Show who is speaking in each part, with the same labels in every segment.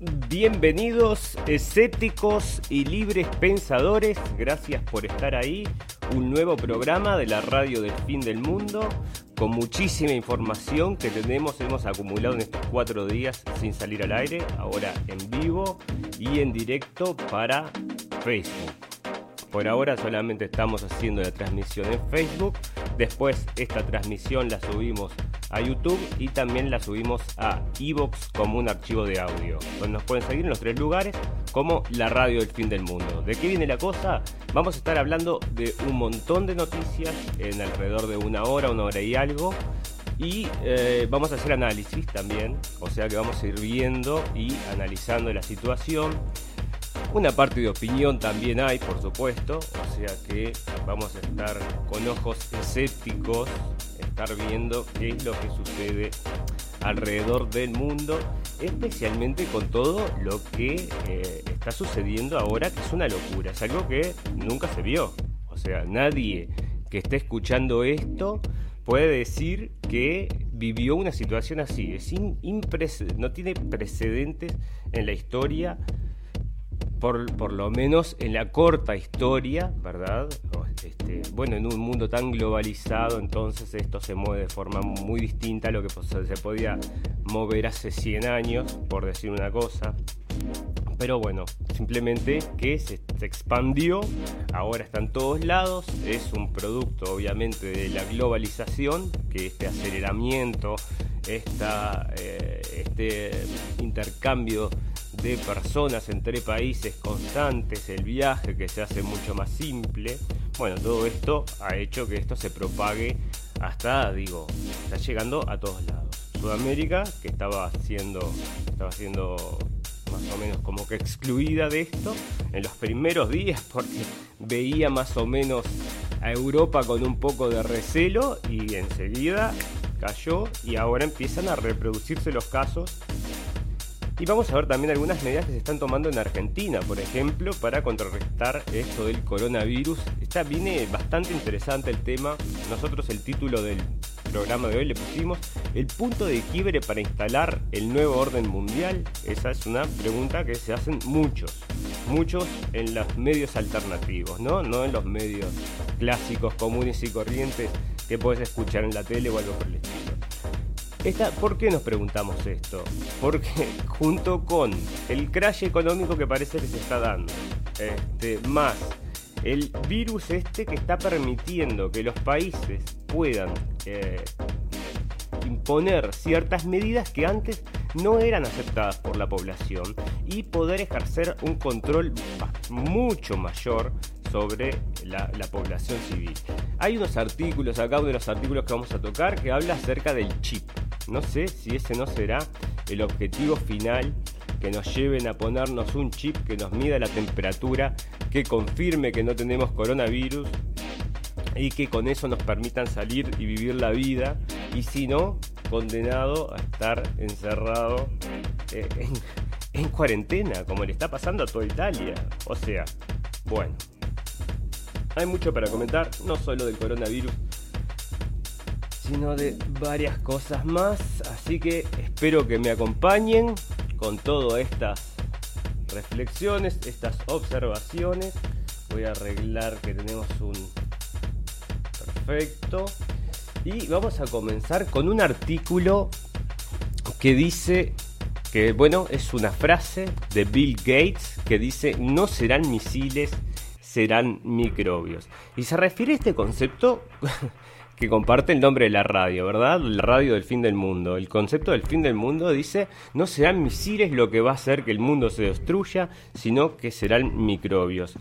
Speaker 1: Bienvenidos escépticos y libres pensadores, gracias por estar ahí. Un nuevo programa de la radio del fin del mundo, con muchísima información que tenemos, hemos acumulado en estos cuatro días sin salir al aire, ahora en vivo y en directo para Facebook. Por ahora solamente estamos haciendo la transmisión en Facebook, después esta transmisión la subimos a YouTube y también la subimos a Evox como un archivo de audio. Donde nos pueden seguir en los tres lugares como la radio del fin del mundo. ¿De qué viene la cosa? Vamos a estar hablando de un montón de noticias en alrededor de una hora, una hora y algo. Y eh, vamos a hacer análisis también, o sea que vamos a ir viendo y analizando la situación. Una parte de opinión también hay, por supuesto, o sea que vamos a estar con ojos escépticos estar viendo qué es lo que sucede alrededor del mundo, especialmente con todo lo que eh, está sucediendo ahora, que es una locura, es algo que nunca se vio. O sea, nadie que esté escuchando esto puede decir que vivió una situación así. Es no tiene precedentes en la historia por, lo menos en la corta historia, ¿verdad? Este, bueno, en un mundo tan globalizado, entonces esto se mueve de forma muy distinta a lo que se podía mover hace 100 años, por decir una cosa. Pero bueno, simplemente que se, expandió, ahora está en todos lados, es un producto obviamente de la globalización, que este aceleramiento, esta, eh, este intercambio de personas entre países constantes, el viaje que se hace mucho más simple. Bueno, todo esto ha hecho que esto se propague hasta, digo, está llegando a todos lados. Sudamérica, que estaba siendo, estaba siendo más o menos como que excluida de esto en los primeros días porque veía más o menos a Europa con un poco de recelo y enseguida cayó y ahora empiezan a reproducirse los casos y vamos a ver también algunas medidas que se están tomando en Argentina, por ejemplo, para contrarrestar esto del coronavirus. Está, viene bastante interesante el tema. Nosotros el título del programa de hoy le pusimos el punto de quiebre para instalar el nuevo orden mundial. Esa es una pregunta que se hacen muchos, muchos en los medios alternativos, ¿no? No en los medios clásicos, comunes y corrientes que puedes escuchar en la tele o algo por el estilo. ¿Por qué nos preguntamos esto? Porque junto con el crash económico que parece que se está dando, este, más el virus este que está permitiendo que los países puedan eh, imponer ciertas medidas que antes no eran aceptadas por la población y poder ejercer un control mucho mayor sobre la, la, población civil. Hay unos artículos, acá uno de los artículos que vamos a tocar, que habla acerca del chip. No sé si ese no será el objetivo final que nos lleven a ponernos un chip que nos mida la temperatura, que confirme que no tenemos coronavirus y que con eso nos permitan salir y vivir la vida y si no, condenado a estar encerrado eh, en, en cuarentena, como le está pasando a toda Italia. O sea, bueno, hay mucho para comentar, no solo del coronavirus, sino de varias cosas más. Así que espero que me acompañen con todas estas reflexiones, estas observaciones. Voy a arreglar que tenemos un perfecto. Y vamos a comenzar con un artículo que dice que, bueno, es una frase de Bill Gates que dice, no serán misiles, serán microbios. Y se refiere a este concepto que comparte el nombre de la radio, ¿verdad? La radio del fin del mundo. El concepto del fin del mundo dice, no serán misiles lo que va a hacer que el mundo se destruya, sino que serán microbios.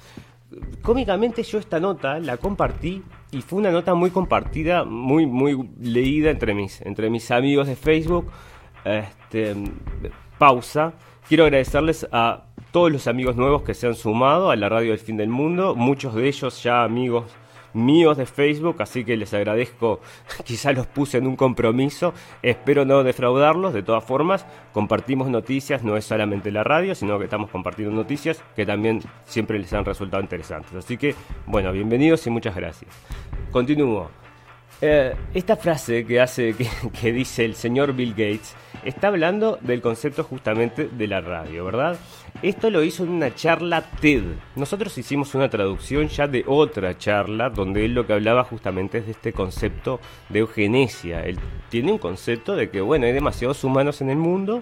Speaker 1: Cómicamente yo esta nota la compartí y fue una nota muy compartida, muy muy leída entre mis entre mis amigos de Facebook. Este, pausa. Quiero agradecerles a todos los amigos nuevos que se han sumado a la radio del fin del mundo, muchos de ellos ya amigos míos de Facebook, así que les agradezco, quizá los puse en un compromiso, espero no defraudarlos, de todas formas, compartimos noticias, no es solamente la radio, sino que estamos compartiendo noticias que también siempre les han resultado interesantes. Así que, bueno, bienvenidos y muchas gracias. Continúo. Eh, esta frase que hace que, que, dice el señor Bill Gates está hablando del concepto justamente de la radio, ¿verdad? Esto lo hizo en una charla TED. Nosotros hicimos una traducción ya de otra charla donde él lo que hablaba justamente es de este concepto de eugenesia. Él tiene un concepto de que, bueno, hay demasiados humanos en el mundo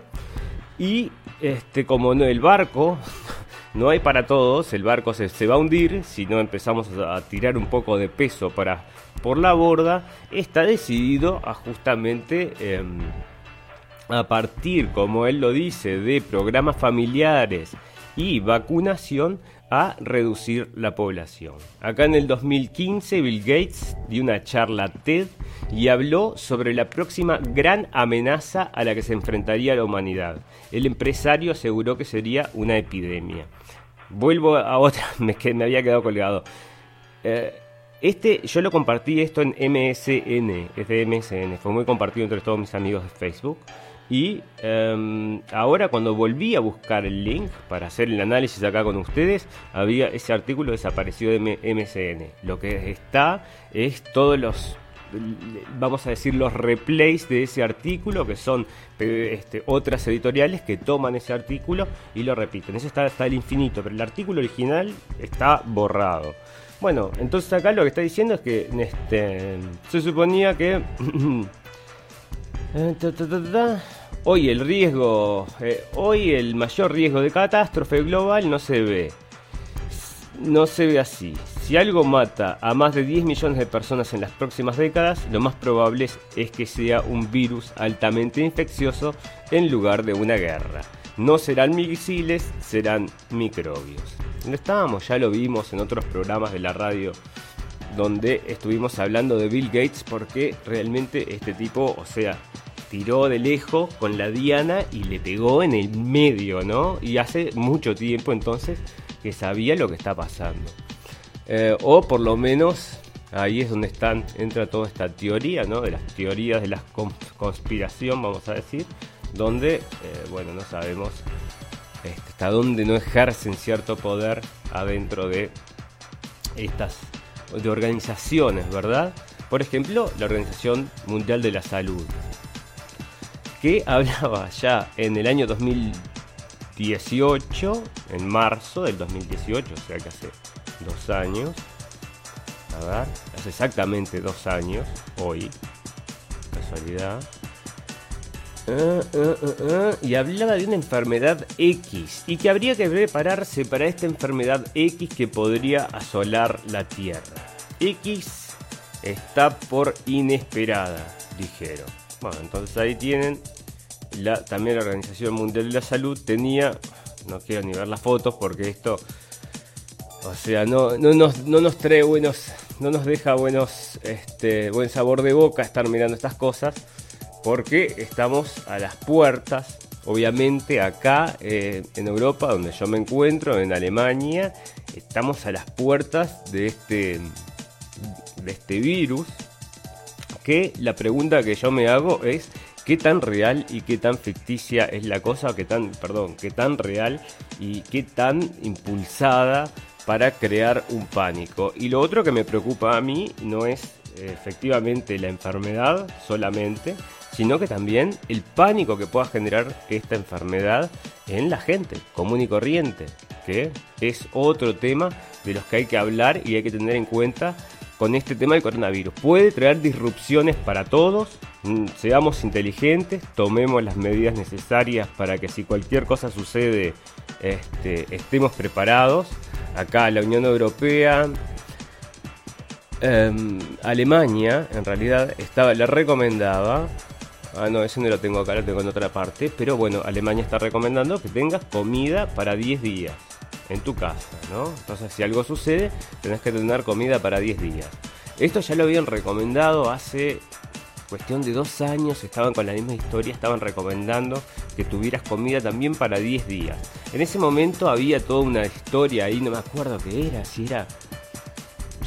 Speaker 1: y este como no, el barco no hay para todos, el barco se, se, va a hundir si no empezamos a tirar un poco de peso para por la borda, está decidido a justamente em, a partir, como él lo dice, de programas familiares y vacunación a reducir la población. Acá en el 2015 Bill Gates dio una charla TED y habló sobre la próxima gran amenaza a la que se enfrentaría la humanidad. El empresario aseguró que sería una epidemia. Vuelvo a otra, me, me había quedado colgado. Eh, este, yo lo compartí esto en MSN, es MSN, fue muy compartido entre todos mis amigos de Facebook. Y em, ahora cuando volví a buscar el link para hacer el análisis acá con ustedes, había ese artículo desapareció de MSN. Lo que está es todos los, vamos a decir, los replays de ese artículo, que son este, otras editoriales que toman ese artículo y lo repiten. Eso está hasta el infinito, pero el artículo original está borrado. Bueno, entonces acá lo que está diciendo es que este, se suponía que... Eh, hoy el riesgo, eh, hoy el mayor riesgo de catástrofe global no se ve. No se ve así. Si algo mata a más de 10 millones de personas en las próximas décadas, lo más probable es que sea un virus altamente infeccioso en lugar de una guerra. No serán misiles, serán microbios. No estábamos, ya lo vimos en otros programas de la radio donde estuvimos hablando de Bill Gates porque realmente este tipo, o sea, tiró de lejos con la diana y le pegó en el medio, ¿no? Y hace mucho tiempo entonces que sabía lo que está pasando. Eh, o por lo menos ahí es donde están, entra toda esta teoría, ¿no? De las teorías de la conspiración, vamos a decir, donde, eh, bueno, no sabemos este, hasta dónde no ejercen cierto poder adentro de estas de organizaciones, ¿verdad? Por ejemplo, la Organización Mundial de la Salud, que hablaba ya en el año 2018, en marzo del 2018, o sea que hace dos años, a ver, hace exactamente dos años, hoy, casualidad, Ah, ah, ah, y hablaba de una enfermedad X y que habría que prepararse para esta enfermedad X que podría asolar la Tierra. X está por inesperada, dijeron. Bueno, entonces ahí tienen la, también la Organización Mundial de la Salud tenía, no quiero ni ver las fotos porque esto, o sea, no, no, nos, no nos trae buenos, no nos deja buenos, este, buen sabor de boca estar mirando estas cosas porque estamos a las puertas, obviamente acá eh, en Europa, donde yo me encuentro, en Alemania, estamos a las puertas de este, de este virus, que la pregunta que yo me hago es qué tan real y qué tan ficticia es la cosa, qué tan, perdón, qué tan real y qué tan impulsada para crear un pánico. Y lo otro que me preocupa a mí no es eh, efectivamente la enfermedad solamente, sino que también el pánico que pueda generar esta enfermedad en la gente común y corriente, que es otro tema de los que hay que hablar y hay que tener en cuenta con este tema del coronavirus. Puede traer disrupciones para todos, mm, seamos inteligentes, tomemos las medidas necesarias para que si cualquier cosa sucede este, estemos preparados. Acá la Unión Europea, em, Alemania en realidad estaba, le recomendaba Ah, no, ese no lo tengo acá, lo tengo en otra parte. Pero bueno, Alemania está recomendando que tengas comida para 10 días en tu casa, ¿no? Entonces, si algo sucede, tenés que tener comida para 10 días. Esto ya lo habían recomendado hace cuestión de dos años, estaban con la misma historia, estaban recomendando que tuvieras comida también para 10 días. En ese momento había toda una historia ahí, no me acuerdo qué era, si era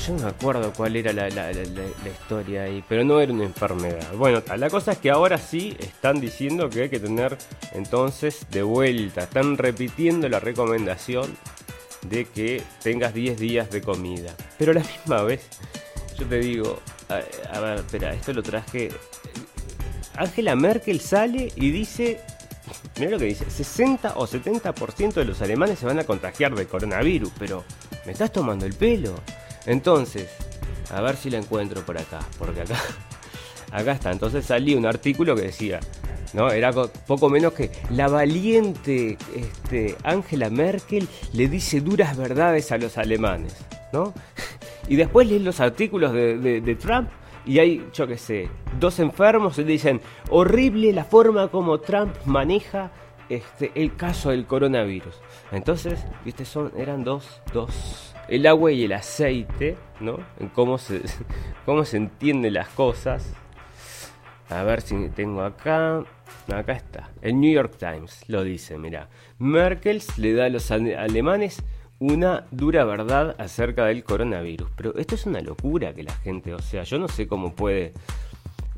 Speaker 1: yo no me acuerdo cuál era la, historia ahí, pero no era una enfermedad. Bueno, la cosa es que ahora sí están diciendo que hay que tener entonces de vuelta, están repitiendo la recomendación de que tengas 10 días de comida. Pero a la misma vez, yo te digo, a, ver, espera, esto lo traje Angela Merkel sale y dice, mira lo que dice, 60 o 70% de los alemanes se van a contagiar de coronavirus, pero ¿me estás tomando el pelo? Entonces, a ver si la encuentro por acá, porque acá, acá está. Entonces salí un artículo que decía, ¿no? Era poco menos que la valiente este, Angela Merkel le dice duras verdades a los alemanes, ¿no? Y después leen los artículos de, Trump y hay, yo qué sé, dos enfermos y dicen, horrible la forma como Trump maneja este, el caso del coronavirus. Entonces, viste, son, eran dos, dos, el agua y el aceite, ¿no? En cómo se, cómo se entienden las cosas. A ver si tengo acá. Acá está. El New York Times lo dice, mira. Merkel le da a los alemanes una dura verdad acerca del coronavirus. Pero esto es una locura que la gente, o sea, yo no sé cómo puede,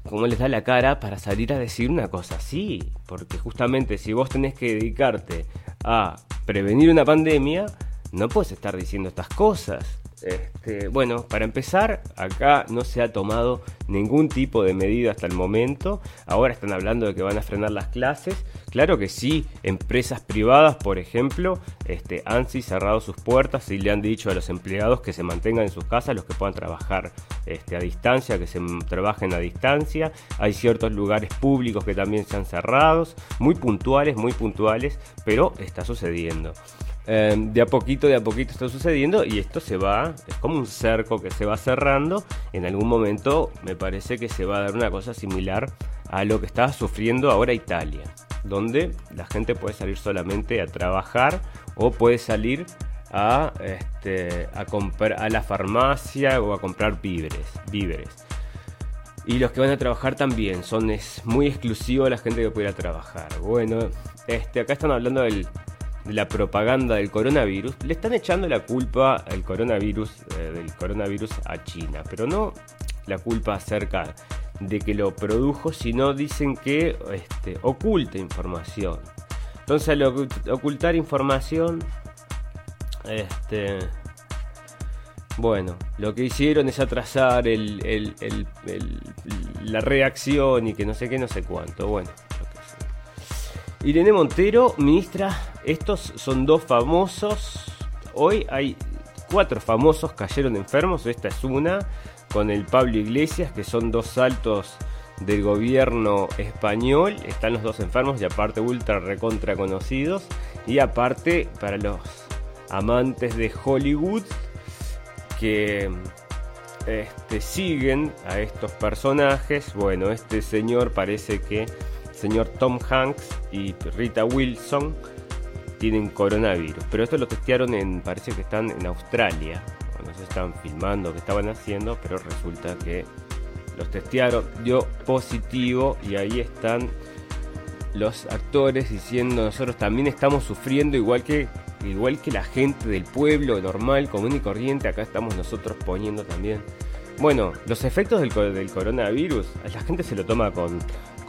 Speaker 1: cómo les da la cara para salir a decir una cosa así. Porque justamente si vos tenés que dedicarte a prevenir una pandemia, no puedes estar diciendo estas cosas. Este, bueno, para empezar, acá no se ha tomado ningún tipo de medida hasta el momento. Ahora están hablando de que van a frenar las clases. Claro que sí, empresas privadas, por ejemplo, este, han cerrado sus puertas y le han dicho a los empleados que se mantengan en sus casas, los que puedan trabajar este, a distancia, que se trabajen a distancia. Hay ciertos lugares públicos que también se han cerrado, muy puntuales, muy puntuales, pero está sucediendo. Em, de a poquito, de a poquito está sucediendo y esto se va, es como un cerco que se va cerrando. En algún momento me parece que se va a dar una cosa similar a lo que está sufriendo ahora Italia, donde la gente puede salir solamente a trabajar o puede salir a, este, a, comprar, a la farmacia o a comprar víveres, víveres. Y los que van a trabajar también, son es muy exclusivo la gente que puede ir a trabajar. Bueno, este, acá están hablando del de la propaganda del coronavirus, le están echando la culpa al coronavirus, eh, del coronavirus a China, pero no la culpa acerca de que lo produjo, sino dicen que este, oculta información. Entonces al ocultar información, este, bueno, lo que hicieron es atrasar la reacción y que no sé qué, no sé cuánto. Bueno, Irene Montero, ministra, estos son dos famosos. Hoy hay cuatro famosos cayeron enfermos, esta es una, con el Pablo Iglesias, que son dos saltos del gobierno español. Están los dos enfermos y aparte ultra recontra conocidos. Y aparte, para los amantes de Hollywood, que este, siguen a estos personajes, bueno, este señor parece que señor Tom Hanks y Rita Wilson tienen coronavirus. Pero esto lo testearon en, parece que están en Australia. No se están filmando, que estaban haciendo, pero resulta que los testearon, dio positivo y ahí están los actores diciendo nosotros también estamos sufriendo igual que igual que la gente del pueblo normal, común y corriente, acá estamos nosotros poniendo también. Bueno, los efectos del, del coronavirus, la gente se lo toma con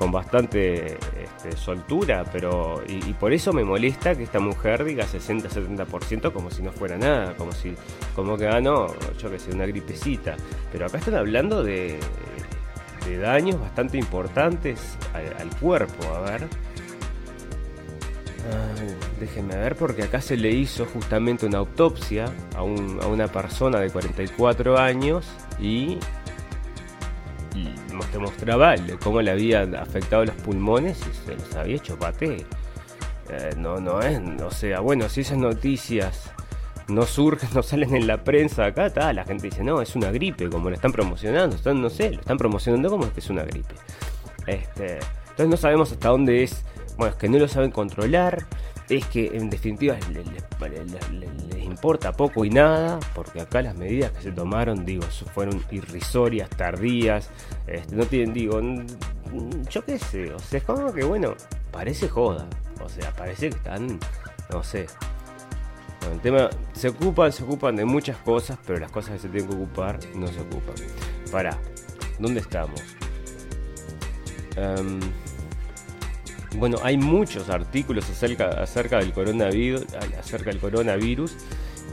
Speaker 1: con bastante este, soltura, pero y, por eso me molesta que esta mujer diga 60-70% como si no fuera nada, como si como que ah no, yo que sé, una gripecita, pero acá están hablando de, daños bastante importantes al, cuerpo, a ver. déjenme ver porque acá se le hizo justamente una autopsia a, un, a una persona de 44 años y te mostraba cómo le habían afectado los pulmones y se los había hecho pate. Eh, no, no es, o sea, bueno, si esas noticias no surgen, no salen en la prensa acá, está, la gente dice, no, es una gripe, como lo están promocionando, están, no sé, lo están promocionando como que es una gripe. Este, entonces no sabemos hasta dónde es, bueno, es que no lo saben controlar, es que en definitiva les, importa poco y nada, porque acá las medidas que se tomaron, digo, fueron irrisorias, tardías, este, no tienen, digo, yo qué sé, o sea, es como que bueno, parece joda, o sea, parece que están, no sé. el tema, se ocupan, se ocupan de muchas cosas, pero las cosas que se tienen que ocupar no se ocupan. Para, ¿dónde estamos? Um, bueno, hay muchos artículos acerca, acerca del coronavirus, acerca del coronavirus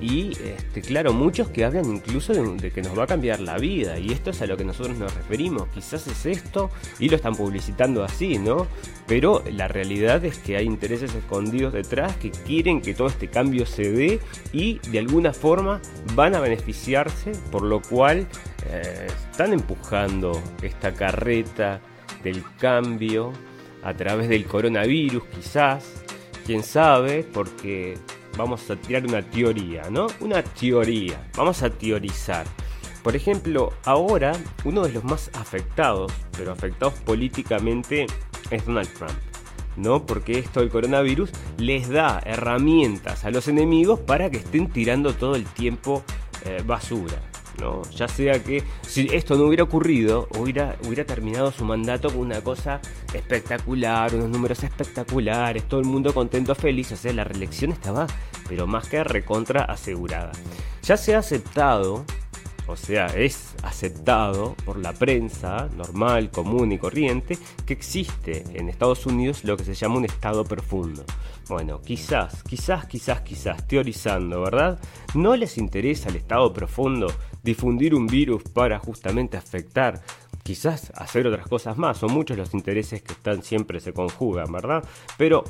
Speaker 1: y este, claro, muchos que hablan incluso de, que nos va a cambiar la vida y esto es a lo que nosotros nos referimos. Quizás es esto y lo están publicitando así, ¿no? Pero la realidad es que hay intereses escondidos detrás que quieren que todo este cambio se dé y de alguna forma van a beneficiarse, por lo cual eh, están empujando esta carreta del cambio a través del coronavirus quizás, quién sabe, porque vamos a tirar una teoría, ¿no? Una teoría, vamos a teorizar. Por ejemplo, ahora uno de los más afectados, pero afectados políticamente, es Donald Trump. ¿no? Porque esto del coronavirus les da herramientas a los enemigos para que estén tirando todo el tiempo eh, basura. ¿No? Ya sea que si esto no hubiera ocurrido, hubiera, hubiera terminado su mandato con una cosa espectacular, unos números espectaculares, todo el mundo contento, feliz, o sea, la reelección estaba, pero más que recontra asegurada. Ya se ha aceptado o sea, es aceptado por la prensa normal, común y corriente, que existe en Estados Unidos lo que se llama un estado profundo. Bueno, quizás, quizás, quizás, quizás, teorizando, ¿verdad? No les interesa al estado profundo difundir un virus para justamente afectar quizás hacer otras cosas más, son muchos los intereses que están siempre se conjugan, ¿verdad? Pero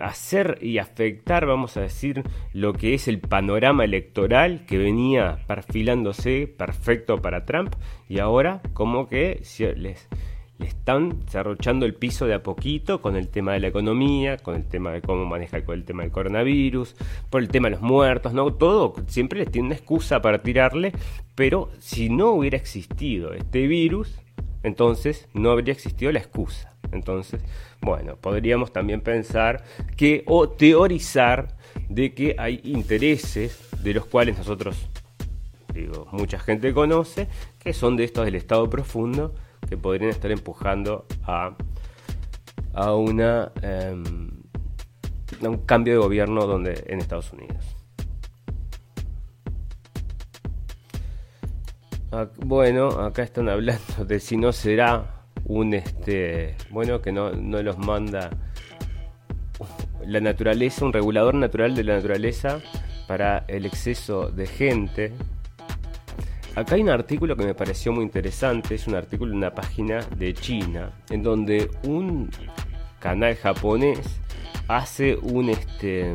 Speaker 1: hacer y afectar, vamos a decir, lo que es el panorama electoral que venía perfilándose perfecto para Trump y ahora como que les, le están cerrochando el piso de a poquito con el tema de la economía, con el tema de cómo maneja el tema del coronavirus, por el tema de los muertos, ¿no? Todo siempre les tiene una excusa para tirarle, pero si no hubiera existido este virus, entonces no habría existido la excusa. Entonces, bueno, podríamos también pensar que o teorizar de que hay intereses de los cuales nosotros, digo, mucha gente conoce, que son de estos del Estado profundo, que podrían estar empujando a, a, una, em, a un cambio de gobierno donde, en Estados Unidos. Bueno, acá están hablando de si no será un este bueno que no, no los manda la naturaleza, un regulador natural de la naturaleza para el exceso de gente. Acá hay un artículo que me pareció muy interesante, es un artículo en una página de China, en donde un canal japonés hace un este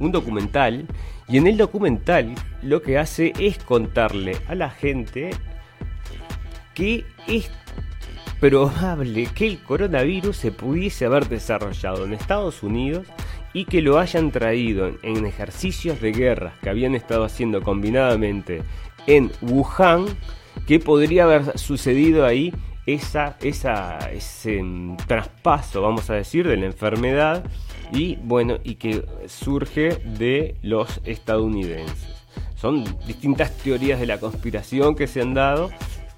Speaker 1: un documental y en el documental lo que hace es contarle a la gente que es probable que el coronavirus se pudiese haber desarrollado en Estados Unidos y que lo hayan traído en ejercicios de guerra que habían estado haciendo combinadamente en Wuhan, que podría haber sucedido ahí esa, esa, ese traspaso, vamos a decir, de la enfermedad y bueno, y que surge de los estadounidenses. Son distintas teorías de la conspiración que se han dado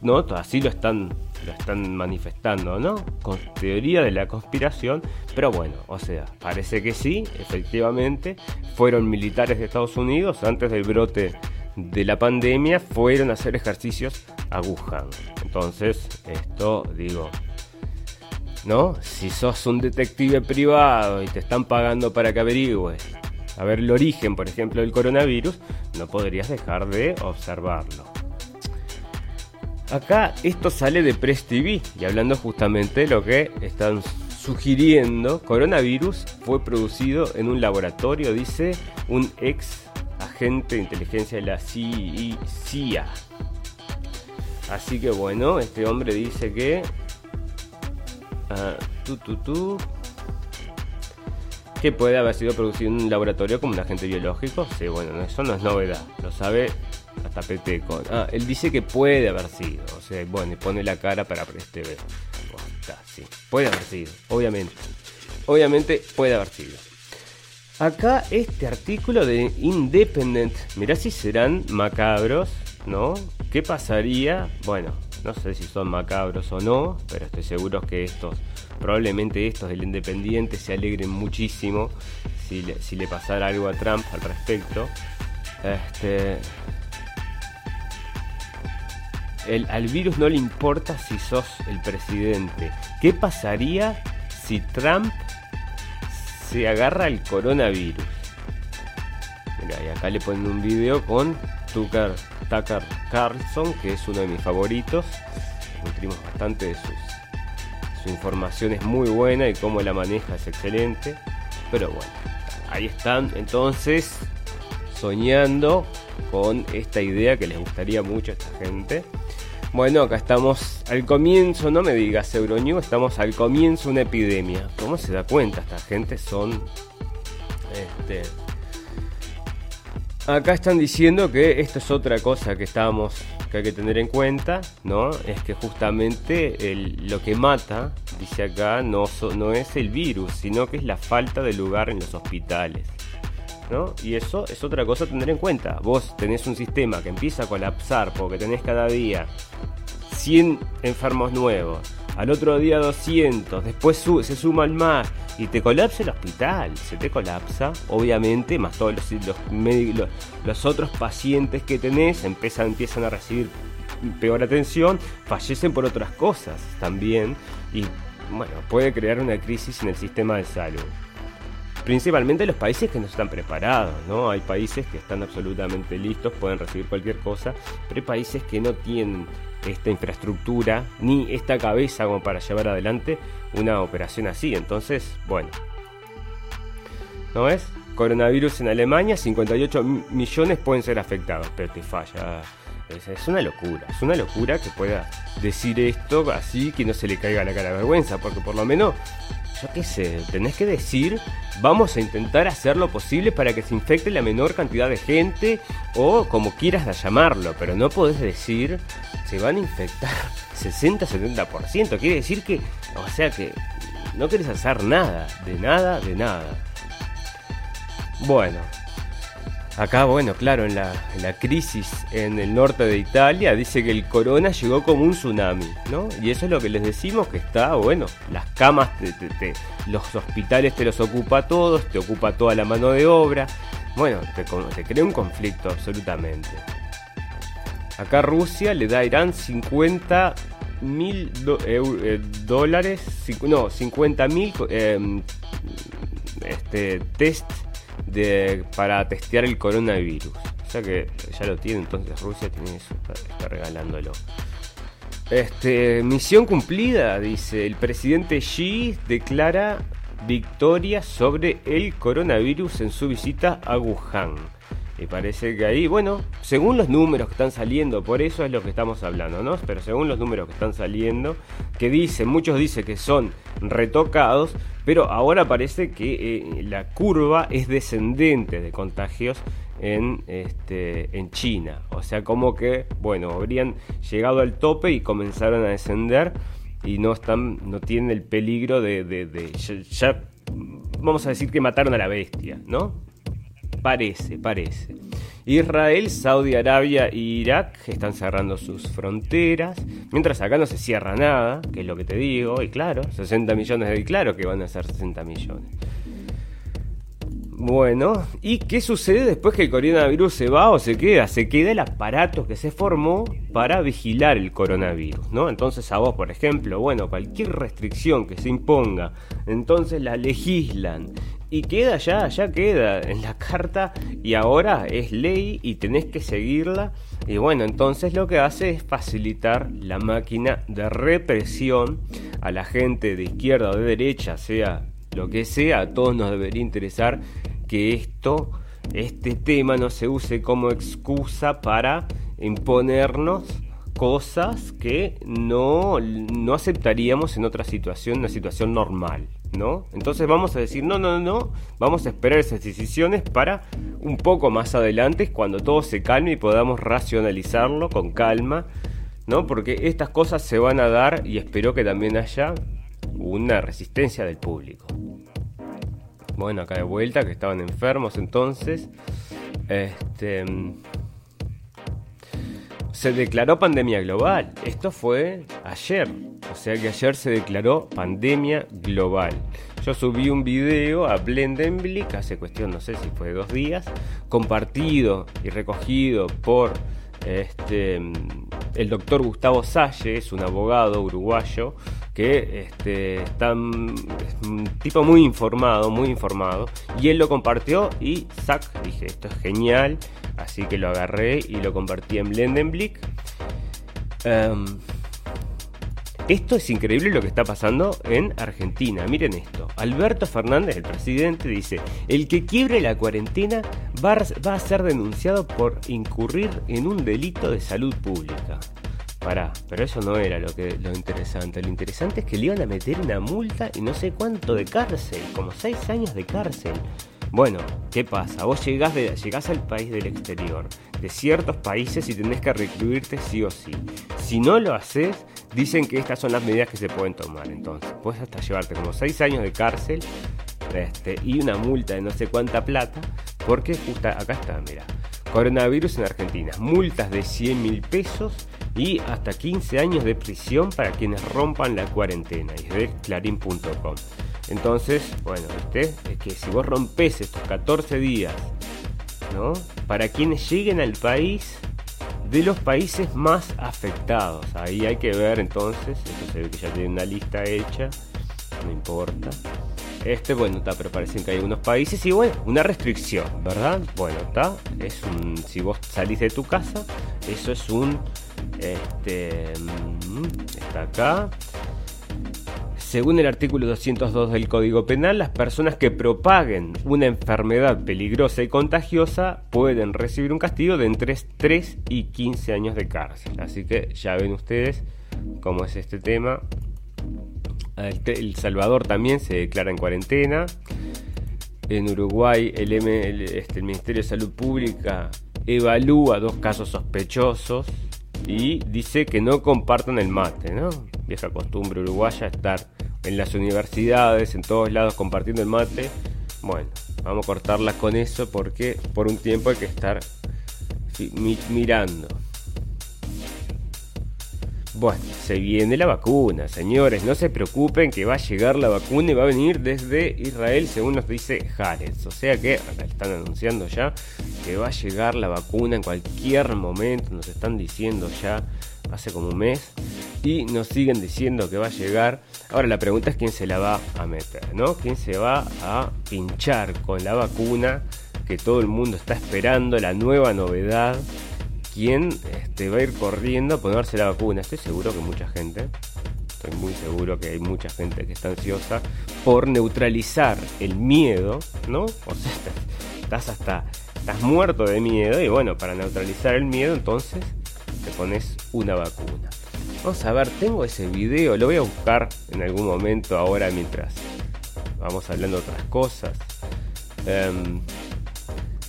Speaker 1: ¿no? Así lo están, lo están manifestando, ¿no? Con teoría de la conspiración, pero bueno, o sea, parece que sí, efectivamente, fueron militares de Estados Unidos antes del brote de la pandemia, fueron a hacer ejercicios a Wuhan. Entonces, esto digo, ¿no? Si sos un detective privado y te están pagando para que averigües a ver el origen, por ejemplo, del coronavirus, no podrías dejar de observarlo. Acá esto sale de Press TV y hablando justamente de lo que están sugiriendo, coronavirus fue producido en un laboratorio, dice un ex agente de inteligencia de la CIA. Así que bueno, este hombre dice que... Uh, que puede haber sido producido en un laboratorio como un agente biológico. Sí, bueno, eso no es novedad. Lo sabe hasta Peteco. Ah, él dice que puede haber sido. O sea, bueno, y pone la cara para este ver. sí. Puede haber sido, obviamente. Obviamente puede haber sido. Acá este artículo de Independent, mirá si serán macabros, ¿no? ¿Qué pasaría? Bueno, no sé si son macabros o no, pero estoy seguro que estos, probablemente estos del Independiente se alegren muchísimo si le, si le pasara algo a Trump al respecto. Este, al virus no le importa si sos el presidente. ¿Qué pasaría si Trump se agarra el coronavirus? y acá le ponen un video con Tucker, Tucker Carlson, que es uno de mis favoritos. Nutrimos bastante de sus, su información, es muy buena y cómo la maneja es excelente. Pero bueno, ahí están entonces soñando con esta idea que les gustaría mucho a esta gente. Bueno, acá estamos al comienzo, no me digas Euronews, estamos al comienzo una epidemia. ¿Cómo se da cuenta? Esta gente son este, Acá están diciendo que esto es otra cosa que estamos que hay que tener en cuenta, ¿no? Es que justamente lo que mata, dice acá, no, no es el virus, sino que es la falta de lugar en los hospitales. Y eso es otra cosa a tener en cuenta. Vos tenés un sistema que empieza a colapsar porque tenés cada día 100 enfermos nuevos, al otro día 200, después se suman más y te colapsa el hospital, se te colapsa, obviamente, más todos los, los, los otros pacientes que tenés empiezan, empiezan a recibir peor atención, fallecen por otras cosas también y bueno, puede crear una crisis en el sistema de salud. Principalmente los países que no están preparados, ¿no? Hay países que están absolutamente listos, pueden recibir cualquier cosa, pero hay países que no tienen esta infraestructura ni esta cabeza como para llevar adelante una operación así. Entonces, bueno. ¿No es? Coronavirus en Alemania, 58 millones pueden ser afectados, pero te falla. Es, una locura, es una locura que pueda decir esto así que no se le caiga la cara vergüenza, porque por lo menos yo qué sé, tenés que decir, vamos a intentar hacer lo posible para que se infecte la menor cantidad de gente o como quieras llamarlo, pero no podés decir, se van a infectar 60-70%, quiere decir que, o sea que no querés hacer nada, de nada, de nada. Bueno, Acá, bueno, claro, en la, crisis en el norte de Italia dice que el corona llegó como un tsunami, ¿no? Y eso es lo que les decimos que está, bueno, las camas, los hospitales te los ocupa todos, te ocupa toda la mano de obra. Bueno, te, crea un conflicto absolutamente. Acá Rusia le da a Irán 50 mil eh, dólares, no, 50 mil em, este, test de, para testear el coronavirus. O sea que ya lo tiene, entonces Rusia tiene eso, está, regalándolo. Este, misión cumplida, dice el presidente Xi declara victoria sobre el coronavirus en su visita a Wuhan. Y parece que ahí, bueno, según los números que están saliendo, por eso es lo que estamos hablando, ¿no? Pero según los números que están saliendo, que dicen, muchos dicen que son retocados, pero ahora parece que eh, la curva es descendente de contagios en, este, en China. O sea, como que, bueno, habrían llegado al tope y comenzaron a descender y no están, no tienen el peligro de, de, ya, vamos a decir que mataron a la bestia, ¿no? Parece, parece. Israel, Saudi Arabia e Irak están cerrando sus fronteras, mientras acá no se cierra nada, que es lo que te digo, y claro, 60 millones de... claro que van a ser 60 millones. Bueno, ¿y qué sucede después que el coronavirus se va o se queda? Se queda el aparato que se formó para vigilar el coronavirus, ¿no? Entonces a vos, por ejemplo, bueno, cualquier restricción que se imponga, entonces la legislan y queda ya, ya queda en la carta. Y ahora es ley y tenés que seguirla. Y bueno, entonces lo que hace es facilitar la máquina de represión a la gente de izquierda o de derecha, sea lo que sea, a todos nos debería interesar que esto, este tema no se use como excusa para imponernos cosas que no, no aceptaríamos en otra situación, una situación normal, ¿no? Entonces vamos a decir, no, no, no, vamos a esperar esas decisiones para un poco más adelante, cuando todo se calme y podamos racionalizarlo con calma, ¿no? Porque estas cosas se van a dar y espero que también haya una resistencia del público. Bueno, acá de vuelta, que estaban enfermos entonces. Este. Se declaró pandemia global. Esto fue ayer. O sea que ayer se declaró pandemia global. Yo subí un video a Blendenblick hace cuestión, no sé si fue dos días, compartido y recogido por este el doctor Gustavo Salle, es un abogado uruguayo que este, está un tipo muy informado, muy informado, y él lo compartió y sac, dije, esto es genial, así que lo agarré y lo compartí en Blendenblick. Em, esto es increíble lo que está pasando en Argentina. Miren esto. Alberto Fernández, el presidente, dice, el que quiebre la cuarentena va a ser denunciado por incurrir en un delito de salud pública. Pará, pero eso no era lo que lo interesante. Lo interesante es que le iban a meter una multa y no sé cuánto de cárcel, como seis años de cárcel. Bueno, ¿qué pasa? Vos llegás, de, al país del exterior, de ciertos países y tenés que recluirte sí o sí. Si no lo haces, dicen que estas son las medidas que se pueden tomar. Entonces, puedes hasta llevarte como 6 años de cárcel este, y una multa de no sé cuánta plata, porque justo acá está, mira. Coronavirus en Argentina, multas de 100 mil pesos y hasta 15 años de prisión para quienes rompan la cuarentena. Y es de clarín.com. Entonces, bueno, este es que si vos rompes estos 14 días, ¿no? Para quienes lleguen al país de los países más afectados. Ahí hay que ver entonces, eso se ve que ya tiene una lista hecha, no importa. Este, bueno, está, pero parecen que hay unos países y bueno, una restricción, ¿verdad? Bueno, está, es un, si vos salís de tu casa, eso es un, este, mm, está acá, según el artículo 202 del Código Penal, las personas que propaguen una enfermedad peligrosa y contagiosa pueden recibir un castigo de entre 3 y 15 años de cárcel. Así que ya ven ustedes cómo es este tema. El Salvador también se declara en cuarentena. En Uruguay el, este, el Ministerio de Salud Pública evalúa dos casos sospechosos y dice que no compartan el mate, ¿no? Vieja costumbre uruguaya estar en las universidades, en todos lados compartiendo el mate. Bueno, vamos a cortarlas con eso porque por un tiempo hay que estar mirando. Bueno, se viene la vacuna, señores, no se preocupen que va a llegar la vacuna y va a venir desde Israel, según nos dice Jarez. O sea que están anunciando ya que va a llegar la vacuna en cualquier momento, nos están diciendo ya hace como un mes y nos siguen diciendo que va a llegar. Ahora la pregunta es quién se la va a meter, ¿no? ¿Quién se va a pinchar con la vacuna que todo el mundo está esperando, la nueva novedad? ¿Quién este, va a ir corriendo a ponerse la vacuna? Estoy seguro que mucha gente, estoy muy seguro que hay mucha gente que está ansiosa por neutralizar el miedo, ¿no? O sea, estás hasta, estás muerto de miedo y bueno, para neutralizar el miedo entonces te pones una vacuna. Vamos a ver, tengo ese video, lo voy a buscar en algún momento ahora mientras vamos hablando de otras cosas. Em,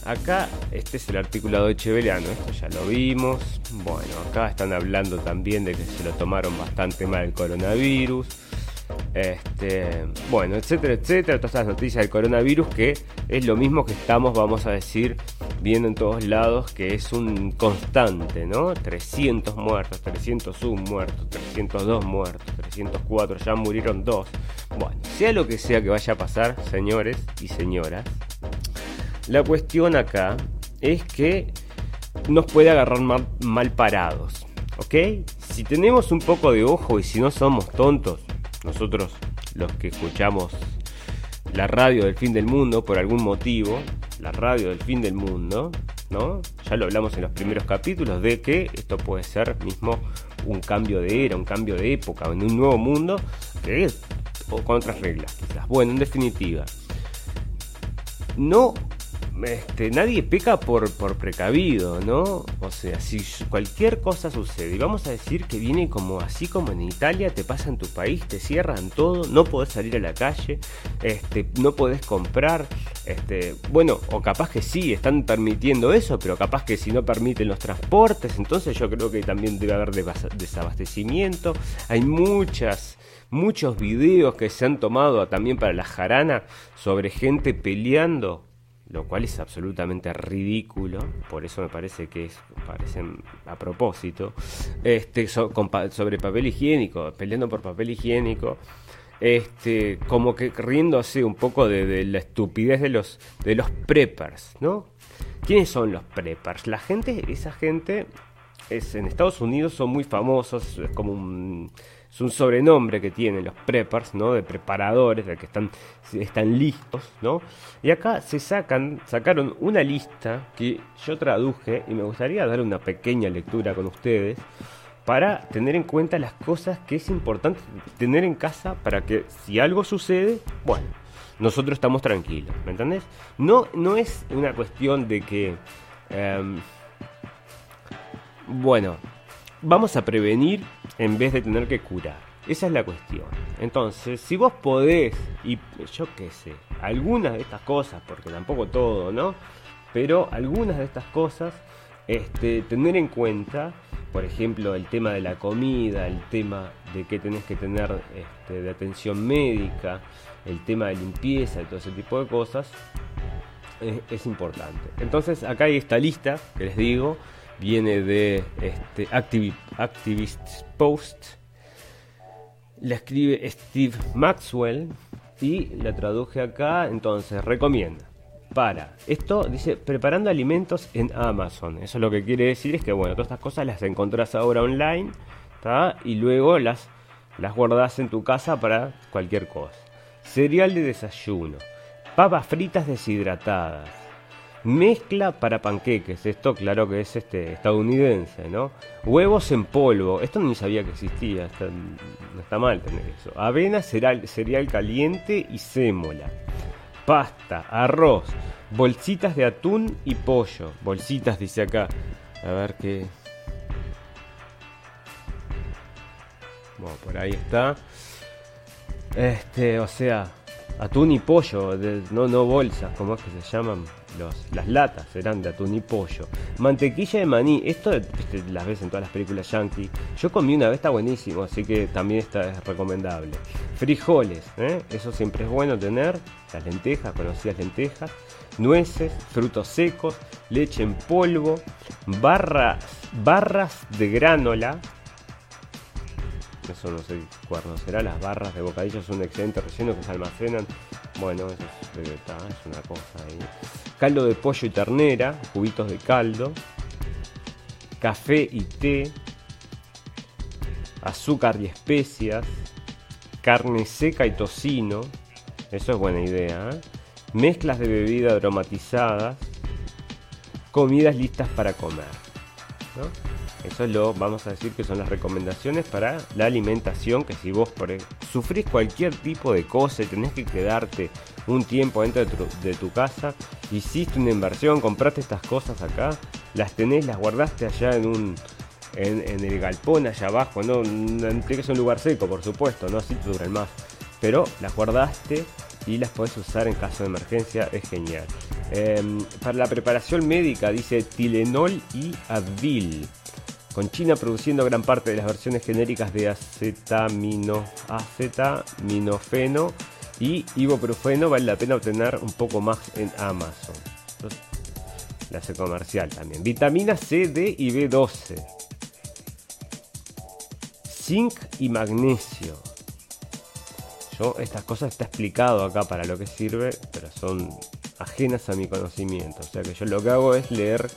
Speaker 1: acá, este es el articulado de Cheveliano, esto ya lo vimos. Bueno, acá están hablando también de que se lo tomaron bastante mal el coronavirus. Este, bueno, etcétera, etcétera, todas estas noticias del coronavirus que es lo mismo que estamos, vamos a decir, viendo en todos lados, que es un constante, ¿no? 300 muertos, 301 muertos, 302 muertos, 304, ya murieron dos. Bueno, sea lo que sea que vaya a pasar, señores y señoras, la cuestión acá es que nos puede agarrar mal, mal parados, ¿ok? Si tenemos un poco de ojo y si no somos tontos, nosotros los que escuchamos la radio del fin del mundo por algún motivo, la radio del fin del mundo, ¿no? Ya lo hablamos en los primeros capítulos de que esto puede ser mismo un cambio de era, un cambio de época, en un nuevo mundo que o con otras reglas, quizás. Bueno, en definitiva, no este, nadie peca por, por precavido, ¿no? O sea, si cualquier cosa sucede, y vamos a decir que viene como así como en Italia, te pasa en tu país, te cierran todo, no podés salir a la calle, este, no podés comprar, este, bueno, o capaz que sí, están permitiendo eso, pero capaz que si no permiten los transportes, entonces yo creo que también debe haber desabastecimiento, hay muchas muchos videos que se han tomado también para la jarana sobre gente peleando lo cual es absolutamente ridículo, por eso me parece que es, parecen a propósito, este, sobre papel higiénico, peleando por papel higiénico, este, como que riéndose un poco de, la estupidez de los, de los preppers, ¿no? ¿Quiénes son los preppers? La gente, esa gente es en Estados Unidos son muy famosos, es como un, es un sobrenombre que tienen los preppers, ¿no? De preparadores, de que están, están listos, ¿no? Y acá se sacan, sacaron una lista que yo traduje y me gustaría dar una pequeña lectura con ustedes para tener en cuenta las cosas que es importante tener en casa para que si algo sucede, bueno, nosotros estamos tranquilos, ¿me entendés? No, no es una cuestión de que, em, bueno, vamos a prevenir en vez de tener que curar. Esa es la cuestión. Entonces, si vos podés, y yo qué sé, algunas de estas cosas, porque tampoco todo, ¿no? Pero algunas de estas cosas, este, tener en cuenta, por ejemplo, el tema de la comida, el tema de que tenés que tener este, de atención médica, el tema de limpieza y todo ese tipo de cosas, es, importante. Entonces, acá hay esta lista que les digo, viene de este, Activist Post, la escribe Steve Maxwell y la traduje acá, entonces recomienda para. Esto dice preparando alimentos en Amazon. Eso lo que quiere decir es que, bueno, todas estas cosas las encontrás ahora online y luego las, las guardás en tu casa para cualquier cosa. Cereal de desayuno, papas fritas deshidratadas, mezcla para panqueques. Esto, claro que es este estadounidense, ¿no? Huevos en polvo. Esto no sabía que existía. no está mal tener eso. Avena, cereal, cereal caliente y sémola pasta, arroz, bolsitas de atún y pollo. Bolsitas, dice acá. A ver qué. Bueno, por ahí está. Este, o sea, atún y pollo, no, no bolsas, como es que se llaman? Las latas serán de atún y pollo. Mantequilla de maní, esto las ves en todas las películas yankee. Yo comí una vez, está buenísimo, así que también está, es recomendable. Frijoles, ¿eh? eso siempre es bueno tener. Las lentejas, conocidas lentejas. Nueces, frutos secos, leche en polvo, barras, barras de granola, eso no sé cuál será, las barras de bocadillo son un excelente relleno que se almacenan. Bueno, eso es, es una cosa ahí. Caldo de pollo y ternera, cubitos de caldo. Café y té. Azúcar y especias. Carne seca y tocino. Eso es buena idea. ¿eh? Mezclas de bebida aromatizadas. Comidas listas para comer. ¿no? Eso es lo, vamos a decir que son las recomendaciones para la alimentación, que si vos sufrís cualquier tipo de cosa y tenés que quedarte un tiempo dentro de tu, casa, hiciste una inversión, compraste estas cosas acá, las tenés, las guardaste allá en un, en, el galpón allá abajo, no, que ser un lugar seco, por supuesto, no así te duran más, pero las guardaste y las podés usar en caso de emergencia, es genial. Em, para la preparación médica dice Tilenol y Advil con China produciendo gran parte de las versiones genéricas de acetamino, acetaminofeno y ibuprofeno, vale la pena obtener un poco más en Amazon. la hace comercial también. Vitamina C, D y B12. Zinc y magnesio. Yo, estas cosas está explicado acá para lo que sirve, pero son ajenas a mi conocimiento. O sea que yo lo que hago es leer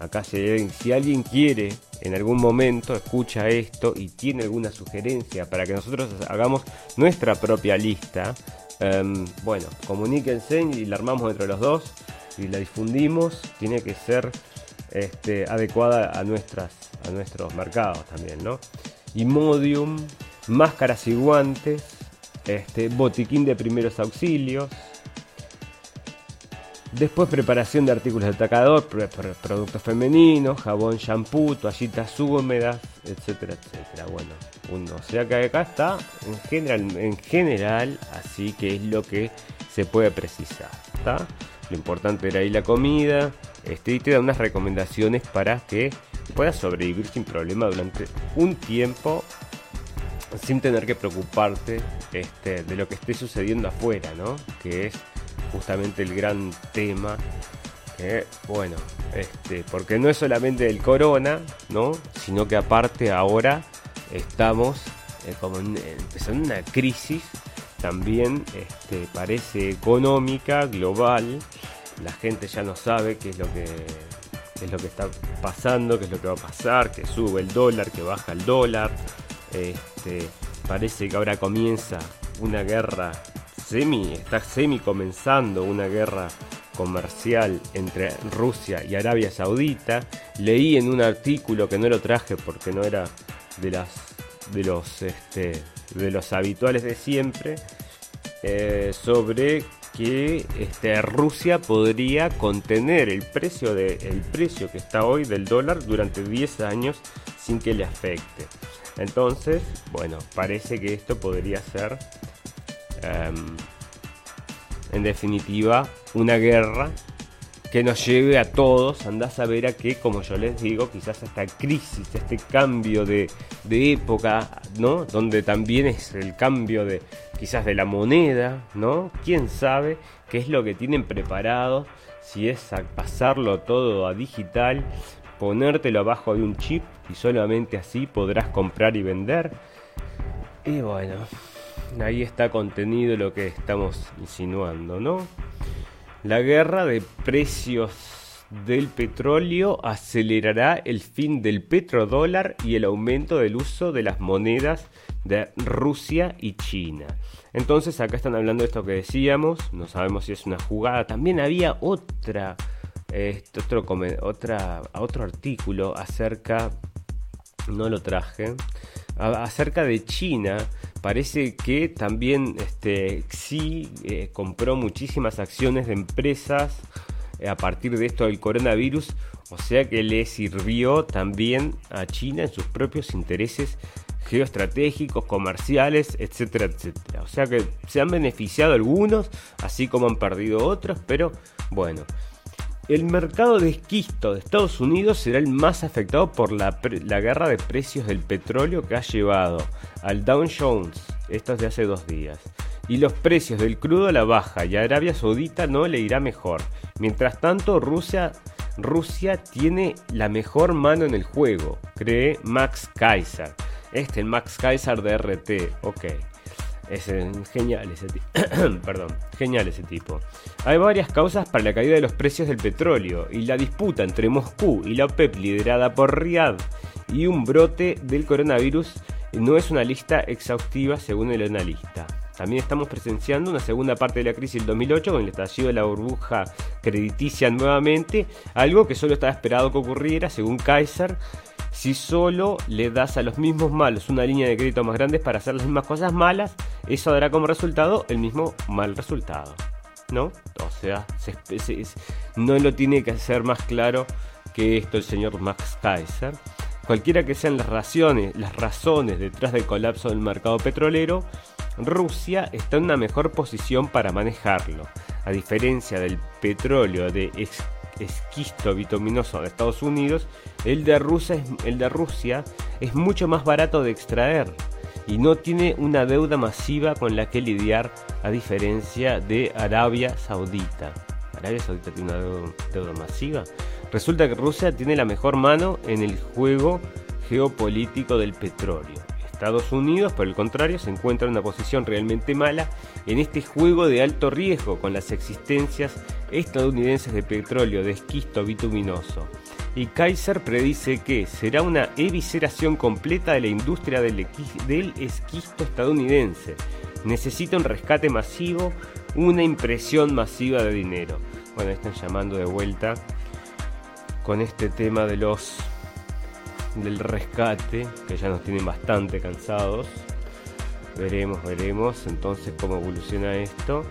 Speaker 1: acá si alguien quiere en algún momento escucha esto y tiene alguna sugerencia para que nosotros hagamos nuestra propia lista, em, bueno, comuníquense y la armamos entre los dos y la difundimos. Tiene que ser este, adecuada a, nuestras, a nuestros mercados también, ¿no? Imodium, máscaras y guantes, este, botiquín de primeros auxilios, Después preparación de artículos de atacador, productos femeninos, jabón, shampoo, toallitas húmedas, etcétera, etcétera. Bueno, uno, o sea que acá está en general, en general, así que es lo que se puede precisar. Lo importante era ahí la comida, este, y te da unas recomendaciones para que puedas sobrevivir sin problema durante un tiempo sin tener que preocuparte este, de lo que esté sucediendo afuera, ¿no? Que es justamente el gran tema. bueno, este, porque no es solamente el corona, ¿no? Sino que aparte ahora estamos eh, como empezando una crisis también este, parece económica, global. La gente ya no sabe qué es lo que es lo que está pasando, qué es lo que va a pasar, que sube el dólar, que baja el dólar. Este, parece que ahora comienza una guerra está semi comenzando una guerra comercial entre Rusia y Arabia Saudita. Leí en un artículo que no lo traje porque no era de las de los este, de los habituales de siempre eh, sobre que este, Rusia podría contener el precio, de, el precio que está hoy del dólar durante 10 años sin que le afecte. Entonces, bueno, parece que esto podría ser, en definitiva, una guerra que nos lleve a todos, andás a ver a que, como yo les digo, quizás esta crisis, este cambio de, época, ¿no? Donde también es el cambio de, quizás de la moneda, ¿no? ¿Quién sabe qué es lo que tienen preparado? Si es pasarlo todo a digital, ponértelo abajo de un chip y solamente así podrás comprar y vender. Y bueno, ahí está contenido lo que estamos insinuando, ¿no? La guerra de precios del petróleo acelerará el fin del petrodólar y el aumento del uso de las monedas de Rusia y China. Entonces acá están hablando de esto que decíamos, no sabemos si es una jugada. También había otra, este, otro, otro artículo acerca, no lo traje, acerca de China. Parece que también este, Xi eh, compró muchísimas acciones de empresas eh, a partir de esto del coronavirus, o sea que le sirvió también a China en sus propios intereses geoestratégicos, comerciales, etcétera, etcétera. O sea que se han beneficiado algunos, así como han perdido otros, pero bueno. El mercado de esquisto de Estados Unidos será el más afectado por la, la guerra de precios del petróleo que ha llevado al Dow Jones, esto es de hace dos días, y los precios del crudo a la baja y a Arabia Saudita no le irá mejor. Mientras tanto, Rusia, Rusia tiene la mejor mano en el juego, cree Max Kaiser. Este, el Max Kaiser de RT, ok. Es genial ese tipo. Perdón, genial ese tipo. Hay varias causas para la caída de los precios del petróleo y la disputa entre Moscú y la OPEP liderada por Riyadh y un brote del coronavirus no es una lista exhaustiva según el analista. También estamos presenciando una segunda parte de la crisis del 2008 con el estallido de la burbuja crediticia nuevamente, algo que solo estaba esperado que ocurriera según Kaiser si solo le das a los mismos malos una línea de crédito más grande para hacer las mismas cosas malas, eso dará como resultado el mismo mal resultado. ¿No? O sea, no lo tiene que hacer más claro que esto el señor Max Kaiser. Cualquiera que sean las razones, las razones detrás del colapso del mercado petrolero, Rusia está en una mejor posición para manejarlo. A diferencia del petróleo de esquisto bituminoso de Estados Unidos, el de, Rusia es, el de Rusia es mucho más barato de extraer y no tiene una deuda masiva con la que lidiar a diferencia de Arabia Saudita. ¿Arabia Saudita tiene una deuda masiva? Resulta que Rusia tiene la mejor mano en el juego geopolítico del petróleo. Estados Unidos, por el contrario, se encuentra en una posición realmente mala en este juego de alto riesgo con las existencias estadounidenses de petróleo de esquisto bituminoso. Y Kaiser predice que será una evisceración completa de la industria del, del esquisto estadounidense. Necesita un rescate masivo, una impresión masiva de dinero. Bueno, están llamando de vuelta con este tema de los del rescate, que ya nos tienen bastante cansados. Veremos, veremos entonces cómo evoluciona esto.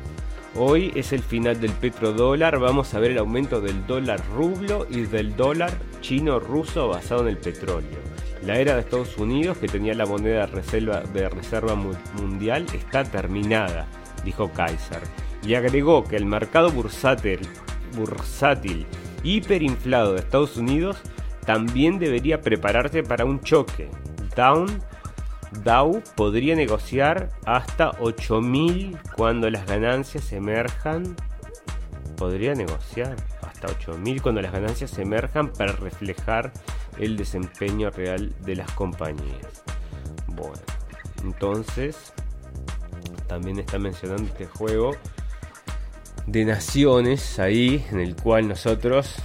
Speaker 1: Hoy es el final del petrodólar, vamos a ver el aumento del dólar rublo y del dólar chino-ruso basado en el petróleo. La era de Estados Unidos, que tenía la moneda reserva, de reserva mundial, está terminada, dijo Kaiser. Y agregó que el mercado bursátil, bursátil hiperinflado de Estados Unidos también debería prepararse para un choque. Down, Dow podría negociar hasta 8.000 cuando las ganancias emerjan. Podría negociar hasta 8.000 cuando las ganancias emerjan para reflejar el desempeño real de las compañías. Bueno, entonces también está mencionando este juego de naciones ahí en el cual nosotros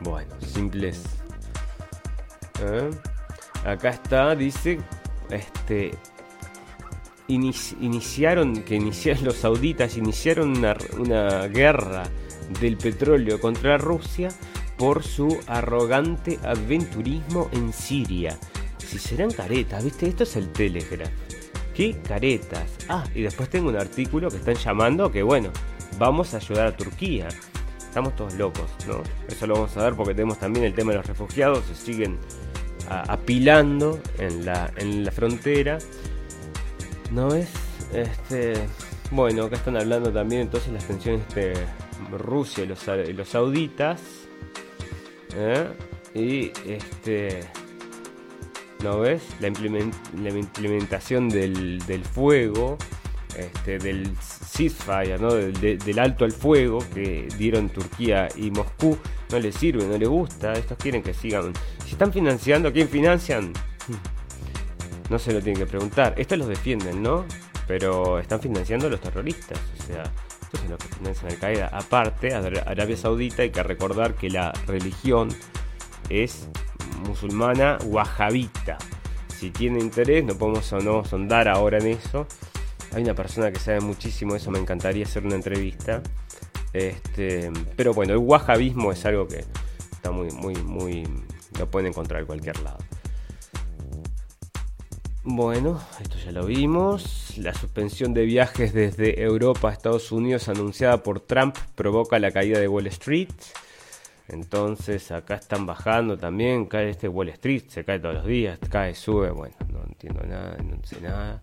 Speaker 1: Bueno, simples. ¿Eh? Acá está, dice, este, iniciaron, que iniciaron los sauditas, iniciaron una, una guerra del petróleo contra Rusia por su arrogante aventurismo en Siria. Si serán caretas, ¿viste? Esto es el Telegraph. ¿Qué caretas? Ah, y después tengo un artículo que están llamando que, bueno, vamos a ayudar a Turquía. Estamos todos locos, ¿no? Eso lo vamos a ver porque tenemos también el tema de los refugiados, se siguen apilando en la, en la frontera. ¿No es? Este, bueno, acá están hablando también entonces las tensiones de Rusia y los, los sauditas. ¿eh? Y este. ¿No ves? La, implementación del, del fuego, este, del ceasefire, ¿no? Del, alto al fuego que dieron Turquía y Moscú, no les sirve, no les gusta. Estos quieren que sigan. Están financiando, ¿quién financian? No se lo tienen que preguntar. Estos los defienden, ¿no? Pero están financiando a los terroristas. O sea, estos son que financian Al Qaeda. Aparte, Arabia Saudita hay que recordar que la religión es musulmana wahabita. Si tiene interés, no podemos o no sondar ahora en eso. Hay una persona que sabe muchísimo de eso, me encantaría hacer una entrevista. Este, pero bueno, el wahabismo es algo que está muy, muy, muy. Lo pueden encontrar en cualquier lado. Bueno, esto ya lo vimos. La suspensión de viajes desde Europa a Estados Unidos anunciada por Trump provoca la caída de Wall Street. Entonces acá están bajando también, cae este Wall Street, se cae todos los días, cae, sube, bueno, no entiendo nada, no sé nada.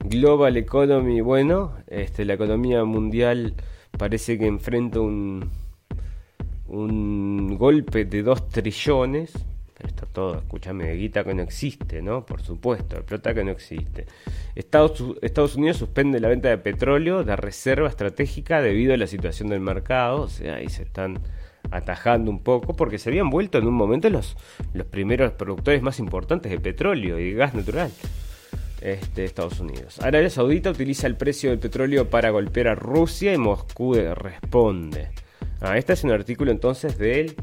Speaker 1: Global Economy, bueno, este, la economía mundial parece que enfrenta un, un golpe de 2 trillones está todo, escúchame, guita que no existe, ¿no? Por supuesto, plata que no existe. Estados, Unidos suspende la venta de petróleo de reserva estratégica debido a la situación del mercado, o sea, ahí se están atajando un poco porque se habían vuelto en un momento los, los primeros productores más importantes de petróleo y de gas natural. Este, Estados Unidos. Arabia Saudita utiliza el precio del petróleo para golpear a Rusia y Moscú responde. Ah, este es un artículo entonces del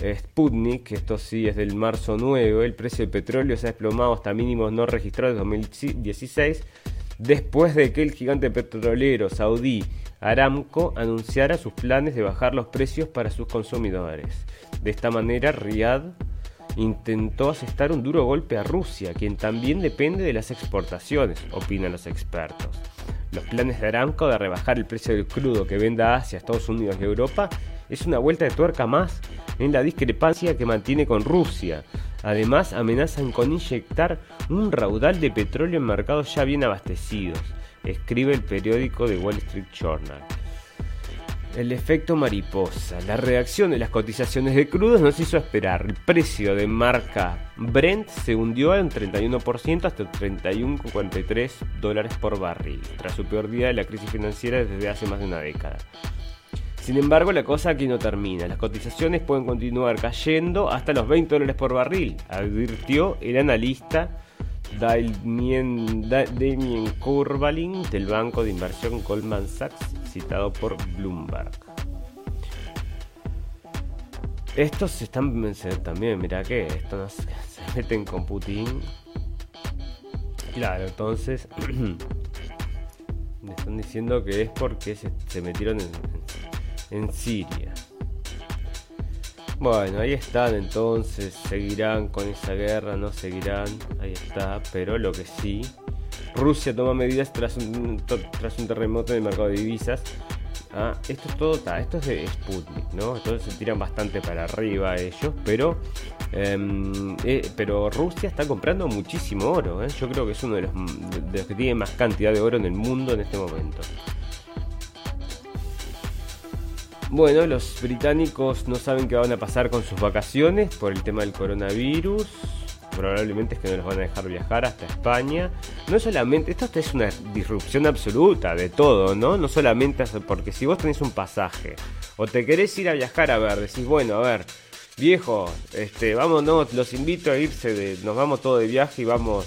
Speaker 1: Sputnik, esto sí es del marzo 9, el precio del petróleo se ha desplomado hasta mínimos no registrados en 2016, después de que el gigante petrolero saudí Aramco anunciara sus planes de bajar los precios para sus consumidores. De esta manera, Riyadh intentó asestar un duro golpe a Rusia, quien también depende de las exportaciones, opinan los expertos. Los planes de Aramco de rebajar el precio del crudo que venda hacia Estados Unidos y Europa es una vuelta de tuerca más en la discrepancia que mantiene con Rusia. Además, amenazan con inyectar un raudal de petróleo en mercados ya bien abastecidos, escribe el periódico The Wall Street Journal. El efecto mariposa. La reacción de las cotizaciones de crudos nos hizo esperar. El precio de marca Brent se hundió en un 31% hasta 31,43 dólares por barril, tras su peor día de la crisis financiera desde hace más de una década. Sin embargo, la cosa aquí no termina. Las cotizaciones pueden continuar cayendo hasta los 20 dólares por barril, advirtió el analista Damien, Damien Curvalin del banco de inversión Goldman Sachs, citado por Bloomberg. Estos están también, mira que estos se meten con Putin. Claro, entonces me están diciendo que es porque se, metieron en Siria. Bueno, ahí están entonces, seguirán con esa guerra, no seguirán, ahí está, pero lo que sí, Rusia toma medidas tras un, tras un terremoto en el mercado de divisas. Ah, esto es todo, esto es de Sputnik, ¿no? Entonces se tiran bastante para arriba ellos, pero em, eh, pero Rusia está comprando muchísimo oro. ¿eh? Yo creo que es uno de los, de los que tiene más cantidad de oro en el mundo en este momento. Bueno, los británicos no saben qué van a pasar con sus vacaciones por el tema del coronavirus. Probablemente es que no los van a dejar viajar hasta España. No solamente, esto es una disrupción absoluta de todo, ¿no? No solamente porque si vos tenés un pasaje o te querés ir a viajar a ver, decís, bueno, a ver, viejo, este, vámonos, los invito a irse, de, nos vamos todo de viaje y vamos,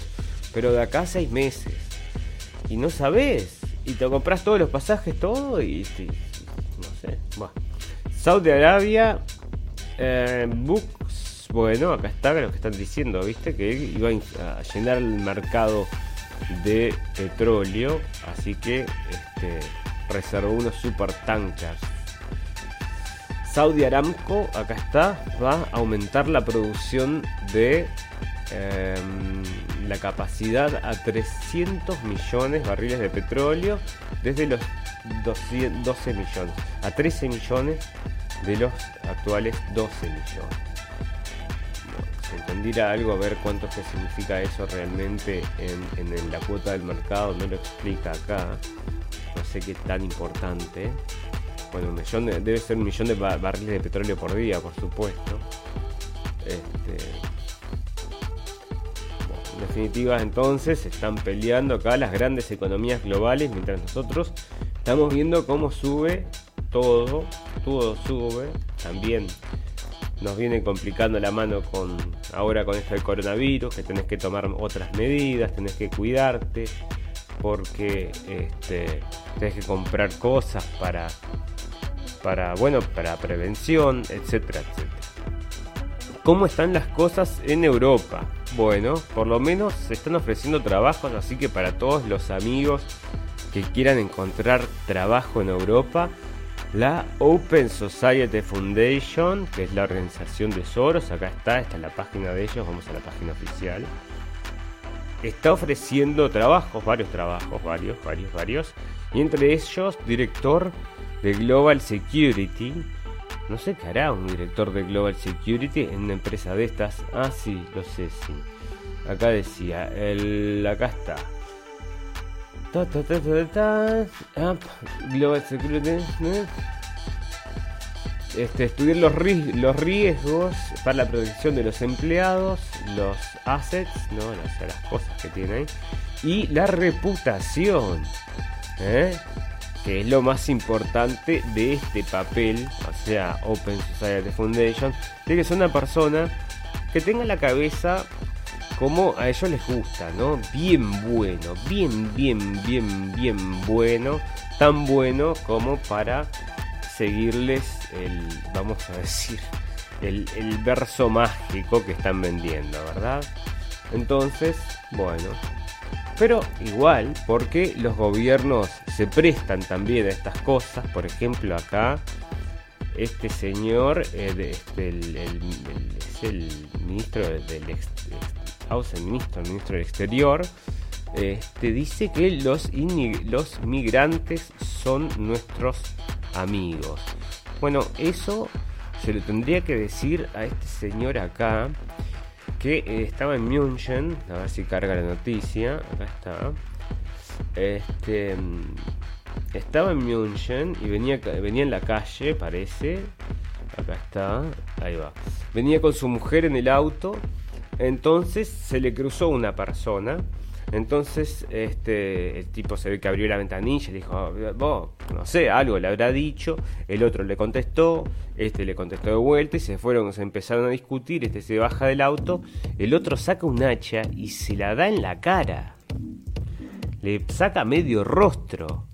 Speaker 1: pero de acá seis meses. Y no sabés, y te compras todos los pasajes, todo, y, sé. Bueno. Saudi Arabia Eh, Books, bueno, acá está lo que están diciendo, ¿viste? Que iba a llenar el mercado de petróleo, así que este, reservó unos super tankers. Saudi Aramco, acá está, va a aumentar la producción de em, la capacidad a 300 millones de barriles de petróleo desde los 12 millones a 13 millones de los actuales 12 millones. se entendiera algo a ver cuánto que significa eso realmente en, la cuota del mercado, no lo explica acá, no sé qué tan importante. Bueno, un millón debe ser un millón de barriles de petróleo por día, por supuesto. Este, en definitiva, entonces, están peleando acá las grandes economías globales mientras nosotros estamos viendo cómo sube todo, todo sube. También nos viene complicando la mano con ahora con esto del coronavirus, que tenés que tomar otras medidas, tenés que cuidarte, porque este, tenés que comprar cosas para, para, bueno, para prevención, etcétera, etcétera. ¿Cómo están las cosas en Europa? Bueno, por lo menos se están ofreciendo trabajos, así que para todos los amigos que quieran encontrar trabajo en Europa, la Open Society Foundation, que es la organización de Soros, acá está, está en la página de ellos, vamos a la página oficial. Está ofreciendo trabajos, varios trabajos, varios, varios, varios. Y entre ellos, director de Global Security. No sé qué hará un director de Global Security en una empresa de estas. Ah, sí, lo sé, sí. Acá decía, el, acá está. Global Security. Este, estudiar los, riesgos para la protección de los empleados, los assets, ¿no? las, cosas que tiene ahí, y la reputación, ¿eh? Que es lo más importante de este papel, o sea, Open Society Foundation, tiene que ser una persona que tenga la cabeza como a ellos les gusta, ¿no? Bien bueno, bien, bien, bien, bien bueno, tan bueno como para seguirles el, vamos a decir, el verso mágico que están vendiendo, ¿verdad? Entonces, bueno, pero igual, porque los gobiernos se prestan también a estas cosas, por ejemplo acá, este señor eh, este, es el ministro del, el ministro, del Exterior, este, dice que los, los migrantes son nuestros amigos. Bueno, eso se lo tendría que decir a este señor acá, que eh, estaba en München, a ver si carga la noticia, acá está. Este, mm, estaba en München y venía, venía en la calle, parece. Acá está, ahí va. Venía con su mujer en el auto entonces se le cruzó una persona. Entonces, este, el tipo se ve que abrió la ventanilla y dijo, no sé, algo le habrá dicho. El otro le contestó, este le contestó de vuelta y se fueron, se empezaron a discutir. Este se baja del auto, el otro saca un hacha y se la da en la cara. Le saca medio rostro.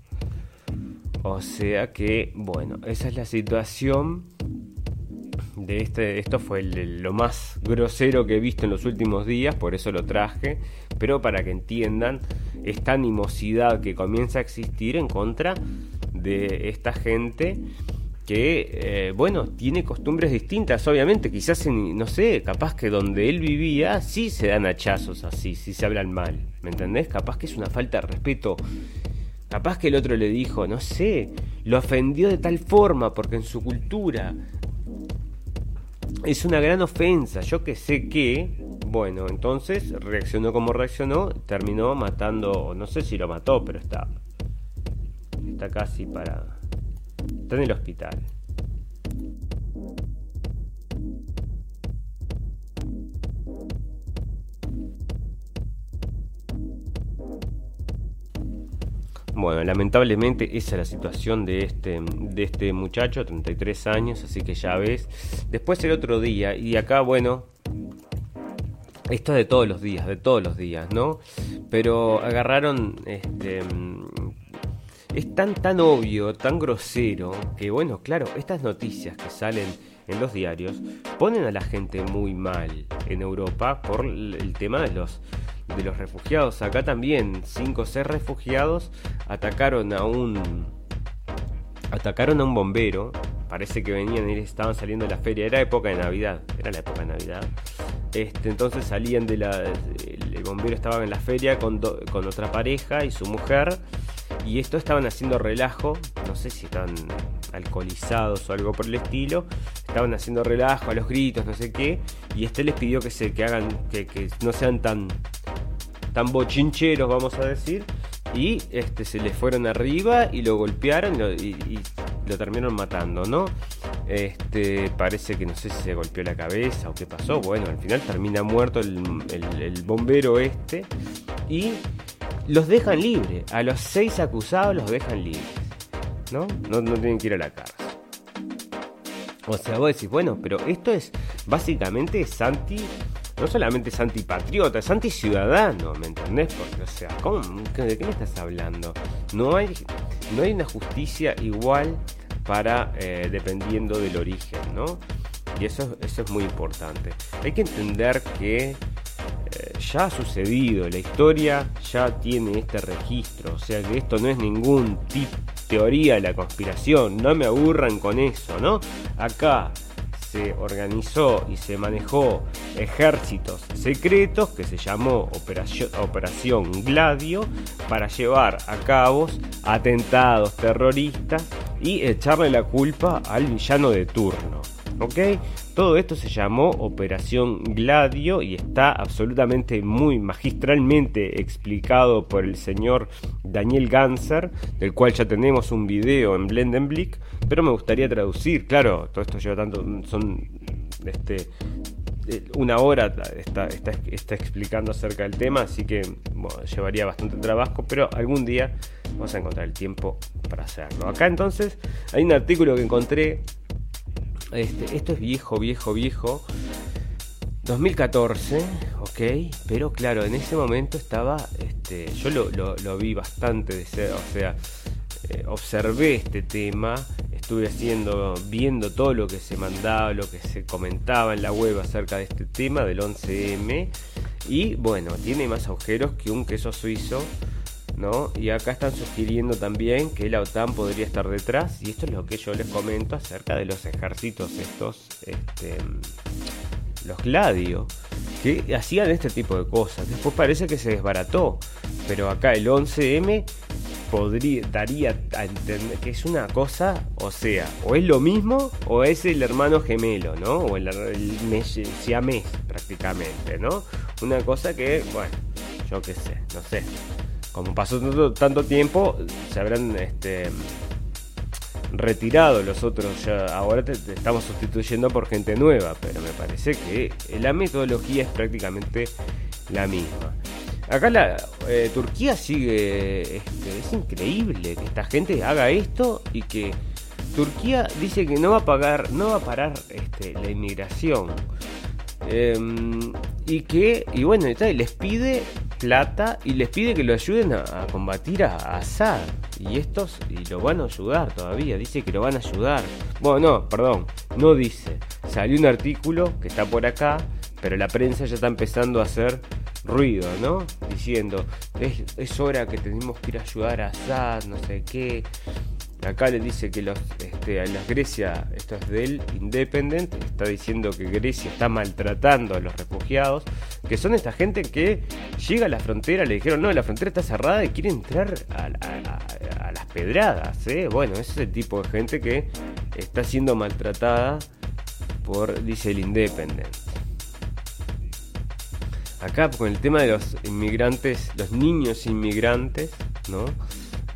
Speaker 1: O sea que, bueno, esa es la situación de este, esto fue lo más grosero que he visto en los últimos días, por eso lo traje, pero para que entiendan esta animosidad que comienza a existir en contra de esta gente que, eh, bueno, tiene costumbres distintas, obviamente, quizás, en, no sé, capaz que donde él vivía sí se dan hachazos así, sí se hablan mal, ¿me entendés? Capaz que es una falta de respeto Capaz que el otro le dijo, no sé, lo ofendió de tal forma porque en su cultura es una gran ofensa. Yo que sé que, bueno, entonces reaccionó como reaccionó, terminó matando, no sé si lo mató, pero está, está casi para, está en el hospital. Bueno, lamentablemente esa es la situación de este, de este muchacho, 33 años, así que ya ves. Después el otro día, y acá, bueno, esto es de todos los días, de todos los días, ¿no? Pero agarraron, este, es tan, tan obvio, tan grosero, que bueno, claro, estas noticias que salen en los diarios, ponen a la gente muy mal en Europa por el tema de los de los refugiados. Acá también cinco o seis refugiados atacaron a un atacaron a un bombero. Parece que venían y estaban saliendo de la feria. Era época de Navidad. Era la época de Navidad. Este, entonces salían de la. El, bombero estaba en la feria con, con otra pareja y su mujer. Y esto estaban haciendo relajo. No sé si estaban alcoholizados o algo por el estilo. Estaban haciendo relajo a los gritos, no sé qué. Y este les pidió que se que hagan. que, que no sean tan. tan bochincheros, vamos a decir y este, se le fueron arriba y lo golpearon y, lo terminaron matando, ¿no? Este, parece que no sé si se golpeó la cabeza o qué pasó. Bueno, al final termina muerto el, bombero este y los dejan libres. A los seis acusados los dejan libres, ¿no? No, no tienen que ir a la cárcel. O sea, vos decís, bueno, pero esto es básicamente Santi no solamente es antipatriota, es anticiudadano, ¿me entendés? Porque, o sea, ¿de qué me estás hablando? No hay, no hay una justicia igual para, eh, dependiendo del origen, ¿no? Y eso, eso es muy importante. Hay que entender que eh, ya ha sucedido, la historia ya tiene este registro, o sea que esto no es ningún tipo teoría de la conspiración, no me aburran con eso, ¿no? Acá se organizó y se manejó ejércitos secretos que se llamó Operación, Operación Gladio para llevar a cabo atentados terroristas y echarle la culpa al villano de turno. ¿Ok? Todo esto se llamó Operación Gladio y está absolutamente muy magistralmente explicado por el señor Daniel Ganser, del cual ya tenemos un video en Blendenblick, pero me gustaría traducir, claro, todo esto lleva tanto, son este, una hora está, explicando acerca del tema, así que llevaría bastante trabajo, pero algún día vamos a encontrar el tiempo para hacerlo. Acá entonces hay un artículo que encontré este, esto es viejo, viejo, viejo. 2014, ok, pero claro, en ese momento estaba, este, yo lo, vi bastante o sea, eh, observé este tema, estuve haciendo, viendo todo lo que se mandaba, lo que se comentaba en la web acerca de este tema del 11M, y bueno, tiene más agujeros que un queso suizo, ¿no? Y acá están sugiriendo también que la OTAN podría estar detrás, y esto es lo que yo les comento acerca de los ejércitos estos, este, los Gladio, que hacían este tipo de cosas. Después parece que se desbarató, pero acá el 11M podría, daría a entender que es una cosa, o sea, o es lo mismo o es el hermano gemelo, ¿no? O el, el siamés prácticamente, ¿no? Una cosa que, bueno, yo qué sé, no sé como pasó tanto, tiempo, se habrán este, retirado los otros. Ya ahora te, estamos sustituyendo por gente nueva, pero me parece que la metodología es prácticamente la misma. Acá la eh, Turquía sigue, este, es increíble que esta gente haga esto y que Turquía dice que no va a pagar, no va a parar este, la inmigración. Em, y que, y bueno, les pide plata y les pide que lo ayuden a, combatir a, Assad. Y estos, y lo van a ayudar todavía, dice que lo van a ayudar. Bueno, no, perdón, no dice. Salió un artículo que está por acá, pero la prensa ya está empezando a hacer ruido, ¿no? Diciendo, es, es hora que tenemos que ir a ayudar a Assad, no sé qué. Acá le dice que este, a Grecia, esto es del Independent, está diciendo que Grecia está maltratando a los refugiados, que son esta gente que llega a la frontera, le dijeron, no, la frontera está cerrada y quiere entrar a, las pedradas. ¿eh? Bueno, ese es el tipo de gente que está siendo maltratada por, dice el Independent. Acá con el tema de los inmigrantes, los niños inmigrantes, ¿no?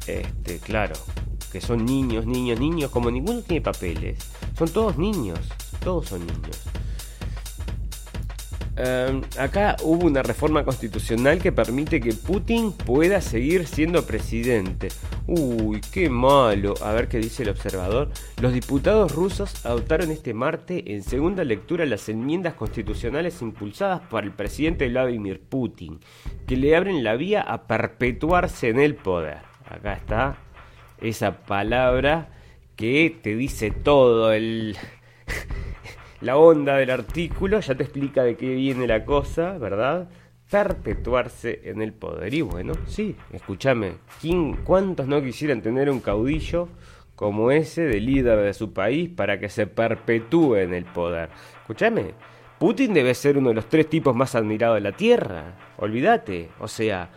Speaker 1: Este, claro, que son niños, niños, niños, como ninguno tiene papeles. Son todos niños, todos son niños. Em, acá hubo una reforma constitucional que permite que Putin pueda seguir siendo presidente. Uy, qué malo. A ver qué dice el observador. Los diputados rusos adoptaron este martes en segunda lectura las enmiendas constitucionales impulsadas por el presidente Vladimir Putin, que le abren la vía a perpetuarse en el poder. Acá está esa palabra que te dice todo el la onda del artículo ya te explica de qué viene la cosa, ¿verdad? Perpetuarse en el poder. Y bueno, sí, escúchame, ¿cuántos no quisieran tener un caudillo como ese de líder de su país para que se perpetúe en el poder? Escúchame, Putin debe ser uno de los tres tipos más admirados de la Tierra. Olvídate, o sea,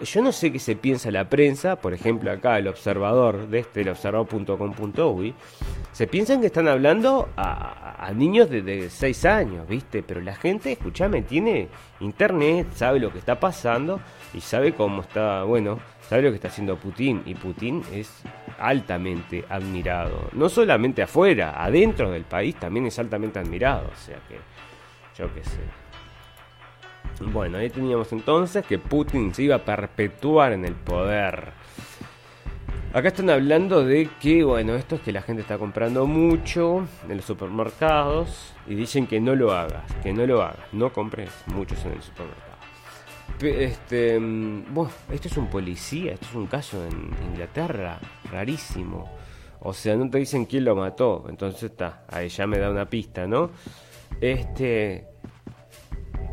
Speaker 1: yo no sé qué se piensa la prensa, por ejemplo acá el observador de este, el observador.com.uy, se piensan que están hablando a, niños de, 6 años, ¿viste? Pero la gente, escúchame, tiene internet, sabe lo que está pasando y sabe cómo está, bueno, sabe lo que está haciendo Putin y Putin es altamente admirado, no solamente afuera, adentro del país también es altamente admirado, o sea que yo qué sé. Bueno, ahí teníamos entonces que Putin se iba a perpetuar en el poder. Acá están hablando de que, bueno, esto es que la gente está comprando mucho en los supermercados y dicen que no lo hagas, que no lo hagas, no compres muchos en el supermercado. Este, mm, bueno, esto es un policía, esto es un caso en Inglaterra, rarísimo. O sea, no te dicen quién lo mató, entonces está, ahí ya me da una pista, ¿no? Este,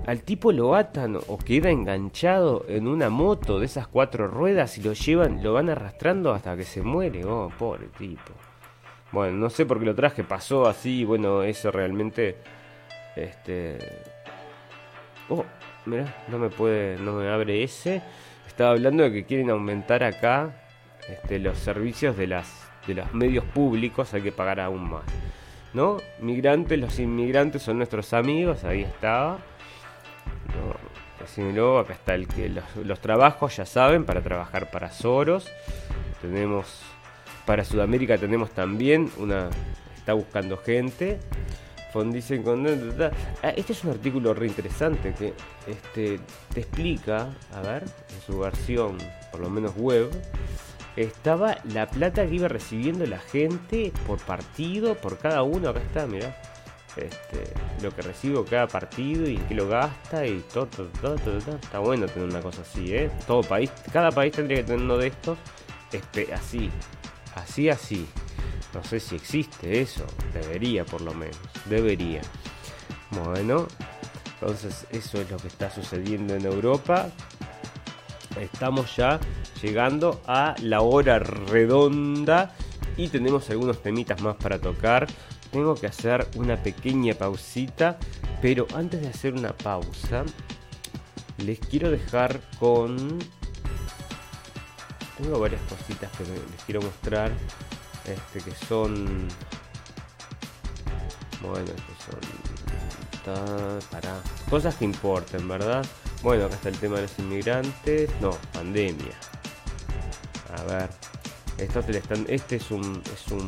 Speaker 1: al tipo lo atan o queda enganchado en una moto de esas cuatro ruedas y lo llevan, lo van arrastrando hasta que se muere. Oh, pobre tipo. Bueno, no sé por qué lo traje, pasó así, bueno, eso realmente. Este. Oh, mira, no me puede, no me abre ese. Estaba hablando de que quieren aumentar acá este, los servicios de las de los medios públicos, hay que pagar aún más. ¿No? Migrantes, los inmigrantes son nuestros amigos, ahí estaba luego acá está el que los, trabajos, ya saben, para trabajar para Soros. Tenemos para Sudamérica tenemos también una está buscando gente. Fondicen con ah, este es un artículo re interesante que este te explica, a ver, en su versión, por lo menos web, estaba la plata que iba recibiendo la gente por partido, por cada uno, acá está, mira este, lo que recibo cada partido y en qué lo gasta y todo, todo, Está bueno tener una cosa así, ¿eh? Todo país, cada país tendría que tener uno de estos así, así, así. No sé si existe eso, debería por lo menos, debería. Bueno, entonces eso es lo que está sucediendo en Europa. Estamos ya llegando a la hora redonda y tenemos algunos temitas más para tocar tengo que hacer una pequeña pausita, pero antes de hacer una pausa, les quiero dejar con... Tengo varias cositas que les quiero mostrar, este, que son... Bueno, que son... para cosas que importen, ¿verdad? Bueno, acá está el tema de los inmigrantes. No, pandemia. A ver. Esto le están, este es un, es un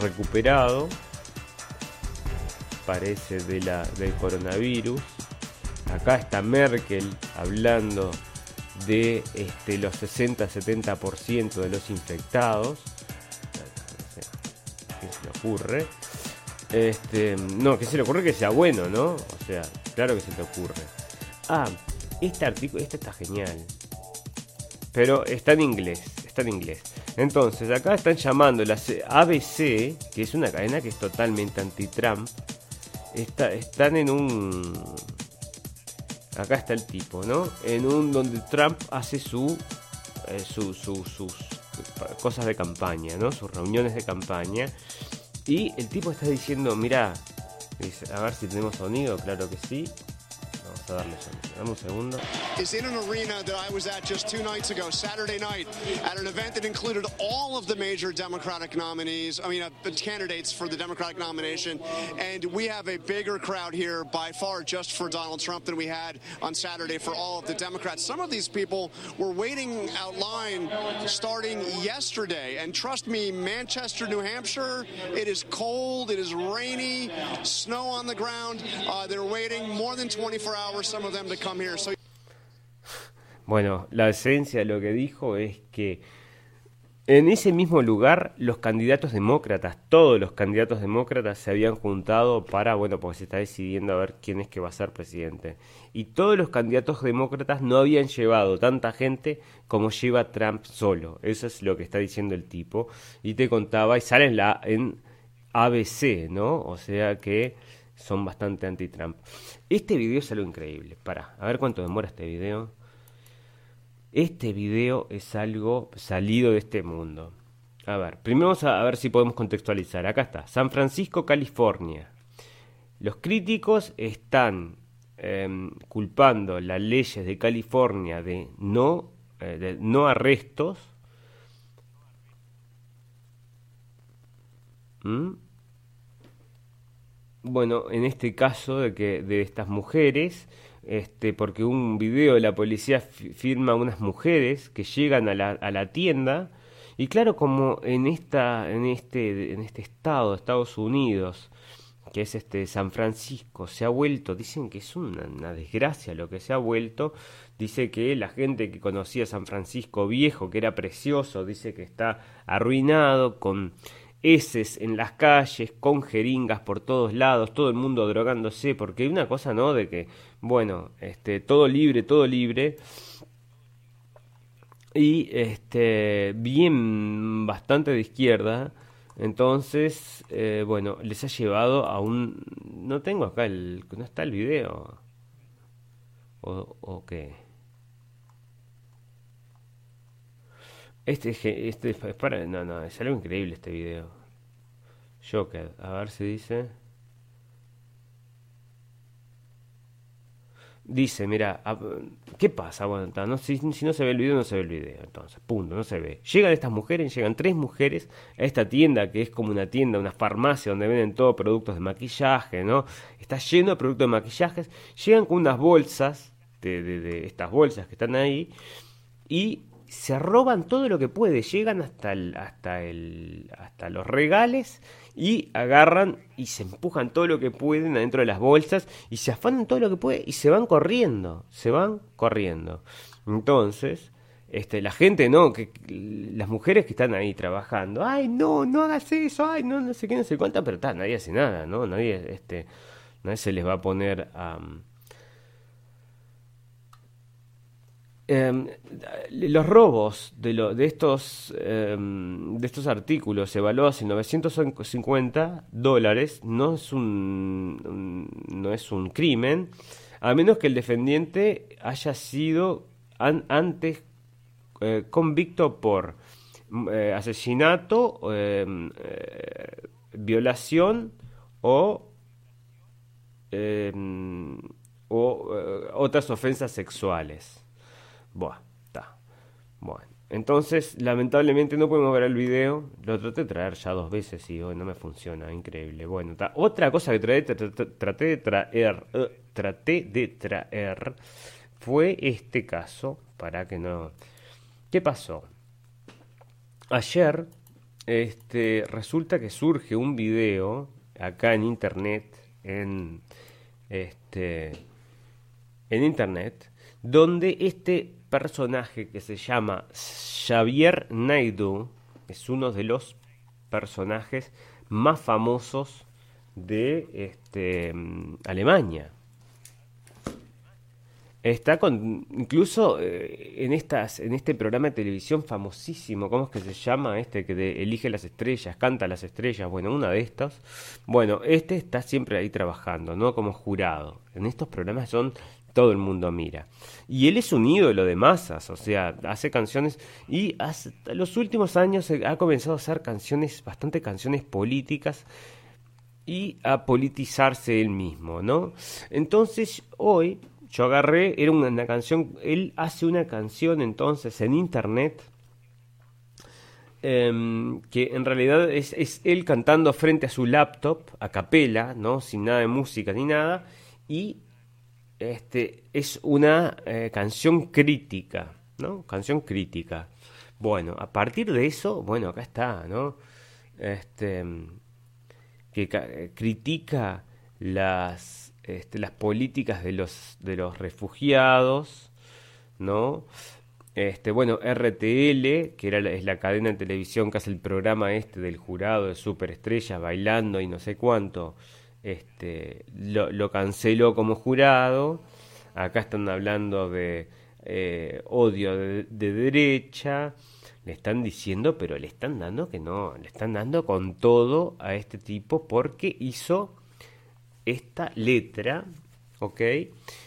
Speaker 1: recuperado, parece, de la, del coronavirus. Acá está Merkel hablando de este, los 60-70% de los infectados. ¿Qué se le ocurre? Este, no, que se le ocurre que sea bueno, ¿no? O sea, claro que se te ocurre. Ah, este artículo, este está genial. Pero está en inglés, en inglés. Entonces, acá están llamando la ABC, que es una cadena que es totalmente anti-Trump. Está, están en un. Acá está el tipo, ¿no? En un donde Trump hace su, eh, su, sus cosas de campaña, ¿no? Sus reuniones de campaña. Y el tipo está diciendo, mira, a ver si tenemos sonido, claro que sí. A darle Dame un segundo.
Speaker 2: Is in an arena that I was at just two nights ago, Saturday night, at an event that included all of the major Democratic nominees, I mean, uh, candidates for the Democratic nomination. And we have a bigger crowd here by far just for Donald Trump than we had on Saturday for all of the Democrats. Some of these people were waiting out line starting yesterday. And trust me, Manchester, New Hampshire, it is cold, it is rainy, snow on the ground. Uh, they're waiting more than 24 hours,
Speaker 1: Bueno, la esencia de lo que dijo es que en ese mismo lugar los candidatos demócratas, todos los candidatos demócratas se habían juntado para, bueno, porque se está decidiendo a ver quién es que va a ser presidente. Y todos los candidatos demócratas no habían llevado tanta gente como lleva Trump solo. Eso es lo que está diciendo el tipo. Y te contaba, y sale en la, en ABC, ¿no? O sea que son bastante anti-Trump. Este video es algo increíble. Para, a ver cuánto demora este video. Este video es algo salido de este mundo. A ver, primero vamos a, ver si podemos contextualizar. Acá está, San Francisco, California. Los críticos están em, culpando las leyes de California de no, eh, de no arrestos. ¿Mm? Bueno, en este caso de que de estas mujeres, este, porque un video de la policía firma unas mujeres que llegan a la, a la tienda y claro, como en esta, en este, en este estado, Estados Unidos, que es este San Francisco, se ha vuelto, dicen que es una, desgracia lo que se ha vuelto, dice que la gente que conocía San Francisco viejo, que era precioso, dice que está arruinado con heces en las calles, con jeringas por todos lados, todo el mundo drogándose, porque hay una cosa, ¿no? De que, bueno, este, todo libre, todo libre, y este bien bastante de izquierda. Entonces eh, bueno les ha llevado a un no tengo acá el no está el video. O, o qué este este es para no no es algo increíble este video Joker a ver si dice dice, mira, ¿qué pasa? Bueno, no, si, no se ve el video, no se ve el video. Entonces, punto, no se ve. Llegan estas mujeres, llegan tres mujeres a esta tienda que es como una tienda, una farmacia donde venden todos productos de maquillaje, ¿no? Está lleno de productos de maquillajes. Llegan con unas bolsas, de, de estas bolsas que están ahí, y se roban todo lo que puede. Llegan hasta, el, hasta, el, hasta los regales y agarran y se empujan todo lo que pueden adentro de las bolsas y se afanan todo lo que pueden y se van corriendo, se van corriendo. Entonces, este, la gente, no, que las mujeres que están ahí trabajando, ay, no, no hagas eso, ay, no, no sé qué, no sé cuánto, pero está, nadie hace nada, ¿no? Nadie, este, nadie se les va a poner a... Em, los robos de, lo, de, estos, em, de estos artículos evaluados en 950 dólares no es un, no es un crimen, a menos que el defendiente haya sido antes eh, convicto por eh, asesinato, em, eh, violación o, o otras ofensas sexuales. Buah, está. Bueno. Entonces, lamentablemente no podemos ver el video. Lo traté de traer ya dos veces y hoy no me funciona. Increíble. Bueno, está. otra cosa que traté, traté de traer, eh, traté de traer fue este caso. Para que no. ¿Qué pasó? Ayer, este, resulta que surge un video acá en internet, en este, en internet, donde este personaje que se llama Xavier Naidu es uno de los personajes más famosos de este, Alemania. Está con incluso eh, en estas en este programa de televisión famosísimo, ¿cómo es que se llama? Este que elige las estrellas, canta las estrellas, bueno, una de estas. Bueno, este está siempre ahí trabajando, ¿no? Como jurado. En estos programas son todo el mundo mira. Y él es un ídolo de masas, o sea, hace canciones y hasta los últimos años ha comenzado a hacer canciones, bastante canciones políticas y a politizarse él mismo, ¿no? Entonces, hoy yo agarré, era una, canción, él hace una canción entonces en internet em, que en realidad es, es, él cantando frente a su laptop, a capela, ¿no? Sin nada de música ni nada, y este, es una eh, canción crítica, ¿no? Canción crítica. Bueno, a partir de eso, bueno, acá está, ¿no? Este, que eh, critica las, este, las políticas de los, de los refugiados, ¿no? Este, bueno, RTL, que era es la cadena de televisión que hace el programa este del jurado de superestrellas bailando y no sé cuánto, este, lo, canceló como jurado. Acá están hablando de eh, odio de, derecha, le están diciendo, pero le están dando que no, le están dando con todo a este tipo porque hizo esta letra, ¿ok?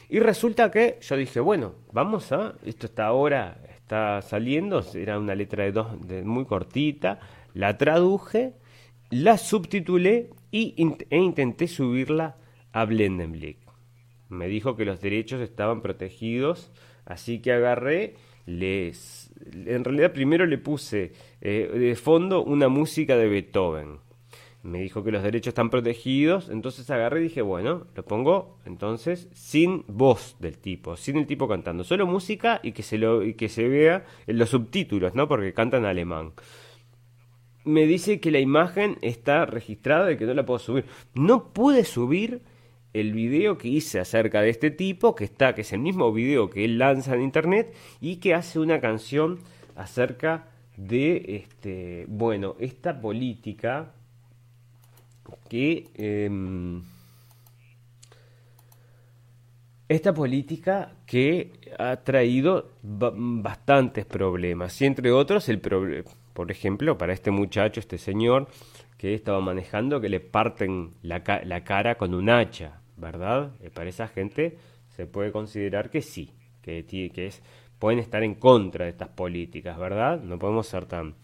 Speaker 1: Y resulta que yo dije, bueno, vamos a, esto está ahora, está saliendo, era una letra de dos, muy cortita, la traduje, la subtitulé y e intenté subirla a Blendenblick. Me dijo que los derechos estaban protegidos, así que agarré, les, en realidad primero le puse eh, de fondo una música de Beethoven. Me dijo que los derechos están protegidos, entonces agarré y dije, bueno, lo pongo entonces sin voz del tipo, sin el tipo cantando, solo música y que se lo y que se vea en los subtítulos, ¿no? Porque cantan alemán me dice que la imagen está registrada y que no la puedo subir. No pude subir el video que hice acerca de este tipo, que está, que es el mismo video que él lanza en internet y que hace una canción acerca de este, bueno, esta política que em, esta política que ha traído bastantes problemas y entre otros el problema por ejemplo, para este muchacho, este señor que estaba manejando, que le parten la, cara con un hacha, ¿verdad? Eh, para esa gente se puede considerar que sí, que, que es, pueden estar en contra de estas políticas, ¿verdad? No podemos ser tan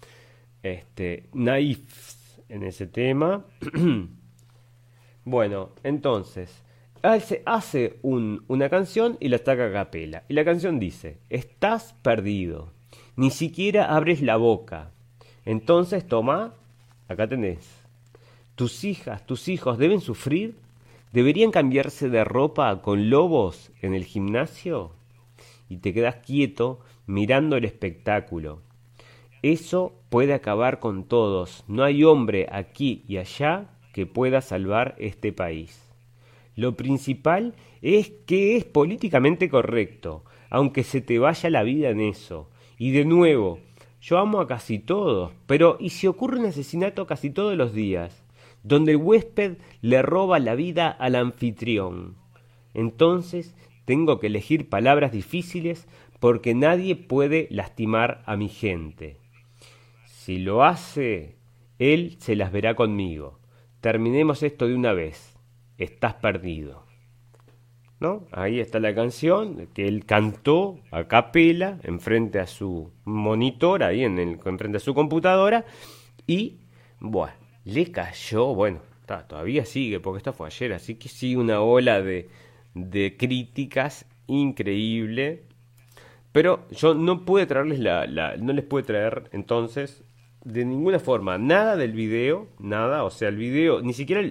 Speaker 1: este, naifs en ese tema. bueno, entonces, hace, hace un, una canción y la ataca a capela. Y la canción dice, estás perdido, ni siquiera abres la boca, entonces, toma, acá tenés. Tus hijas, tus hijos deben sufrir. ¿Deberían cambiarse de ropa con lobos en el gimnasio? Y te quedas quieto mirando el espectáculo. Eso puede acabar con todos. No hay hombre aquí y allá que pueda salvar este país. Lo principal es que es políticamente correcto, aunque se te vaya la vida en eso. Y de nuevo, yo amo a casi todos, pero ¿y si ocurre un asesinato casi todos los días, donde el huésped le roba la vida al anfitrión? Entonces tengo que elegir palabras difíciles porque nadie puede lastimar a mi gente. Si lo hace, él se las verá conmigo. Terminemos esto de una vez. Estás perdido. ¿No? Ahí está la canción que él cantó a capela enfrente a su monitor, ahí en el, enfrente a su computadora, y, bueno, le cayó, bueno, todavía sigue, porque esto fue ayer, así que sigue una ola de, de críticas increíble. Pero yo no pude traerles la, la, no les pude traer entonces de ninguna forma nada del video, nada, o sea, el video, ni siquiera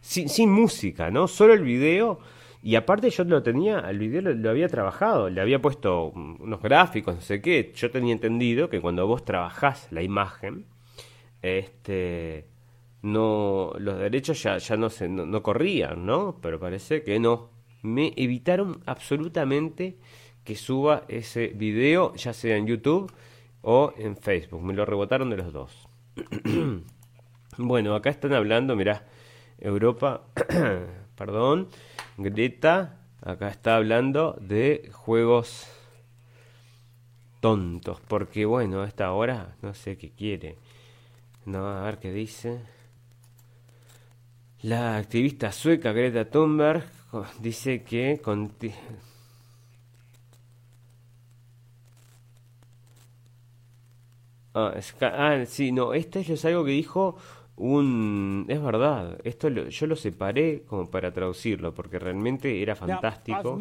Speaker 1: sin, sin música, ¿no? Solo el video y aparte yo lo tenía, el video lo, había trabajado, le había puesto unos gráficos, no sé qué. Yo tenía entendido que cuando vos trabajás la imagen, este no los derechos ya, ya no se no, corrían, ¿no? Pero parece que no. Me evitaron absolutamente que suba ese video, ya sea en YouTube o en Facebook. Me lo rebotaron de los dos. bueno, acá están hablando, mirá, Europa, perdón, Greta acá está hablando de juegos tontos, porque bueno, a esta hora no sé qué quiere. No, a ver qué dice. La activista sueca Greta Thunberg dice que Ah, ah, sí, no, este es algo que dijo un es verdad esto yo lo separé como para traducirlo porque realmente era fantástico.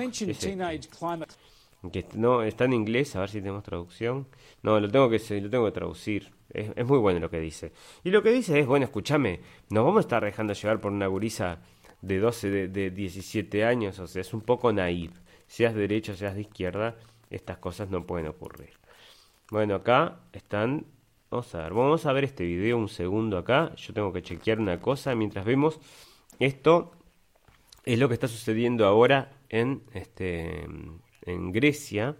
Speaker 1: Que no está en inglés a ver si tenemos traducción. No lo tengo que lo tengo que traducir. Es, es, muy bueno lo que dice. Y lo que dice es bueno escúchame nos vamos a estar dejando llevar por una gurisa de 12 de, de 17 años o sea es un poco naive. Seas de derecha seas de izquierda estas cosas no pueden ocurrir. Bueno acá están Vamos a ver, vamos a ver este video un segundo acá. Yo tengo que chequear una cosa mientras vemos esto. Es lo que está sucediendo ahora en, este, en Grecia.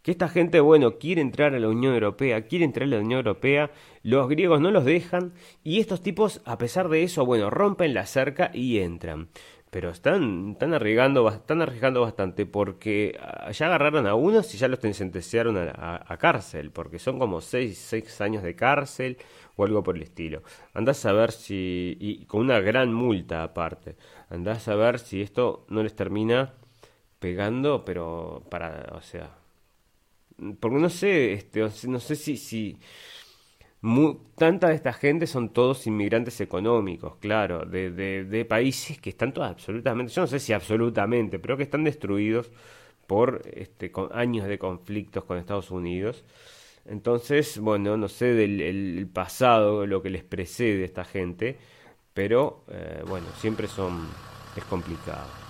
Speaker 1: Que esta gente, bueno, quiere entrar a la Unión Europea, quiere entrar a la Unión Europea, los griegos no los dejan y estos tipos, a pesar de eso, bueno, rompen la cerca y entran. Pero están, están, arriesgando, están arriesgando bastante porque ah, ya agarraron a unos y ya los sentenciaron a, cárcel, porque son como seis, seis años de cárcel o algo por el estilo. Andás a ver si, y con una gran multa aparte, andás a ver si esto no les termina pegando, pero para, o sea, porque no sé, este, no sé si, si tanta de esta gente son todos inmigrantes económicos, claro, de, países que están todos absolutamente, yo no sé si absolutamente, pero que están destruidos por este, años de conflictos con Estados Unidos. Entonces, bueno, no sé del el pasado, lo que les precede a esta gente, pero eh, bueno, siempre son, es complicado.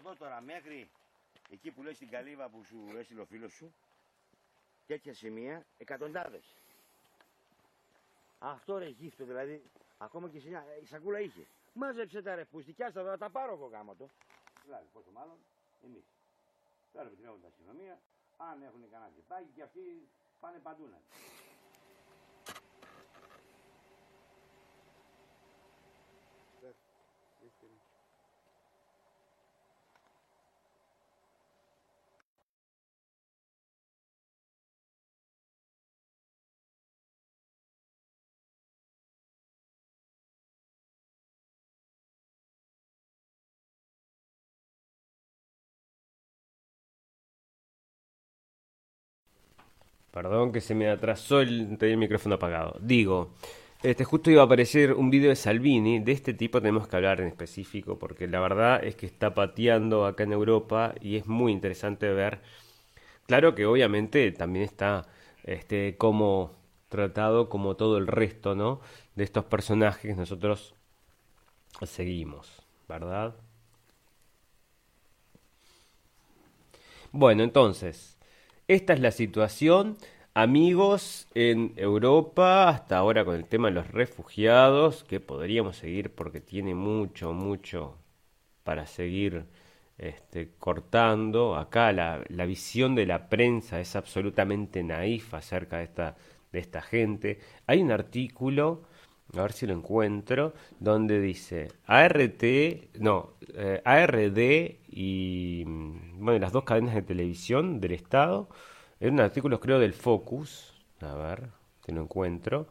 Speaker 3: Εδώ τώρα μέχρι εκεί που λες την καλύβα που σου έστειλε ο φίλος σου, τέτοια σημεία, εκατοντάδες. Αυτό ρε γύφτο δηλαδή, ακόμα και σε η σακούλα είχε. Μάζεψε τα ρε πουστικιά στα τα πάρω εγώ γάμα το. Δηλαδή πόσο μάλλον εμείς. Τώρα που την έχουν τα αστυνομία, αν έχουν κανένα τσιπάκι και αυτοί πάνε παντού να
Speaker 1: Perdón que se me atrasó el, micrófono apagado. Digo, este, justo iba a aparecer un video de Salvini. De este tipo tenemos que hablar en específico porque la verdad es que está pateando acá en Europa y es muy interesante ver. Claro que obviamente también está este, como tratado como todo el resto, ¿no? De estos personajes que nosotros seguimos, ¿verdad? Bueno, entonces, esta es la situación. Amigos en Europa, hasta ahora con el tema de los refugiados, que podríamos seguir porque tiene mucho, mucho para seguir este, cortando. Acá la, la, visión de la prensa es absolutamente naif acerca de esta, de esta gente. Hay un artículo, a ver si lo encuentro, donde dice ART, no, eh, ARD y bueno, las dos cadenas de televisión del Estado, en un artículo creo del Focus, a ver, si lo encuentro,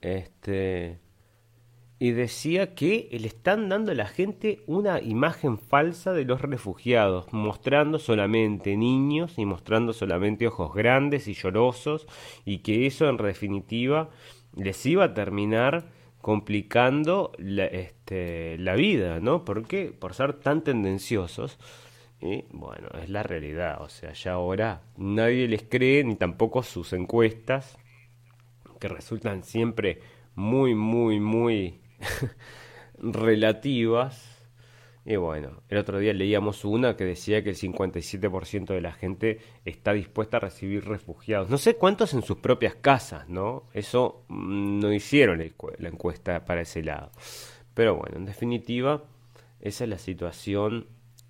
Speaker 1: este, y decía que le están dando a la gente una imagen falsa de los refugiados, mostrando solamente niños y mostrando solamente ojos grandes y llorosos, y que eso en definitiva les iba a terminar complicando la, este, la vida, ¿no? ¿Por qué? Por ser tan tendenciosos. Y bueno, es la realidad. O sea, ya ahora nadie les cree, ni tampoco sus encuestas, que resultan siempre muy, muy, muy relativas. Y bueno, el otro día leíamos una que decía que el 57% de la gente está dispuesta a recibir refugiados. No sé cuántos en sus propias casas, ¿no? Eso mm, no hicieron la encuesta para ese lado. Pero bueno, en definitiva, esa es la situación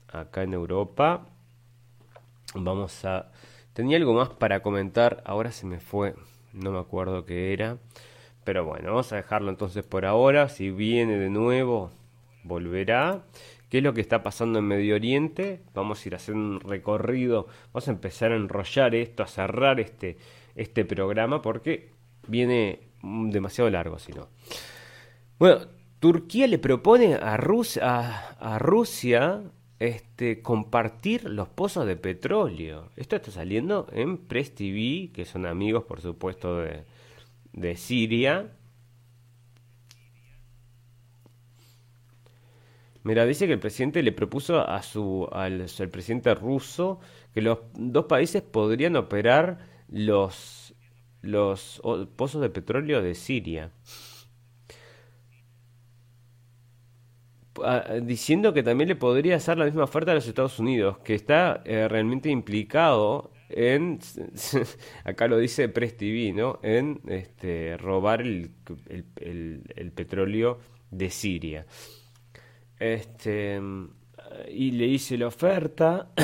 Speaker 1: acá en Europa. Vamos a... Tenía algo más para comentar, ahora se me fue, no me acuerdo qué era. Pero bueno, vamos a dejarlo entonces por ahora. Si viene de nuevo, volverá. ¿Qué es lo que está pasando en Medio Oriente? Vamos a ir a hacer un recorrido. Vamos a empezar a enrollar esto, a cerrar este, este programa porque viene demasiado largo, si no. Bueno, Turquía le propone a, Rusia, a Rusia este, compartir los pozos de petróleo. Esto está saliendo en Press TV, que son amigos, por supuesto, de Siria. Mira, dice que el presidente le propuso a su al, presidente ruso que los dos países podrían operar los los pozos de petróleo de Siria. Ah, diciendo que también le podría hacer la misma oferta a los Estados Unidos, que está eh, realmente implicado en, acá lo dice Press TV, ¿no? En este, robar el- el petróleo de Siria. Este, y le hice la oferta.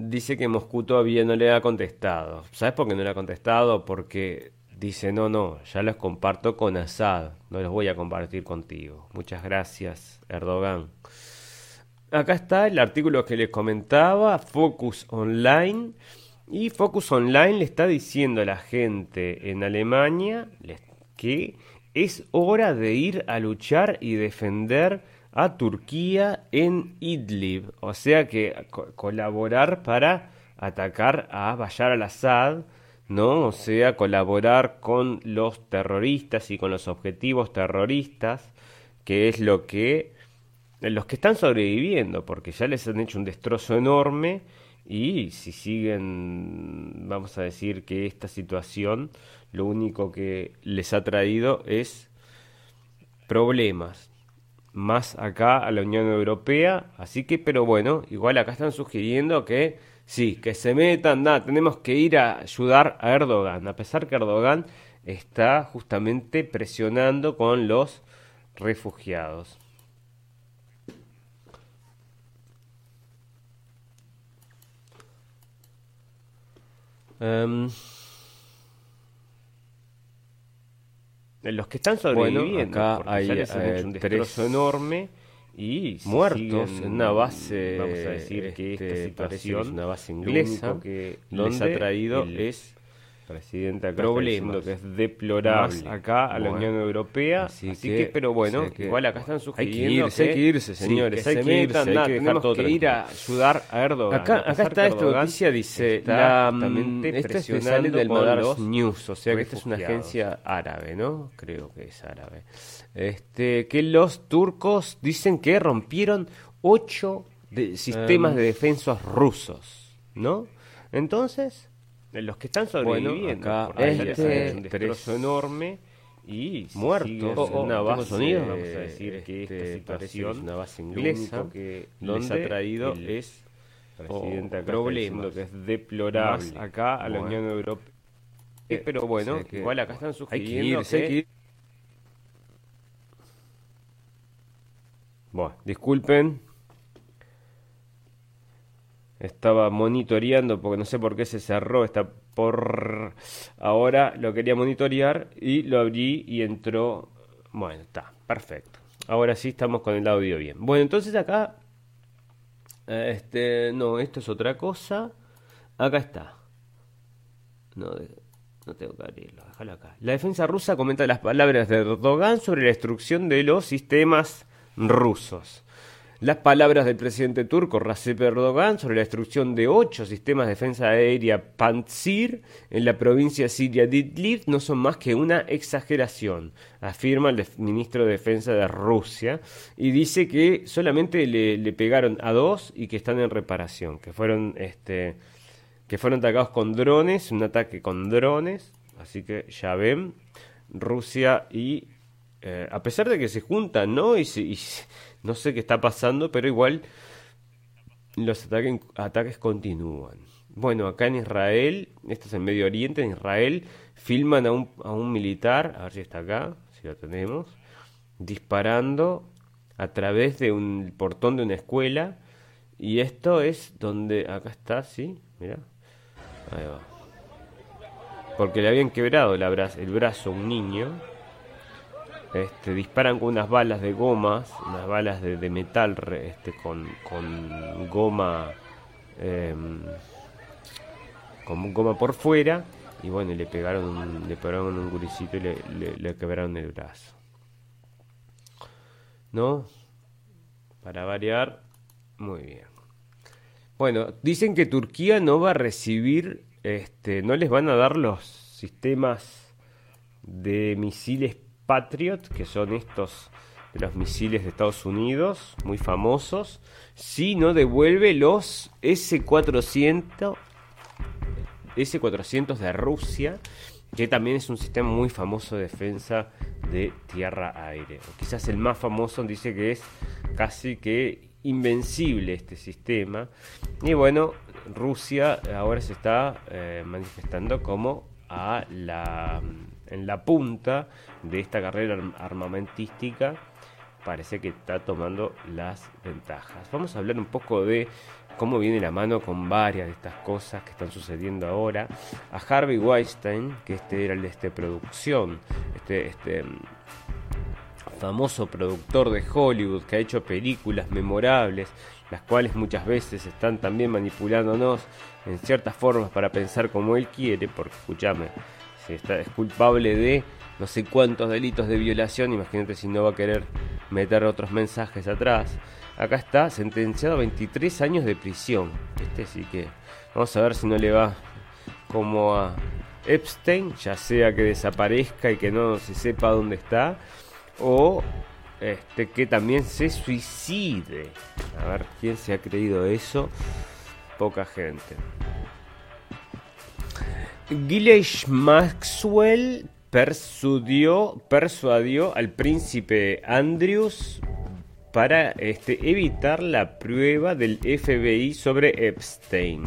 Speaker 1: Dice que Moscú todavía no le ha contestado. ¿Sabes por qué no le ha contestado? Porque dice, no, no, ya los comparto con Assad, no los voy a compartir contigo. Muchas gracias, Erdogan. Acá está el artículo que les comentaba, Focus Online. Y Focus Online le está diciendo a la gente en Alemania que es hora de ir a luchar y defender a Turquía en Idlib. O sea que co- colaborar para atacar a Bashar al-Assad, ¿no? O sea, colaborar con los terroristas y con los objetivos terroristas, que es lo que los que están sobreviviendo, porque ya les han hecho un destrozo enorme y si siguen, vamos a decir que esta situación lo único que les ha traído es problemas más acá a la Unión Europea, así que, pero bueno, igual acá están sugiriendo que sí, que se metan, nada, tenemos que ir a ayudar a Erdogan, a pesar que Erdogan está justamente presionando con los refugiados. Em, los que están sobreviviendo,
Speaker 4: acá
Speaker 1: porque
Speaker 4: hay,
Speaker 1: les
Speaker 4: eh,
Speaker 1: un
Speaker 4: tres
Speaker 1: destrozo enorme y
Speaker 4: muertos en una base,
Speaker 1: vamos a decir que
Speaker 4: este,
Speaker 1: esta
Speaker 4: que
Speaker 1: situación
Speaker 4: es una base inglesa,
Speaker 1: que les
Speaker 4: donde
Speaker 1: ha traído
Speaker 4: el
Speaker 1: es
Speaker 4: presidente acá está diciendo que es deplorable
Speaker 1: más acá a la
Speaker 4: Bueno,
Speaker 1: Unión Europea
Speaker 4: así
Speaker 1: así,
Speaker 4: que-
Speaker 1: que, pero bueno
Speaker 4: que-
Speaker 1: igual acá están
Speaker 4: hay que
Speaker 1: sugiriendo
Speaker 4: irse, hay que irse, señores,
Speaker 1: que
Speaker 4: hay
Speaker 1: se
Speaker 4: que irse,
Speaker 1: metan,
Speaker 4: hay que dejar
Speaker 1: tenemos
Speaker 4: todo
Speaker 1: que ir a ayudar a Erdogan
Speaker 4: Acá, está
Speaker 1: que
Speaker 4: esta noticia, dice,
Speaker 1: está
Speaker 4: la, mm,
Speaker 1: justamente
Speaker 4: esto es que sale del Madars News, o sea que esta es una agencia árabe, ¿no? Creo que es árabe. Este, que los turcos dicen que rompieron ocho de- sistemas
Speaker 1: Em.
Speaker 4: de defensa rusos, ¿no? Entonces,
Speaker 1: los que están
Speaker 4: Bueno,
Speaker 1: sobreviviendo
Speaker 4: acá
Speaker 1: les han
Speaker 4: este,
Speaker 1: hecho un destrozo
Speaker 4: tres
Speaker 1: enorme y
Speaker 4: muertos en una
Speaker 1: ¿tengo
Speaker 4: base,
Speaker 1: sonido? vamos a decir que
Speaker 4: este,
Speaker 1: esta
Speaker 4: que
Speaker 1: situación
Speaker 4: es una base
Speaker 1: lo
Speaker 4: inglesa,
Speaker 1: que les ha traído
Speaker 4: el
Speaker 1: es
Speaker 4: presidente acá está
Speaker 1: problemas
Speaker 4: que es deplorable.
Speaker 1: más acá a la
Speaker 4: Bueno,
Speaker 1: Unión Europea.
Speaker 4: Eh,
Speaker 1: pero bueno
Speaker 4: que-
Speaker 1: igual acá están
Speaker 4: hay que
Speaker 1: sugiriendo
Speaker 4: irse, hay ir-
Speaker 1: Bueno, disculpen. Estaba monitoreando porque no sé por qué se cerró esta por ahora lo quería monitorear y lo abrí y entró. Bueno, está, perfecto. Ahora sí estamos con el audio bien. Bueno, entonces acá este no, esto es otra cosa. Acá está. No, no tengo que abrirlo, déjalo acá. La defensa rusa comenta las palabras de Erdogan sobre la destrucción de los sistemas rusos. Las palabras del presidente turco Recep Erdogan sobre la destrucción de ocho sistemas de defensa aérea Pantsir en la provincia siria de Idlib no son más que una exageración, afirma el ministro de Defensa de Rusia, y dice que solamente le, pegaron a dos y que están en reparación, que fueron este que fueron atacados con drones, un ataque con drones, así que ya ven, Rusia y eh, a pesar de que se juntan, ¿no? Y se- no sé qué está pasando, pero igual los ataques, continúan. Bueno, acá en Israel, esto es en Medio Oriente, en Israel, filman a un, a un militar, a ver si está acá, si lo tenemos, disparando a través de un portón de una escuela. Y esto es donde, acá está, sí, mira, ahí va. Porque le habían quebrado el brazo a un niño. Este, disparan con unas balas de gomas, unas balas de, metal este, con, con goma em, con goma por fuera y bueno, le pegaron un, le pegaron un guricito y le, le- le quebraron el brazo. ¿No? Para variar, muy bien. Bueno, dicen que Turquía no va a recibir, este, no les van a dar los sistemas de misiles Patriot, que son estos de los misiles de Estados Unidos, muy famosos, si no devuelve los S-400 S-400 de Rusia, que también es un sistema muy famoso de defensa de tierra-aire. O quizás el más famoso dice que es casi que invencible este sistema. Y bueno, Rusia ahora se está eh, manifestando como a la, en la punta de esta carrera armamentística. Parece que está tomando las ventajas. Vamos a hablar un poco de cómo viene la mano con varias de estas cosas que están sucediendo ahora. A Harvey Weinstein, que este era el de este producción, este, este mm, famoso productor de Hollywood que ha hecho películas memorables, las cuales muchas veces están también manipulándonos en ciertas formas para pensar como él quiere, porque escúchame, si está, es culpable de no sé cuántos delitos de violación, imagínate si no va a querer meter otros mensajes atrás. Acá está sentenciado a 23 años de prisión. Este sí que vamos a ver si no le va como a Epstein, ya sea que desaparezca y que no se sepa dónde está, o este que también se suicide. A ver quién se ha creído eso. Poca gente. Gilles Maxwell persuadió, persuadió al príncipe Andrews para este, evitar la prueba del FBI sobre Epstein.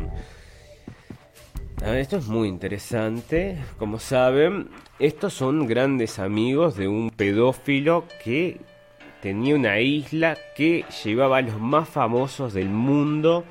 Speaker 1: esto es muy interesante. Como saben, estos son grandes amigos de un pedófilo que tenía una isla que llevaba a los más famosos del mundo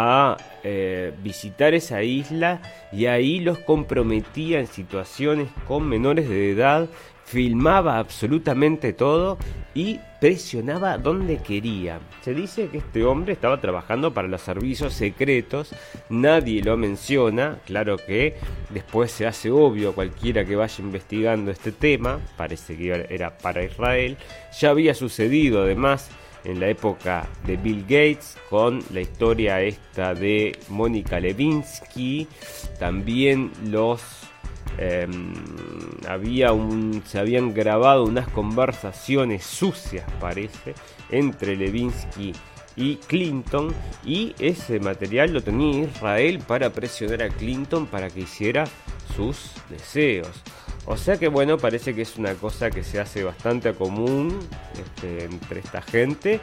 Speaker 1: a eh, visitar esa isla y ahí los comprometía en situaciones con menores de edad filmaba absolutamente todo y presionaba donde quería. Se dice que este hombre estaba trabajando para los servicios secretos, nadie lo menciona, claro que después se hace obvio a cualquiera que vaya investigando este tema, parece que era para Israel, ya había sucedido además en la época de Bill Gates con la historia esta de Mónica Levinsky, también los Em, había un, se habían grabado unas conversaciones sucias, parece, entre Levinsky y Clinton y ese material lo tenía Israel para presionar a Clinton para que hiciera sus deseos. O sea que bueno, parece que es una cosa que se hace bastante común este, entre esta gente,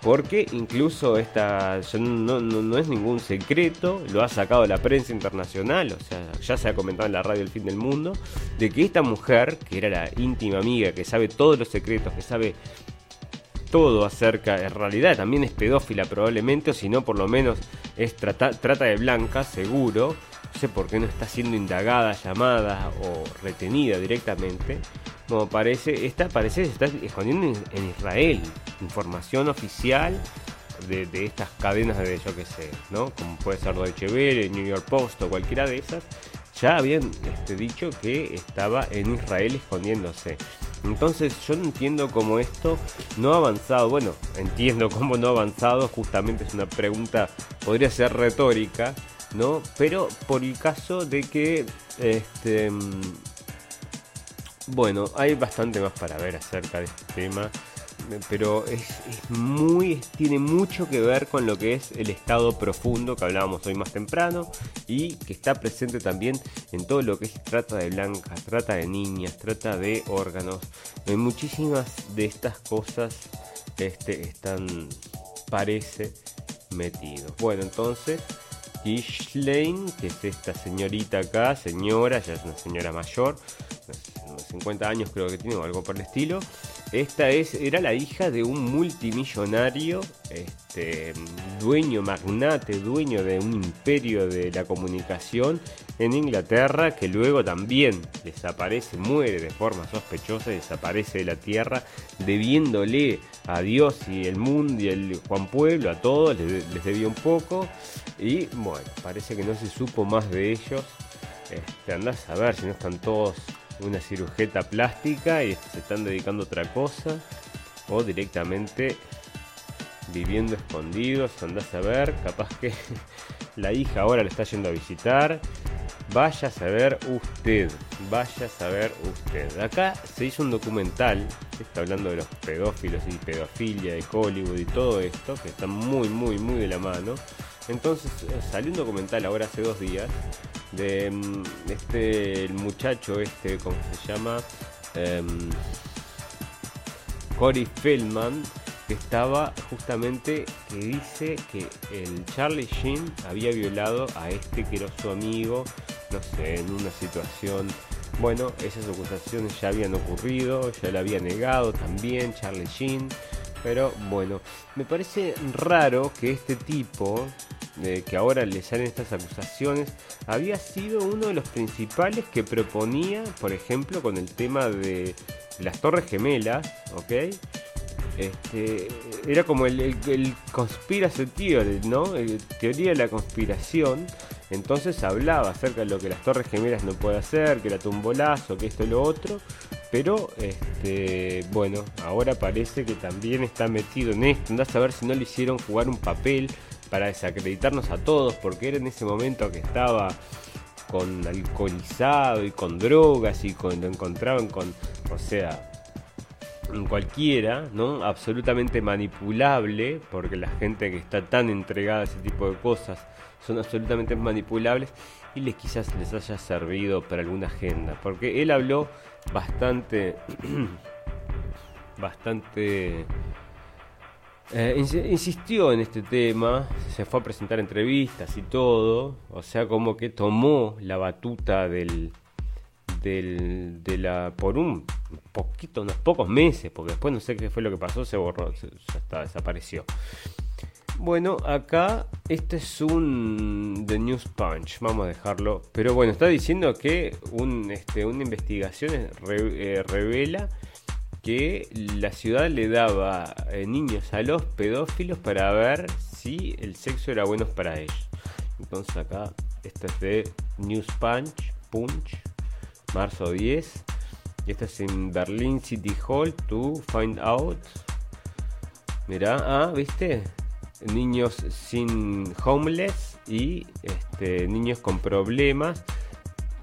Speaker 1: porque incluso esta no, no, es ningún secreto, lo ha sacado la prensa internacional, o sea, ya se ha comentado en la radio El Fin del Mundo, de que esta mujer, que era la íntima amiga, que sabe todos los secretos, que sabe todo acerca, en realidad también es pedófila probablemente, o si no por lo menos es trata, trata de blanca, seguro, no sé por qué no está siendo indagada, llamada o retenida directamente. Como parece, esta parece se está escondiendo en, Israel. Información oficial de, estas cadenas de yo que sé, ¿no? Como puede ser Deutsche Welle, New York Post o cualquiera de esas. Ya habían este, dicho que estaba en Israel escondiéndose. Entonces yo no entiendo cómo esto no ha avanzado. Bueno, entiendo cómo no ha avanzado. Justamente es una pregunta, podría ser retórica, ¿no? Pero por el caso de que, este, mm, bueno, hay bastante más para ver acerca de este tema, pero es, muy, tiene mucho que ver con lo que es el estado profundo que hablábamos hoy más temprano y que está presente también en todo lo que es trata de blancas, trata de niñas, trata de órganos. En muchísimas de estas cosas este, están, parece, metidos. Bueno, entonces Lane, que es esta señorita acá, señora, ya es una señora mayor, 50 años creo que tiene o algo por el estilo. Esta es, era la hija de un multimillonario, este, dueño, magnate, dueño de un imperio de la comunicación en Inglaterra, que luego también desaparece, muere de forma sospechosa, desaparece de la tierra, debiéndole a Dios y el mundo y el Juan Pueblo, a todos, les, les debía un poco. Y bueno, parece que no se supo más de ellos. Este, andás a ver si no están todos una cirujeta plástica y se están dedicando a otra cosa o directamente viviendo escondidos, andás a ver, capaz que la hija ahora le está yendo a visitar. Vaya a saber usted, vaya a saber usted. Acá se hizo un documental, está hablando de los pedófilos y pedofilia de Hollywood y todo esto, que está muy, muy, muy de la mano. Entonces eh, salió un documental ahora hace dos días de mm, este el muchacho este, ¿cómo se llama? Um, Corey Feldman, que estaba justamente, que dice que el Charlie Sheen había violado a este que era su amigo, no sé, en una situación... Bueno, esas acusaciones ya habían ocurrido, ya le había negado también Charlie Sheen, pero bueno, me parece raro que este tipo, de que ahora le salen estas acusaciones, había sido uno de los principales que proponía, por ejemplo, con el tema de las Torres Gemelas, ¿ok? Este, era como el, el, el conspiracy theory, ¿no? teoría de la conspiración. Entonces hablaba acerca de lo que las Torres Gemelas no puede hacer, que era tumbolazo, que esto y lo otro. Pero, este, bueno, ahora parece que también está metido en esto. Andás a ver si no le hicieron jugar un papel para desacreditarnos a todos, porque era en ese momento que estaba con alcoholizado y con drogas y con, lo encontraban con, o sea, cualquiera, ¿no? Absolutamente manipulable, porque la gente que está tan entregada a ese tipo de cosas son absolutamente manipulables y les quizás les haya servido para alguna agenda, porque él habló bastante bastante eh, insistió en este tema, se fue a presentar entrevistas y todo, o sea, como que tomó la batuta del, del, de la por un poquito, unos pocos meses, porque después no sé qué fue lo que pasó, se borró, se, ya desapareció. Bueno, acá este es un The News Punch, vamos a dejarlo. Pero bueno, está diciendo que un, este, una investigación eh, revela que la ciudad le daba eh, niños a los pedófilos para ver si el sexo era bueno para ellos. Entonces acá, esto es de News Punch, Punch, marzo 10. Y esto es en Berlin City Hall to find out. Mirá, ah, ¿viste? Niños sin homeless y este, niños con problemas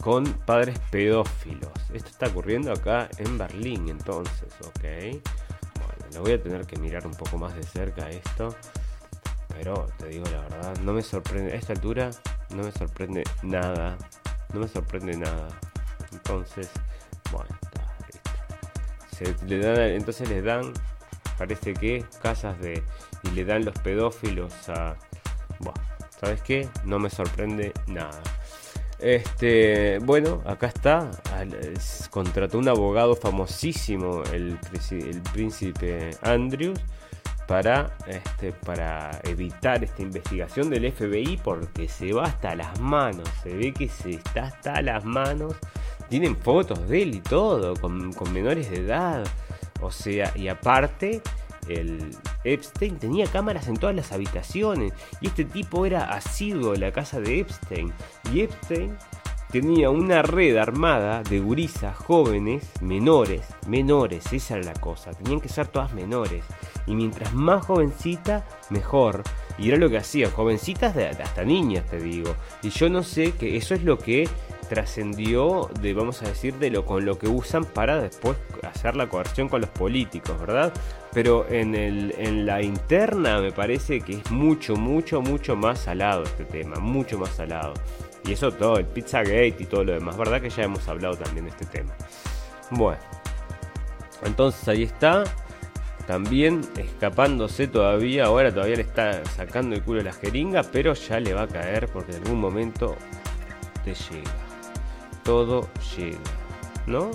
Speaker 1: con padres pedófilos. Esto está ocurriendo acá en Berlín entonces, ¿ok? Bueno, lo voy a tener que mirar un poco más de cerca esto. Pero te digo la verdad, no me sorprende. A esta altura no me sorprende nada. No me sorprende nada. Entonces, bueno, Se le dan, entonces les dan, parece que, casas de. Le dan los pedófilos a. ¿sabes qué? No me sorprende nada. Este, bueno, acá está. Contrató un abogado famosísimo, el, el príncipe Andrews, para, este, para evitar esta investigación del FBI porque se va hasta las manos. Se ve que se está hasta las manos tienen fotos de él y todo, con, menores de edad. O sea, y aparte, el Epstein tenía cámaras en todas las habitaciones. Y este tipo era asiduo a la casa de Epstein. Y Epstein tenía una red armada de gurisas jóvenes, menores, menores, esa era la cosa. Tenían que ser todas menores. Y mientras más jovencita, mejor. Y era lo que hacía, jovencitas de, hasta niñas, te digo. Y yo no sé que eso es lo que trascendió de, vamos a decir, de lo con lo que usan para después hacer la coerción con los políticos, ¿verdad? Pero en, el, en la interna me parece que es mucho, mucho, mucho más salado este tema, mucho más salado. Y eso todo, el Pizzagate y todo lo demás, ¿verdad? Que ya hemos hablado también de este tema. Bueno, entonces ahí está. También escapándose todavía, ahora todavía le está sacando el culo a la jeringa, pero ya le va a caer porque en algún momento te llega todo llega, ¿no?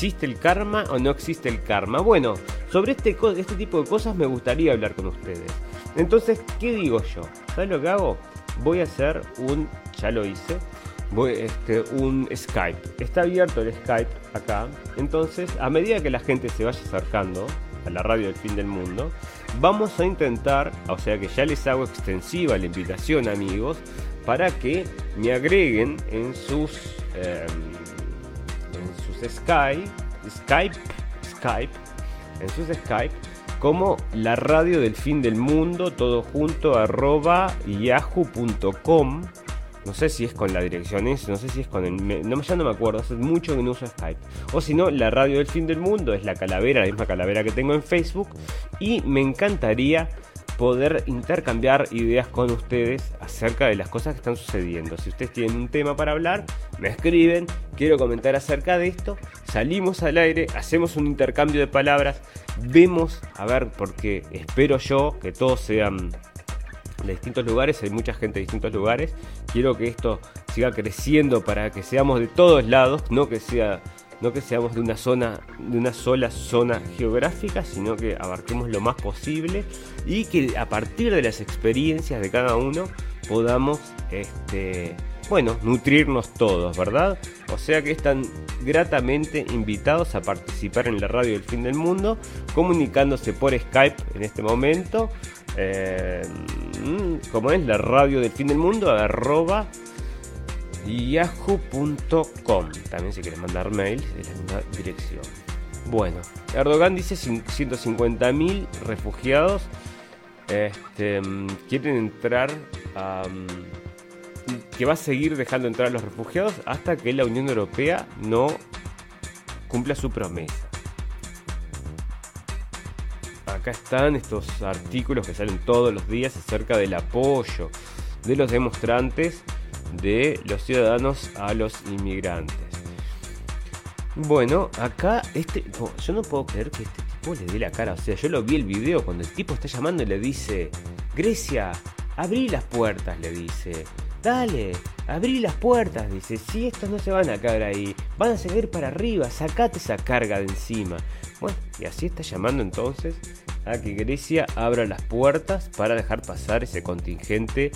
Speaker 1: ¿Existe el karma o no existe el karma? Bueno, sobre este, este tipo de cosas me gustaría hablar con ustedes. Entonces, ¿qué digo yo? ¿Sabes lo que hago? Voy a hacer un, ya lo hice, voy, este, un Skype. Está abierto el Skype acá. Entonces, a medida que la gente se vaya acercando a la radio del fin del mundo, vamos a intentar, o sea que ya les hago extensiva la invitación amigos, para que me agreguen en sus em, sus Skype, Skype, Skype, en sus Skype como la radio del fin del mundo, todo junto, arroba yahoo.com, No sé si es con la dirección es, no sé si es con el... No, ya no me acuerdo, hace mucho que no uso Skype. O si no, la radio del fin del mundo es la calavera, la misma calavera que tengo en Facebook. Y me encantaría poder intercambiar ideas con ustedes acerca de las cosas que están sucediendo. Si ustedes tienen un tema para hablar, me escriben, quiero comentar acerca de esto, salimos al aire, hacemos un intercambio de palabras, vemos, a ver, porque espero yo que todos sean de distintos lugares, hay mucha gente de distintos lugares, quiero que esto siga creciendo para que seamos de todos lados, no que sea no que seamos de una zona, de una sola zona geográfica, sino que abarquemos lo más posible y que a partir de las experiencias de cada uno podamos, este, bueno, nutrirnos todos, ¿verdad? O sea que están gratamente invitados a participar en la radio del fin del mundo, comunicándose por Skype en este momento, eh, mm, como es la radio del fin del mundo, arroba yahoo.com. También si quieres mandar mail es la misma dirección. Bueno, Erdogan dice 150.000 refugiados este, quieren entrar que va a seguir dejando entrar a los refugiados hasta que la Unión Europea no cumpla su promesa. Acá están estos artículos que salen todos los días acerca del apoyo de los demonstrantes de los ciudadanos a los inmigrantes. Bueno, acá este. Yo no puedo creer que este tipo le dé la cara. O sea, yo lo vi el video cuando el tipo está llamando y le dice: Grecia, abrí las puertas, le dice. Dale, abrí las puertas, dice. Si estos no se van a caer ahí, van a seguir para arriba, sacate esa carga de encima. Bueno, y así está llamando entonces a que Grecia abra las puertas para dejar pasar ese contingente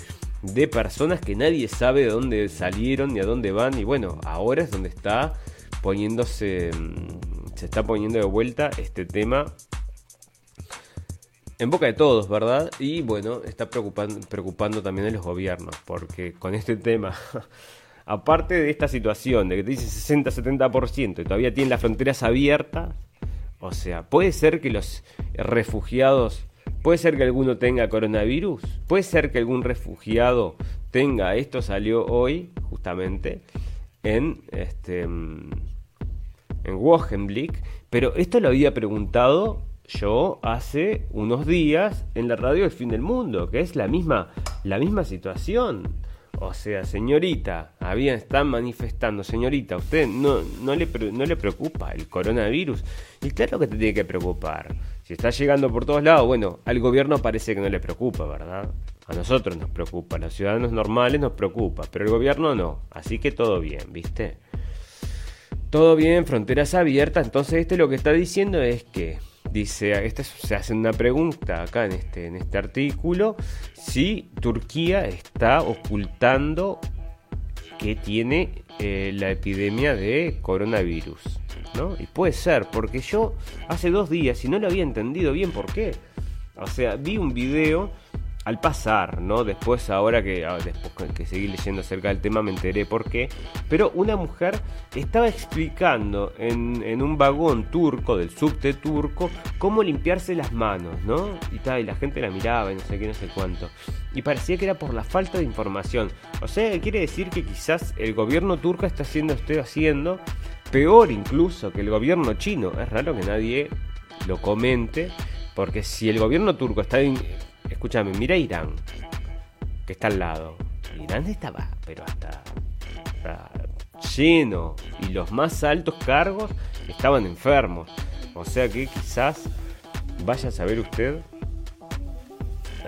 Speaker 1: de personas que nadie sabe de dónde salieron ni a dónde van. Y bueno, ahora es donde está poniéndose, mm, se está poniendo de vuelta este tema en boca de todos, ¿verdad? Y bueno, está preocupando, preocupando también a los gobiernos, porque con este tema, aparte de esta situación de que dice 60-70% y todavía tienen las fronteras abiertas, o sea, puede ser que los refugiados Puede ser que alguno tenga coronavirus, puede ser que algún refugiado tenga, esto salió hoy justamente en este en Wochenblick, pero esto lo había preguntado yo hace unos días en la radio del fin del mundo, que es la misma la misma situación. O sea, señorita, habían, están manifestando, señorita, usted no, no, le, no le preocupa el coronavirus. Y claro que te tiene que preocupar. Si está llegando por todos lados, bueno, al gobierno parece que no le preocupa, ¿verdad? A nosotros nos preocupa, a los ciudadanos normales nos preocupa, pero el gobierno no. Así que todo bien, ¿viste? Todo bien, fronteras abiertas. Entonces, este lo que está diciendo es que dice, este, se hace una pregunta acá en este, en este artículo, si Turquía está ocultando que tiene eh, la epidemia de coronavirus. ¿No? Y puede ser, porque yo hace dos días y no lo había entendido bien por qué. O sea, vi un video al pasar, ¿no? Después, ahora que, ah, después que seguí leyendo acerca del tema, me enteré por qué. Pero una mujer estaba explicando en, en un vagón turco, del subte turco, cómo limpiarse las manos, ¿no? Y, tal, y la gente la miraba y no sé qué, no sé cuánto. Y parecía que era por la falta de información. O sea, quiere decir que quizás el gobierno turco está haciendo, esté haciendo, peor incluso que el gobierno chino. Es raro que nadie lo comente. Porque si el gobierno turco está Escúchame, mira Irán, que está al lado. Irán estaba, pero hasta, lleno. Y los más altos cargos estaban enfermos. O sea que quizás vaya a saber usted.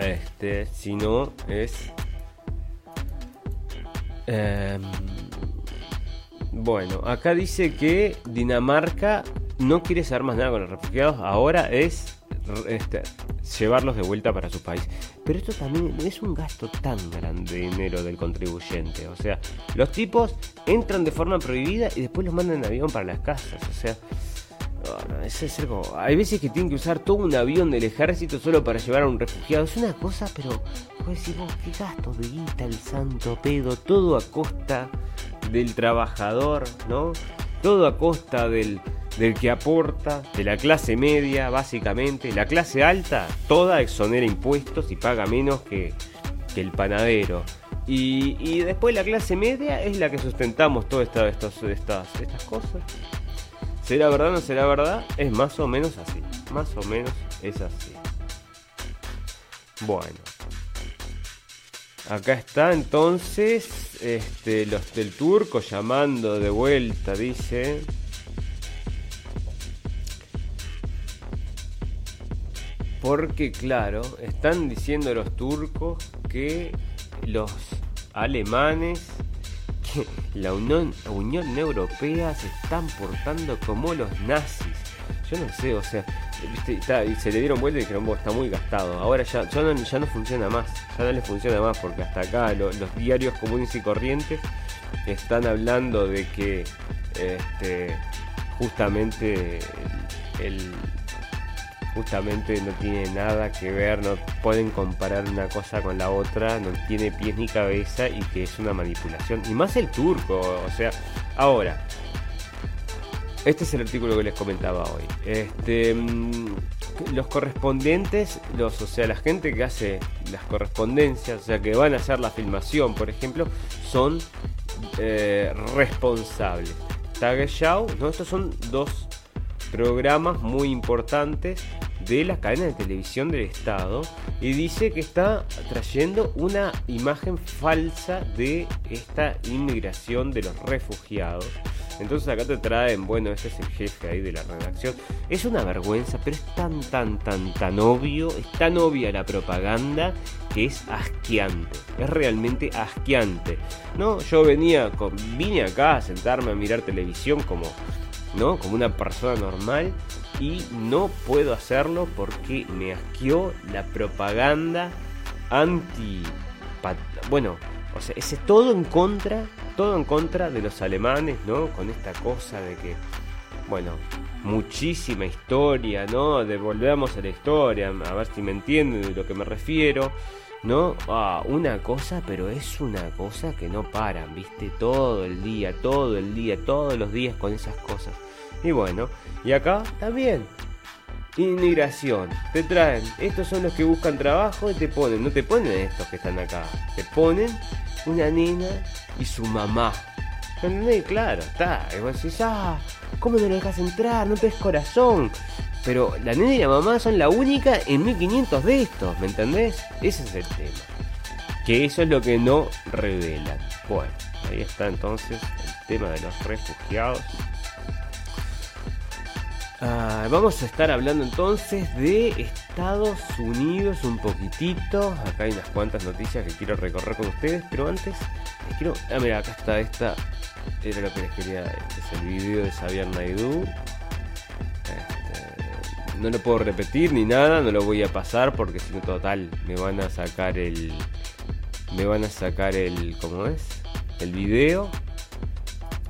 Speaker 1: Este, si no es. Em, bueno, acá dice que Dinamarca no quiere saber más nada con los refugiados. Ahora es este, llevarlos de vuelta para su país. Pero esto también es un gasto tan grande de dinero del contribuyente. O sea, los tipos entran de forma prohibida y después los mandan en avión para las casas. O sea, es algo. Hay veces que tienen que usar todo un avión del ejército solo para llevar a un refugiado. Es una cosa, pero pues qué gasto de guita el santo pedo, todo a costa del trabajador, ¿no? Todo a costa del del que aporta, de la clase media, básicamente. La clase alta, toda exonera impuestos y paga menos que, el panadero. Y, después la clase media es la que sustentamos todas estas, estas, estas cosas. ¿Será verdad o no será verdad? Es más o menos así. Más o menos es así. Bueno. Acá está entonces este, los del turco llamando de vuelta, dice. Porque claro, están diciendo los turcos que los alemanes, que la Unión, Unión Europea se están portando como los nazis. Yo no sé, o sea, y se le dieron vuelta y dijeron, está muy gastado. Ahora ya, ya, no, funciona más, ya no le funciona más porque hasta acá los diarios comunes y corrientes están hablando de que este, justamente el, justamente no tiene nada que ver, no pueden comparar una cosa con la otra, no tiene pies ni cabeza y que es una manipulación. Y más el turco, o sea, ahora, este es el artículo que les comentaba hoy. Este, mm, los correspondientes, los, o sea, la gente que hace las correspondencias, o sea, que van a hacer la filmación, por ejemplo, son eh, responsables. Tagesschau, ¿no? Estos son dos programas muy importantes de la cadena de televisión del Estado y dice que está trayendo una imagen falsa de esta inmigración de los refugiados entonces acá te traen, bueno, ese es el jefe ahí de la redacción. Es una vergüenza, pero es tan, tan, tan, tan obvio, es tan obvia la propaganda que es asqueante. Es realmente asqueante. No, yo venía, con, vine acá a sentarme a mirar televisión como, ¿no? Como una persona normal y no puedo hacerlo porque me asqueó la propaganda anti... Bueno, o sea, ese todo en contra todo en contra de los alemanes, ¿no? Con esta cosa de que, bueno, muchísima historia, ¿no? Devolvemos a la historia, a ver si me entienden de lo que me refiero, ¿no? Ah, una cosa, pero es una cosa que no paran, ¿viste? Todo el día, todo el día, todos los días con esas cosas. Y bueno, y acá también. Inmigración, te traen, estos son los que buscan trabajo y te ponen, no te ponen estos que están acá, te ponen una nena y su mamá. ¿Entendés? Claro, está. Y vos decís, ah, ¿cómo no lo dejas entrar? No te corazón. Pero la nena y la mamá son la única en 1500 de estos, ¿me entendés? Ese es el tema. Que eso es lo que no revelan. Bueno, ahí está entonces el tema de los refugiados. Ah, vamos a estar hablando entonces de Estados Unidos un poquitito. Acá hay unas cuantas noticias que quiero recorrer con ustedes, pero antes quiero... Ah, mira, acá está esta. Era lo que les quería... Este es el video de Xavier Naidoo. No lo puedo repetir ni nada, no lo voy a pasar porque si no total me van a sacar el... Me van a sacar el... ¿Cómo es? El video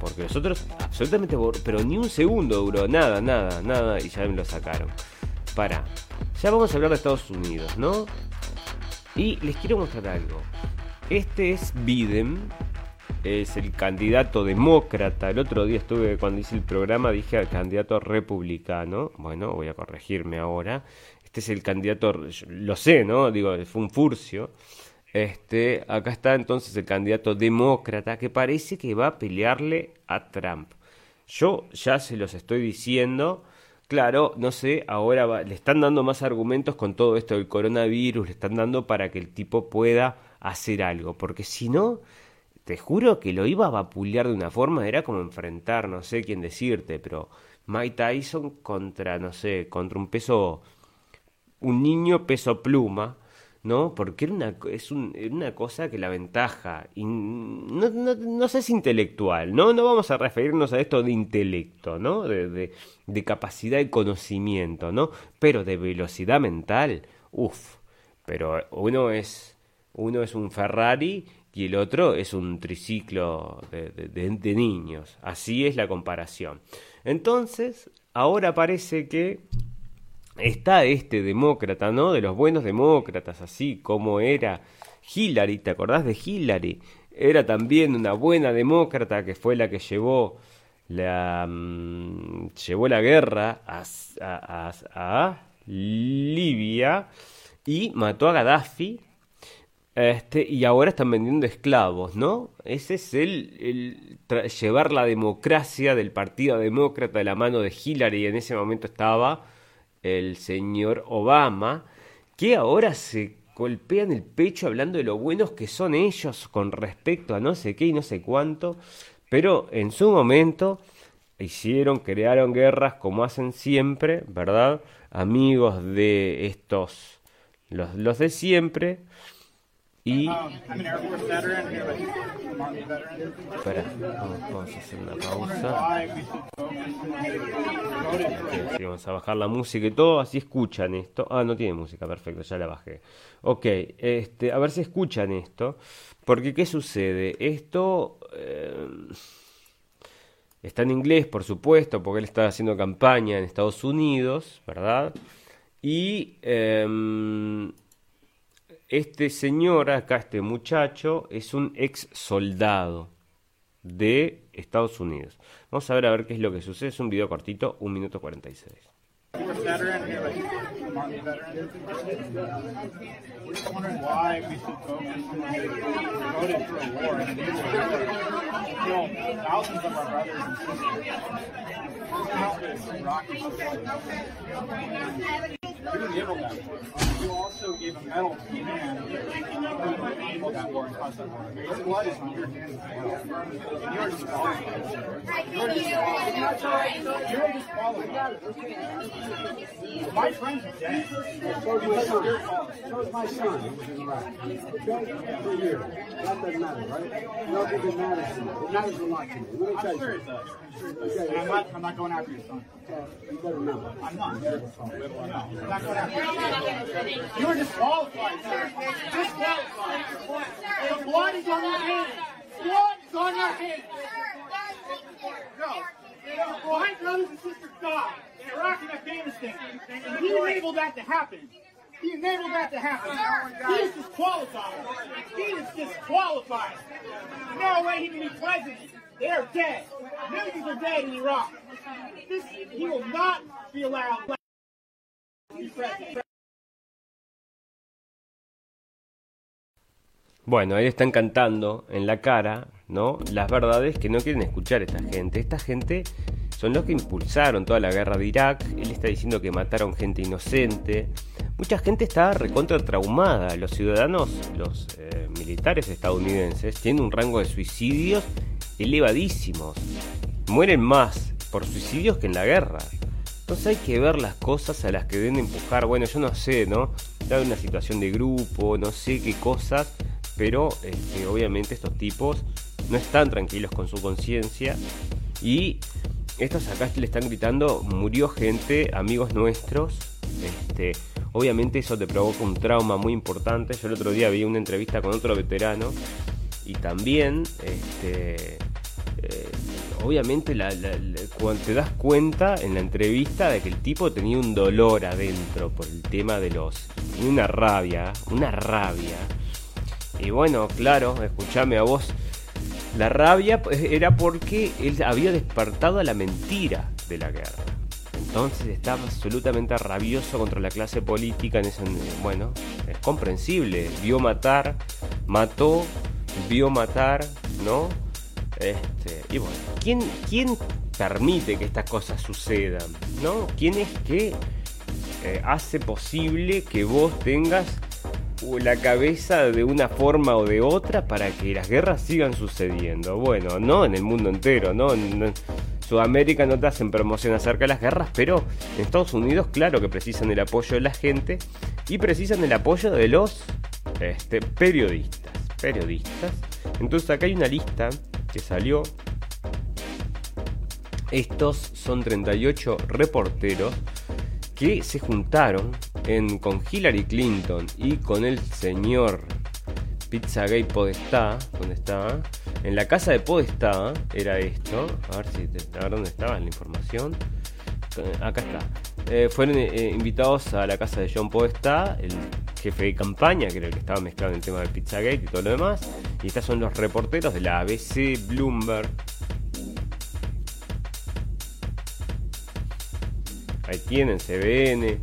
Speaker 1: porque nosotros, absolutamente, pero ni un segundo duró, nada, nada, nada, y ya me lo sacaron. Para, ya vamos a hablar de Estados Unidos, ¿no? Y les quiero mostrar algo. Este es Biden, es el candidato demócrata. El otro día estuve, cuando hice el programa, dije al candidato republicano. Bueno, voy a corregirme ahora. Este es el candidato, lo sé, ¿no? Digo, fue un furcio. Este, acá está entonces el candidato demócrata que parece que va a pelearle a Trump. Yo ya se los estoy diciendo. Claro, no sé, ahora le están dando más argumentos con todo esto del coronavirus, le están dando para que el tipo pueda hacer algo, porque si no, te juro que lo iba a vapulear de una forma, era como enfrentar, no sé quién decirte, pero Mike Tyson contra, no sé, contra un peso, un niño peso pluma, ¿no? Porque era una, es una cosa que la ventaja, y no, no, sé si intelectual, ¿no? No vamos a referirnos a esto de intelecto, ¿no? De, de, capacidad de conocimiento, ¿no? Pero de velocidad mental, uff, pero uno es, uno es un Ferrari y el otro es un triciclo de, niños, así es la comparación. Entonces, ahora parece que está este demócrata, ¿no? De los buenos demócratas, así como era Hillary, ¿te acordás de Hillary? Era también una buena demócrata que fue la que llevó la, mm, llevó la guerra a, a, Libia y mató a Gaddafi. Este, y ahora están vendiendo esclavos, ¿no? Ese es el, llevar la democracia del Partido Demócrata de la mano de Hillary. Y en ese momento estaba el señor Obama, que ahora se golpean el pecho hablando de lo buenos que son ellos con respecto a no sé qué y no sé cuánto. Pero en su momento hicieron, crearon guerras como hacen siempre, ¿verdad? Amigos de estos, los, los de siempre y. Espera, vamos, a hacer una pausa. vamos a bajar la música y todo, así escuchan esto. Ah, no tiene música, perfecto, ya la bajé. Ok, este, a ver si escuchan esto. Porque, ¿qué sucede? Esto. Eh, está en inglés, por supuesto, porque él está haciendo campaña en Estados Unidos, ¿verdad? Y. Em, este señor acá, este muchacho, es un ex soldado de Estados Unidos. Vamos a ver a ver qué es lo que sucede. Es un video cortito, 1 minuto 46. among veterans. We're just wondering why we should voted for a war and we killed thousands of our brothers and sisters. Rockets. You. You also gave a medal to the man who enabled that war in Kosovo. His blood is on your hands. You are disqualified. You are disqualified. You are disqualified. My friends so is my son. So is my son who was in Iraq. Okay? For years. That doesn't matter, right? No, it doesn't matter to me. It matters a lot to me. Let me tell you. I'm sure it. Okay. I'm not, I'm not going after your son. You better remember. I'm not. No. I'm not going after you. You're disqualified, sir. Disqualified. The blood is on your hands. Blood enabled that to happen. He enabled that to happen. He is disqualified. He is disqualified. No way he can be president. They are dead. Millions are dead in Iraq. This, he will not be allowed to be president. Bueno, ahí están cantando en la cara, ¿no? Las verdades que no quieren escuchar esta gente. Esta gente son los que impulsaron toda la guerra de Irak. Él está diciendo que mataron gente inocente. Mucha gente está recontra traumada. Los ciudadanos, los eh, militares estadounidenses, tienen un rango de suicidios elevadísimos. Mueren más por suicidios que en la guerra. Entonces hay que ver las cosas a las que deben empujar. Bueno, yo no sé, ¿no? Está una situación de grupo, no sé qué cosas, pero este, obviamente estos tipos no están tranquilos con su conciencia y estos acá le están gritando, murió gente, amigos nuestros, este, obviamente eso te provoca un trauma muy importante. Yo el otro día vi una entrevista con otro veterano y también, este, eh, obviamente, cuando te das cuenta en la entrevista de que el tipo tenía un dolor adentro por el tema de los. y una rabia, una rabia. Y bueno, claro, escúchame a vos. La rabia pues, era porque él había despertado la mentira de la guerra. Entonces estaba absolutamente rabioso contra la clase política en ese bueno, es comprensible, vio matar, mató vio matar, ¿no? Este, y bueno, ¿quién, ¿quién permite que estas cosas sucedan? ¿No? ¿Quién es que eh, hace posible que vos tengas la cabeza de una forma o de otra para que las guerras sigan sucediendo? Bueno, no en el mundo entero, ¿no? En, Sudamérica no te hacen promoción acerca de las guerras, pero en Estados Unidos, claro que precisan el apoyo de la gente y precisan el apoyo de los este, periodistas periodistas. Entonces acá hay una lista que salió. Estos son 38 reporteros que se juntaron con Hillary Clinton y con el señor Pizzagate Podestá, ¿dónde está? En la casa de Podestá era esto. A ver si a ver dónde estaba la información. Acá está. Eh, fueron eh, invitados a la casa de John Podestá, el jefe de campaña, que era el que estaba mezclado en el tema del Pizzagate y todo lo demás. Y estos son los reporteros de la ABC Bloomberg. Ahí tienen CBN,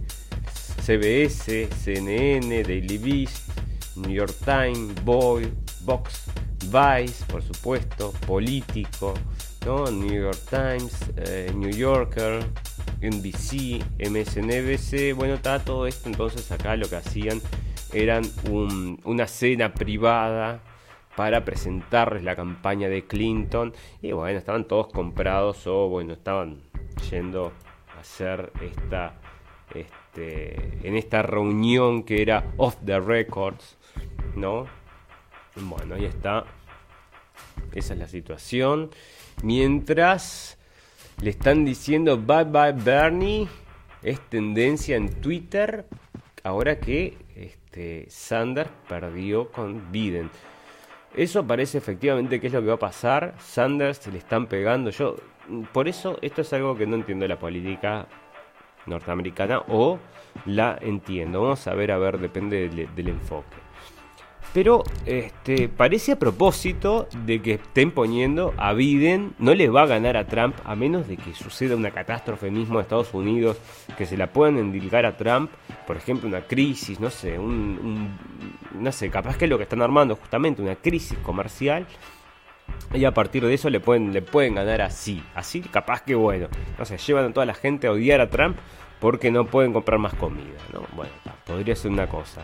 Speaker 1: CBS, CNN, Daily Beast New York Times, Boy, Vox, Vice, por supuesto, Político. New York Times, eh, New Yorker, NBC, MSNBC, bueno, está todo esto, entonces acá lo que hacían eran una cena privada para presentarles la campaña de Clinton y bueno, estaban todos comprados o bueno, estaban yendo hacer esta este, en esta reunión que era off the records, ¿no? Bueno, ahí está. Esa es la situación. Mientras le están diciendo bye bye Bernie, es tendencia en Twitter ahora que este, Sanders perdió con Biden. Eso parece efectivamente que es lo que va a pasar. Sanders le están pegando. Yo, por eso, esto es algo que no entiendo de la política norteamericana o la entiendo. Vamos a ver, a ver, depende del, enfoque. Pero este, parece a propósito de que estén poniendo a Biden, no le va a ganar a Trump a menos de que suceda una catástrofe mismo en Estados Unidos, que se la puedan endilgar a Trump, por ejemplo, una crisis, no sé, un, no sé, capaz que es lo que están armando justamente, una crisis comercial. Y a partir de eso le pueden, le pueden ganar así. Así capaz que bueno. No sé, llevan a toda la gente a odiar a Trump porque no pueden comprar más comida. ¿no? Bueno, podría ser una cosa.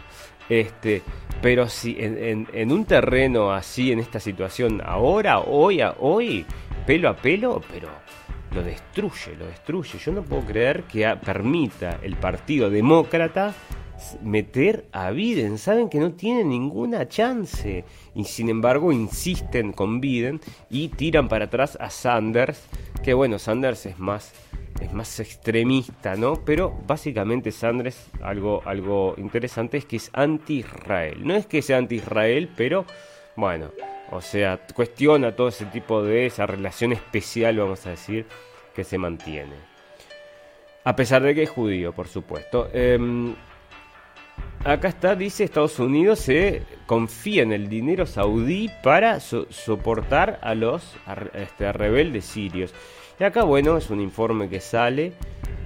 Speaker 1: Este, pero si en, un terreno así, en esta situación, ahora, hoy, a, hoy, pelo a pelo, pero lo destruye, lo destruye. Yo no puedo creer que permita el Partido Demócrata meter a Biden. Saben que no tiene ninguna chance. Y sin embargo insisten con Biden y tiran para atrás a Sanders. Que bueno, Sanders es más, es más extremista, ¿no? Pero básicamente Sanders, algo, algo interesante es que es anti-Israel. No es que sea anti-Israel, pero bueno, o sea, cuestiona todo ese tipo de esa relación especial, vamos a decir, que se mantiene. A pesar de que es judío, por supuesto. Em, Acá está, dice Estados Unidos se confía en el dinero saudí para soportar a los este, rebeldes sirios. Y acá, bueno, es un informe que sale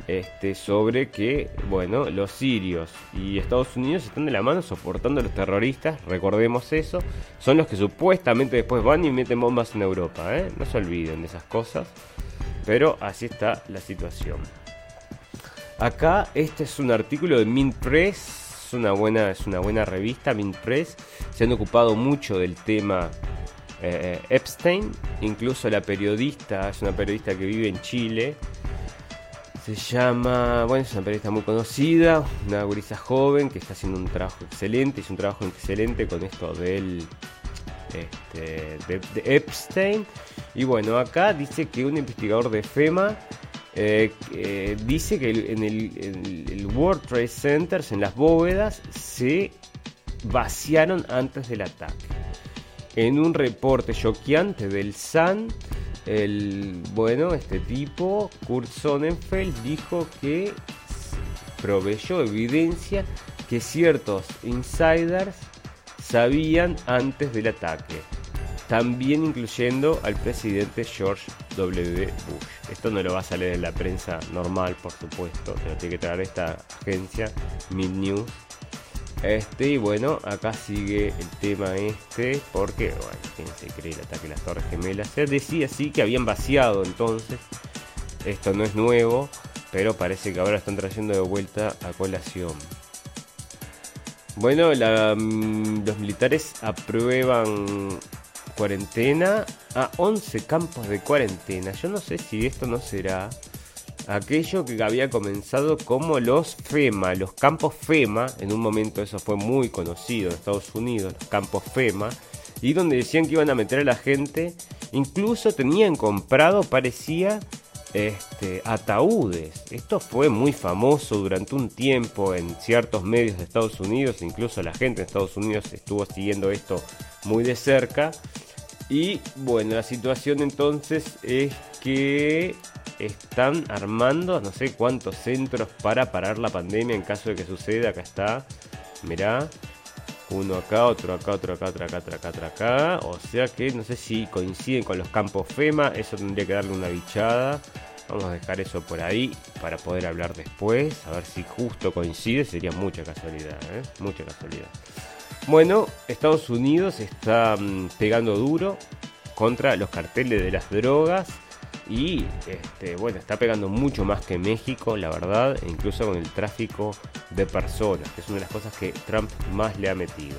Speaker 1: este, sobre que, bueno, los sirios y Estados Unidos están de la mano soportando a los terroristas, recordemos eso, son los que supuestamente después van y meten bombas en Europa, ¿eh? no se olviden de esas cosas, pero así está la situación. Acá este es un artículo de Mint Press una buena, es una buena revista, Mint Press. Se han ocupado mucho del tema eh, Epstein. Incluso la periodista, es una periodista que vive en Chile. Se llama, bueno, es una periodista muy conocida, una gurisa joven que está haciendo un trabajo excelente, hizo un trabajo excelente con esto del este, de Epstein. Y bueno, acá dice que un investigador de FEMA eh, dice que en el, World Trade Center, en las bóvedas, se vaciaron antes del ataque. En un reporte choqueante del Sun, el bueno, este tipo, Kurt Sonnenfeld, dijo que proveyó evidencia que ciertos insiders sabían antes del ataque también incluyendo al presidente George W. Bush. Esto no lo va a salir en la prensa normal, por supuesto, se lo tiene que traer esta agencia, Mid News. Este, y bueno, acá sigue el tema este, porque, bueno, ¿quién se cree el ataque a las Torres Gemelas? Se decía así que habían vaciado entonces. Esto no es nuevo, pero parece que ahora están trayendo de vuelta a colación. Bueno, mm, los militares aprueban cuarentena a 11 campos de cuarentena. Yo no sé si esto no será aquello que había comenzado como los FEMA, los campos FEMA, en un momento eso fue muy conocido en Estados Unidos, los campos FEMA, y donde decían que iban a meter a la gente, incluso tenían comprado, parecía, este, ataúdes. Esto fue muy famoso durante un tiempo en ciertos medios de Estados Unidos, incluso la gente en Estados Unidos estuvo siguiendo esto muy de cerca. Y bueno, la situación entonces es que están armando no sé cuántos centros para parar la pandemia en caso de que suceda. Acá está, mirá, uno acá, otro acá, otro acá, otro acá, otro acá, otro acá. O sea que no sé si coinciden con los campos FEMA, eso tendría que darle una bichada. Vamos a dejar eso por ahí para poder hablar después, a ver si justo coincide, sería mucha casualidad, ¿eh? mucha casualidad. Bueno, Estados Unidos está mm, pegando duro contra los carteles de las drogas y este, bueno, está pegando mucho más que México, la verdad, e incluso con el tráfico de personas, que es una de las cosas que Trump más le ha metido.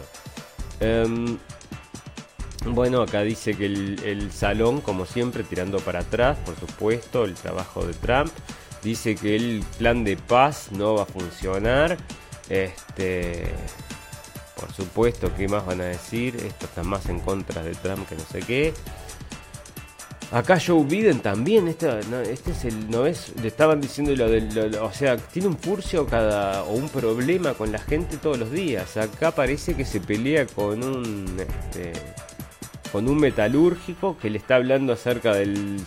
Speaker 1: Em, bueno, acá dice que el, el, salón, como siempre, tirando para atrás, por supuesto, el trabajo de Trump. Dice que el plan de paz no va a funcionar. Este, por supuesto, ¿qué más van a decir? Esto está más en contra de Trump que no sé qué. Acá Joe Biden también, este, es el, no es, le estaban diciendo lo del, o sea, tiene un furcio cada, o un problema con la gente todos los días. Acá parece que se pelea con un, este, con un metalúrgico que le está hablando acerca del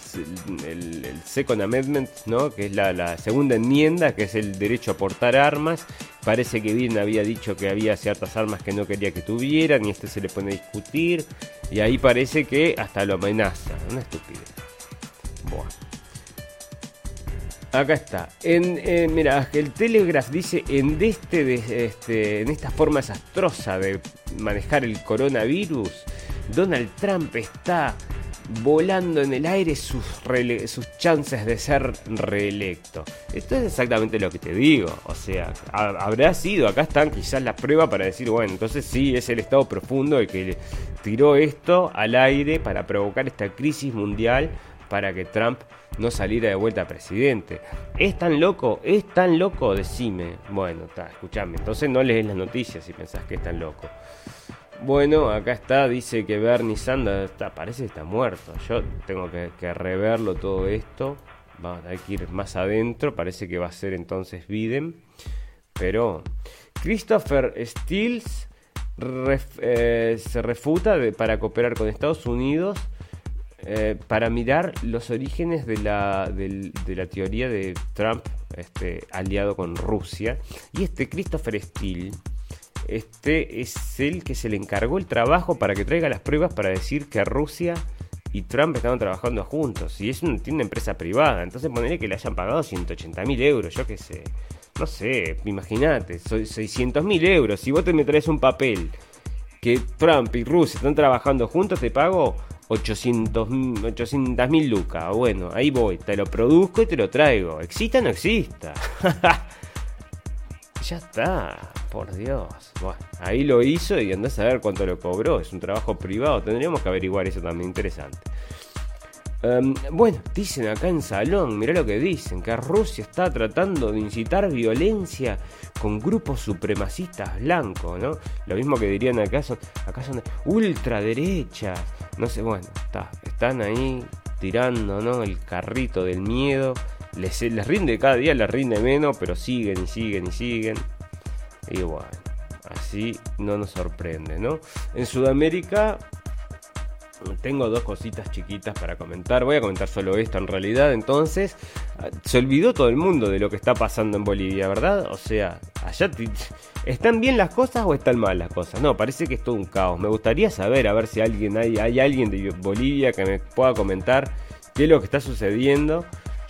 Speaker 1: el, Second Amendment, ¿no? que es la, segunda enmienda, que es el derecho a portar armas. Parece que bien había dicho que había ciertas armas que no quería que tuvieran y este se le pone a discutir. Y ahí parece que hasta lo amenaza. Una estupidez. Bueno. Acá está. En, mira, el Telegraph dice en este, este, en esta forma desastrosa de manejar el coronavirus, Donald Trump está volando en el aire sus, sus chances de ser reelecto. Esto es exactamente lo que te digo. O sea, habrá sido, acá están quizás las pruebas para decir, bueno, entonces sí, es el Estado profundo el que tiró esto al aire para provocar esta crisis mundial para que Trump no saliera de vuelta presidente. ¿Es tan loco? ¿Es tan loco? Decime. Bueno, está, escuchame. Entonces no lees las noticias si pensás que es tan loco. Bueno, acá está, dice que Bernie Sanders parece que está muerto. Yo tengo que, reverlo todo esto. Vamos a que ir más adentro. Parece que va a ser entonces Biden. Pero Christopher Stills eh, se refuta para cooperar con Estados Unidos eh, para mirar los orígenes de la, de la teoría de Trump este, aliado con Rusia. Y este Christopher Steele este es el que se le encargó el trabajo para que traiga las pruebas para decir que Rusia y Trump estaban trabajando juntos. Y es una, tiene una empresa privada. Entonces ponerle que le hayan pagado 180 mil euros, yo qué sé. No sé, imagínate, 600 mil euros. Si vos te me traes un papel que Trump y Rusia están trabajando juntos, te pago 800 mil lucas. Bueno, ahí voy, te lo produzco y te lo traigo. Exista o no exista. ya está, por Dios. Bueno, ahí lo hizo y andás a ver cuánto lo cobró. Es un trabajo privado, tendríamos que averiguar eso también, interesante. Em, bueno, dicen acá en Salón, mirá lo que dicen, que Rusia está tratando de incitar violencia con grupos supremacistas blancos, ¿no? Lo mismo que dirían acá son, acá son ultraderechas, no sé, bueno, está, están ahí tirando, ¿no? El carrito del miedo les, rinde cada día, les rinde menos, pero siguen y siguen y siguen. Y bueno, así no nos sorprende, ¿no? En Sudamérica tengo dos cositas chiquitas para comentar. Voy a comentar solo esto en realidad. Entonces, se olvidó todo el mundo de lo que está pasando en Bolivia, ¿verdad? O sea, allá están bien las cosas o están mal las cosas. No, parece que es todo un caos. Me gustaría saber, a ver si alguien hay, hay alguien de Bolivia que me pueda comentar qué es lo que está sucediendo.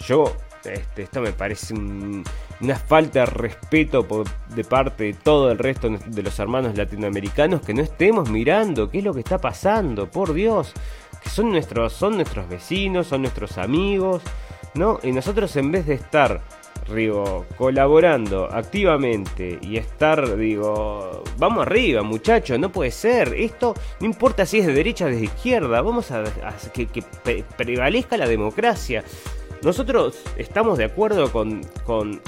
Speaker 1: Yo este, esto me parece una falta de respeto de parte de todo el resto de los hermanos latinoamericanos que no estemos mirando qué es lo que está pasando, por Dios, que son nuestros, son nuestros vecinos, son nuestros amigos, ¿no? Y nosotros en vez de estar digo, colaborando activamente y estar, digo, vamos arriba, muchachos, no puede ser. Esto no importa si es de derecha o de izquierda, vamos a, que, prevalezca la democracia. Nosotros estamos de acuerdo con, con,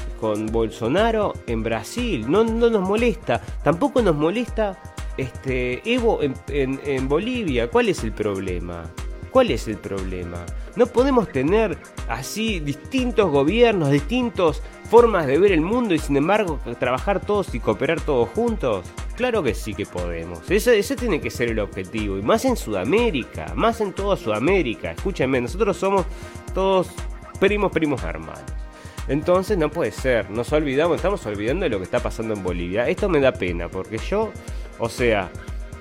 Speaker 1: Bolsonaro en Brasil, no, no, nos molesta, tampoco nos molesta este, Evo en, Bolivia. ¿Cuál es el problema? ¿Cuál es el problema? No podemos tener así distintos gobiernos, distintas formas de ver el mundo y sin embargo trabajar todos y cooperar todos juntos. Claro que sí que podemos. Ese, ese tiene que ser el objetivo. Y más en Sudamérica, más en toda Sudamérica. Escúchenme, nosotros somos todos primos, primos hermanos. Entonces no puede ser, nos olvidamos, estamos olvidando de lo que está pasando en Bolivia. Esto me da pena, porque yo, o sea,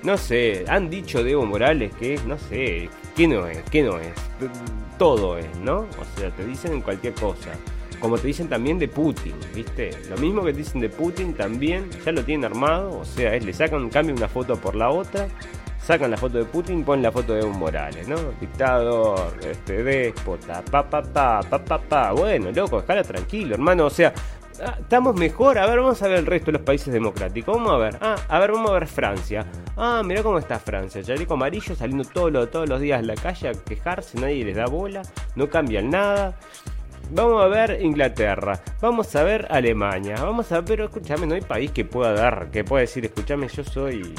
Speaker 1: no sé, han dicho de Evo Morales que, no sé, ¿qué no es? ¿Qué no es? Todo es, ¿no? O sea, te dicen en cualquier cosa. como te dicen también de Putin, ¿viste? Lo mismo que te dicen de Putin también ya lo tienen armado, o sea, es, le sacan, cambian una foto por la otra, sacan la foto de Putin, ponen la foto de Evo Morales, ¿no? Dictador, este, déspota, pa, pa, pa, pa, pa, pa. Bueno, loco, déjala tranquilo, hermano, o sea, ah, estamos mejor. A ver, vamos a ver el resto de los países democráticos. Vamos a ver. Ah, a ver, vamos a ver Francia. Ah, mira cómo está Francia. Chaleco amarillo saliendo todos todos los días a la calle a quejarse. Nadie les da bola. No cambian nada. Vamos a ver Inglaterra, vamos a ver Alemania, vamos a ver, pero escúchame, no hay país que pueda dar, que pueda decir, escúchame, yo soy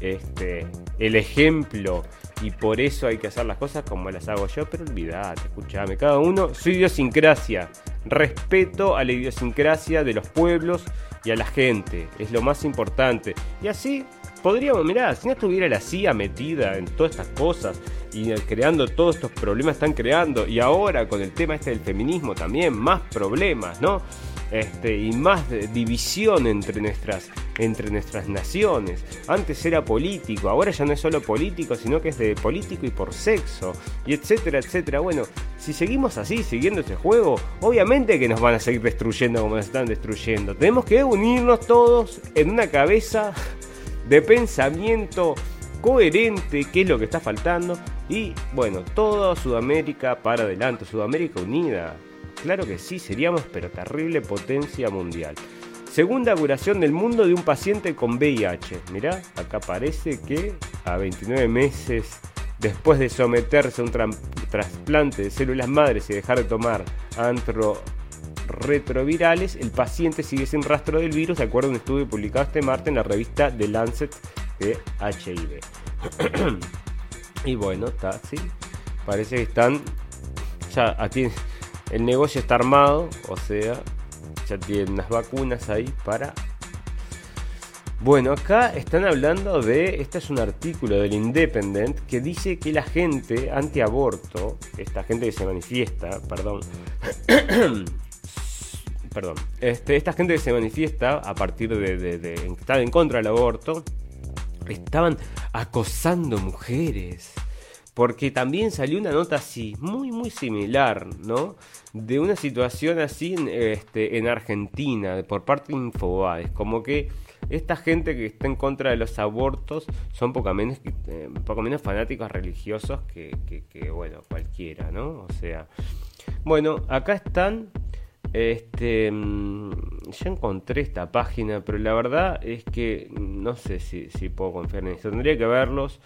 Speaker 1: este el ejemplo y por eso hay que hacer las cosas como las hago yo, pero olvídate, escúchame, cada uno su idiosincrasia, respeto a la idiosincrasia de los pueblos y a la gente, es lo más importante. Y así podríamos, mirá, si no estuviera la CIA metida en todas estas cosas, y creando todos estos problemas están creando y ahora con el tema este del feminismo también más problemas, ¿no? Este, y más división entre nuestras, entre nuestras naciones. Antes era político, ahora ya no es solo político, sino que es de político y por sexo, y etcétera, etcétera. Bueno, si seguimos así, siguiendo ese juego, obviamente que nos van a seguir destruyendo como nos están destruyendo. Tenemos que unirnos todos en una cabeza de pensamiento coherente, qué es lo que está faltando. Y bueno, toda Sudamérica para adelante, Sudamérica unida. Claro que sí, seríamos pero terrible potencia mundial. Segunda curación del mundo de un paciente con VIH. Mirá, acá parece que a 29 meses después de someterse a un trasplante de células madres y dejar de tomar antirretrovirales, el paciente sigue sin rastro del virus, de acuerdo a un estudio publicado este martes en la revista The Lancet de HIV. y bueno, está así. Parece que están. Ya aquí el negocio está armado, o sea, ya tienen unas vacunas ahí para. Bueno, acá están hablando de. Este es un artículo del Independent que dice que la gente antiaborto, esta gente que se manifiesta, perdón. perdón. Este, esta gente que se manifiesta a partir de, de, de estar en contra del aborto estaban acosando mujeres. Porque también salió una nota así, muy, muy similar, ¿no? De una situación así en, este, en Argentina, por parte de Infobaes. Como que esta gente que está en contra de los abortos son poco menos, eh, poco menos fanáticos religiosos que, bueno, cualquiera, ¿no? O sea, bueno, acá están este, mm, ya encontré esta página, pero la verdad es que no sé si, puedo confiar en esto. Tendría que verlos.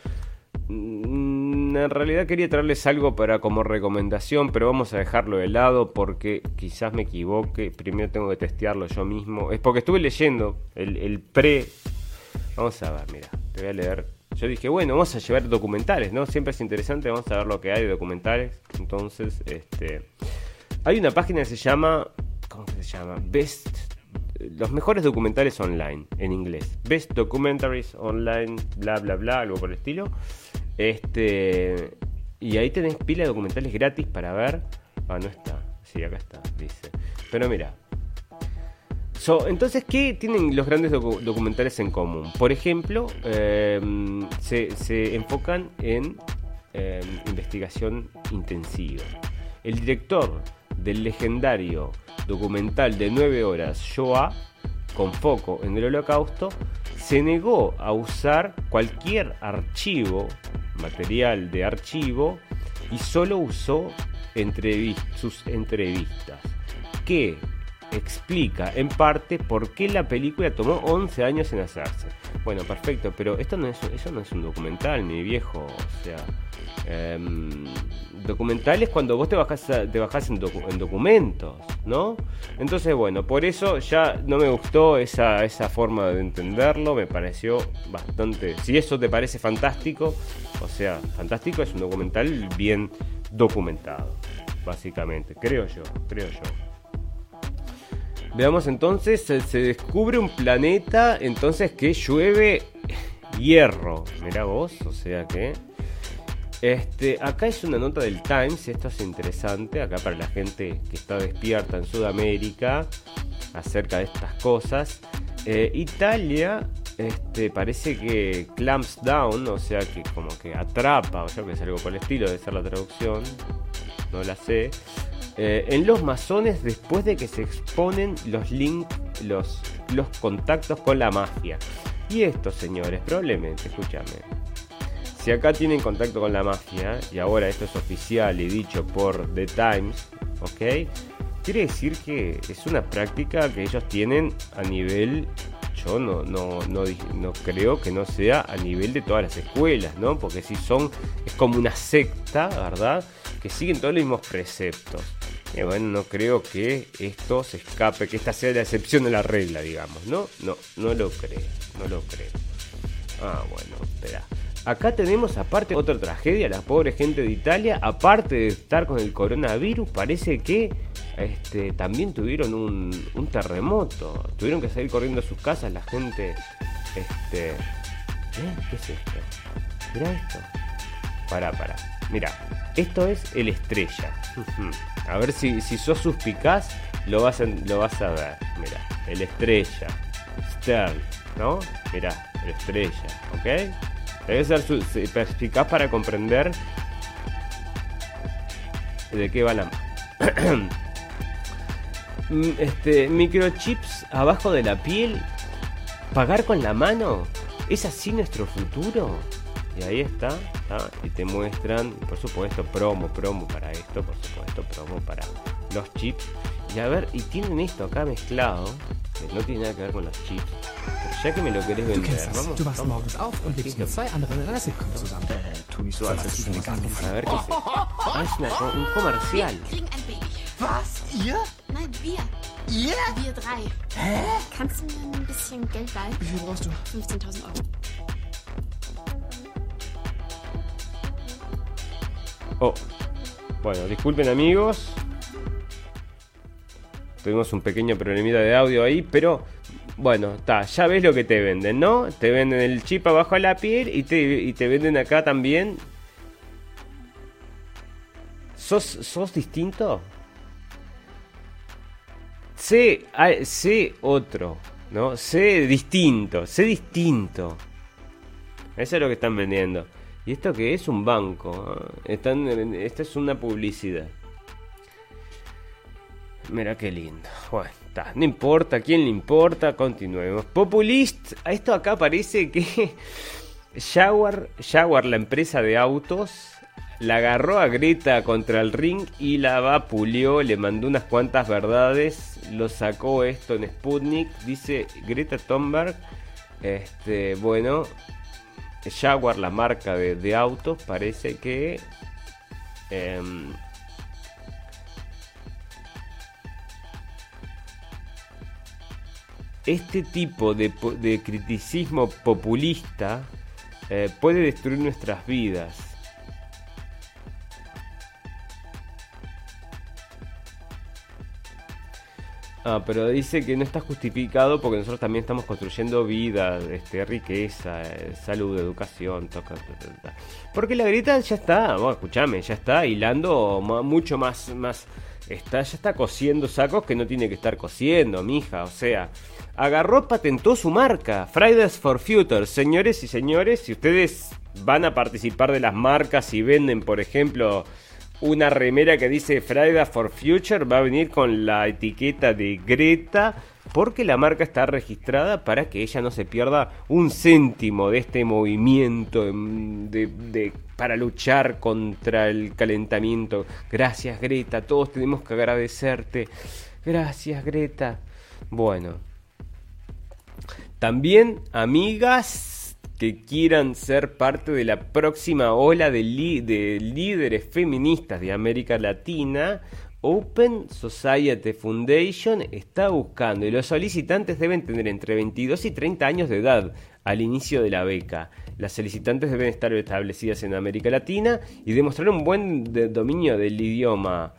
Speaker 1: Mm, en realidad quería traerles algo para como recomendación, pero vamos a dejarlo de lado porque quizás me equivoque. Primero tengo que testearlo yo mismo. Es porque estuve leyendo el, pre. Vamos a ver, mira, te voy a leer. Yo dije, bueno, vamos a llevar documentales, ¿no? Siempre es interesante, vamos a ver lo que hay de documentales. Entonces, este. Hay una página que se llama. ¿Cómo se llama? Best. Los mejores documentales online, en inglés. Best Documentaries Online, bla, bla, bla, algo por el estilo. Este. Y ahí tenés pila de documentales gratis para ver. Ah, no está. Sí, acá está, dice. Pero mira. entonces, ¿qué tienen los grandes documentales en común? Por ejemplo, em, se, enfocan en em, investigación intensiva. El director del legendario documental de 9 horas Shoah, con foco en el holocausto, se negó a usar cualquier archivo, material de archivo, y solo usó sus entrevistas, que explica en parte por qué la película tomó 11 años en hacerse. Bueno, perfecto, pero esto no es, eso no es un documental, mi viejo. O sea, em, documentales cuando vos te bajás, te en, documentos, ¿no? Entonces, bueno, por eso ya no me gustó esa, esa forma de entenderlo, me pareció bastante... Si eso te parece fantástico, o sea, fantástico es un documental bien documentado, básicamente, creo yo, creo yo. Veamos entonces, se descubre un planeta entonces que llueve hierro. Mira vos, o sea que este, acá es una nota del Times, esto es interesante, acá para la gente que está despierta en Sudamérica acerca de estas cosas. Eh, Italia este, parece que clamps down, o sea que como que atrapa, o sea que es algo por el estilo, de ser la traducción, no la sé. eh, en los masones después de que se exponen los links, los, los contactos con la mafia. Y esto, señores, probablemente, escúchame. Si acá tienen contacto con la mafia, y ahora esto es oficial y dicho por The Times, ¿ok? Quiere decir que es una práctica que ellos tienen a nivel yo no, no, no, no, creo que no sea a nivel de todas las escuelas, ¿no? Porque si son, es como una secta, ¿verdad? Que siguen todos los mismos preceptos. Y bueno, no creo que esto se escape, que esta sea la excepción de la regla, digamos, ¿no? No, no lo creo, no lo creo. Ah, bueno, espera. Acá tenemos aparte otra tragedia, la pobre gente de Italia, aparte de estar con el coronavirus, parece que este, también tuvieron un, terremoto. Tuvieron que salir corriendo a sus casas la gente. Este, ¿eh? ¿Qué es esto? Mira esto. Pará, pará. Mira, esto es el estrella. a ver si, si sos suspicaz, lo vas, a, lo vas a ver. Mira, el estrella. Stern, ¿no? Mira, el estrella, ¿ok? Debe ser perspicaz para comprender de qué va la... Mm, este, microchips abajo de la piel, pagar con la mano, ¿es así nuestro futuro? Y ahí está, y te muestran, por supuesto, promo, promo para esto, por supuesto, promo para los chips. Y a ver, y tienen esto acá mezclado, que no tiene nada que ver con los chips. Pero ya que me lo querés vender, vamos.
Speaker 5: Du wachst morgens auf und lebst mit zwei anderen Rassikern zusammen.
Speaker 1: Äh, tu nicht so, als hättest du gar nicht A ver qué es. Ah, es una, un comercial.
Speaker 6: Wir kriegen ein Baby.
Speaker 5: Was? Ihr?
Speaker 6: Nein, wir.
Speaker 5: Ihr?
Speaker 6: Wir drei.
Speaker 5: Hä?
Speaker 6: Kannst du mir ein bisschen Geld leihen?
Speaker 5: Wie viel brauchst du?
Speaker 6: 15.000 Euro.
Speaker 1: Oh. Bueno, disculpen amigos. Tuvimos un pequeño problemita de audio ahí, pero bueno, está, ya ves lo que te venden, ¿no? Te venden el chip abajo de la piel y te, y te venden acá también. ¿Sos, sos distinto? Sé, sé otro, ¿no? Sé distinto, sé distinto. Eso es lo que están vendiendo. ¿Y esto qué es? Un banco. Están, esta es una publicidad. Mira qué lindo. Bueno, está. No importa, quién le importa? Continuemos. Populist. Esto acá parece que Jaguar, Jaguar, la empresa de autos, la agarró a Greta contra el ring y la vapuleó, le mandó unas cuantas verdades, lo sacó esto en Sputnik, dice Greta Thunberg, este, bueno, Jaguar, la marca de, autos, parece que em, este tipo de, criticismo populista eh, puede destruir nuestras vidas. Ah, pero dice que no está justificado porque nosotros también estamos construyendo vida, este, riqueza, eh, salud, educación, toca, porque la grita ya está, bueno, escúchame, ya está hilando mucho más, más, está, ya está cosiendo sacos que no tiene que estar cosiendo, mija, o sea, agarró, patentó su marca, Fridays for Future. Señores y señores, si ustedes van a participar de las marcas y venden, por ejemplo, una remera que dice Fridays for Future, va a venir con la etiqueta de Greta, porque la marca está registrada para que ella no se pierda un céntimo de este movimiento de, para luchar contra el calentamiento. Gracias Greta, todos tenemos que agradecerte. Gracias Greta. Bueno. También amigas que quieran ser parte de la próxima ola de, líderes feministas de América Latina, Open Society Foundation está buscando y los solicitantes deben tener entre 22 y 30 años de edad al inicio de la beca. Las solicitantes deben estar establecidas en América Latina y demostrar un buen dominio del idioma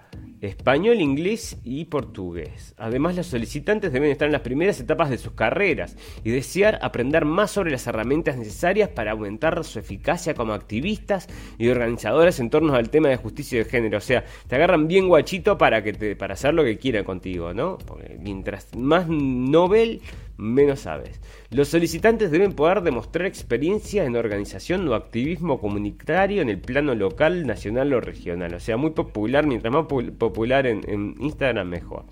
Speaker 1: español, inglés y portugués. Además, los solicitantes deben estar en las primeras etapas de sus carreras y desear aprender más sobre las herramientas necesarias para aumentar su eficacia como activistas y organizadoras en torno al tema de justicia de género. O sea, te agarran bien guachito para, que te, para hacer lo que quieran contigo, ¿no? Porque mientras más Nobel, menos sabes. Los solicitantes deben poder demostrar experiencia en organización o activismo comunitario en el plano local, nacional o regional. O sea, muy popular, mientras más popular en, en Instagram, mejor.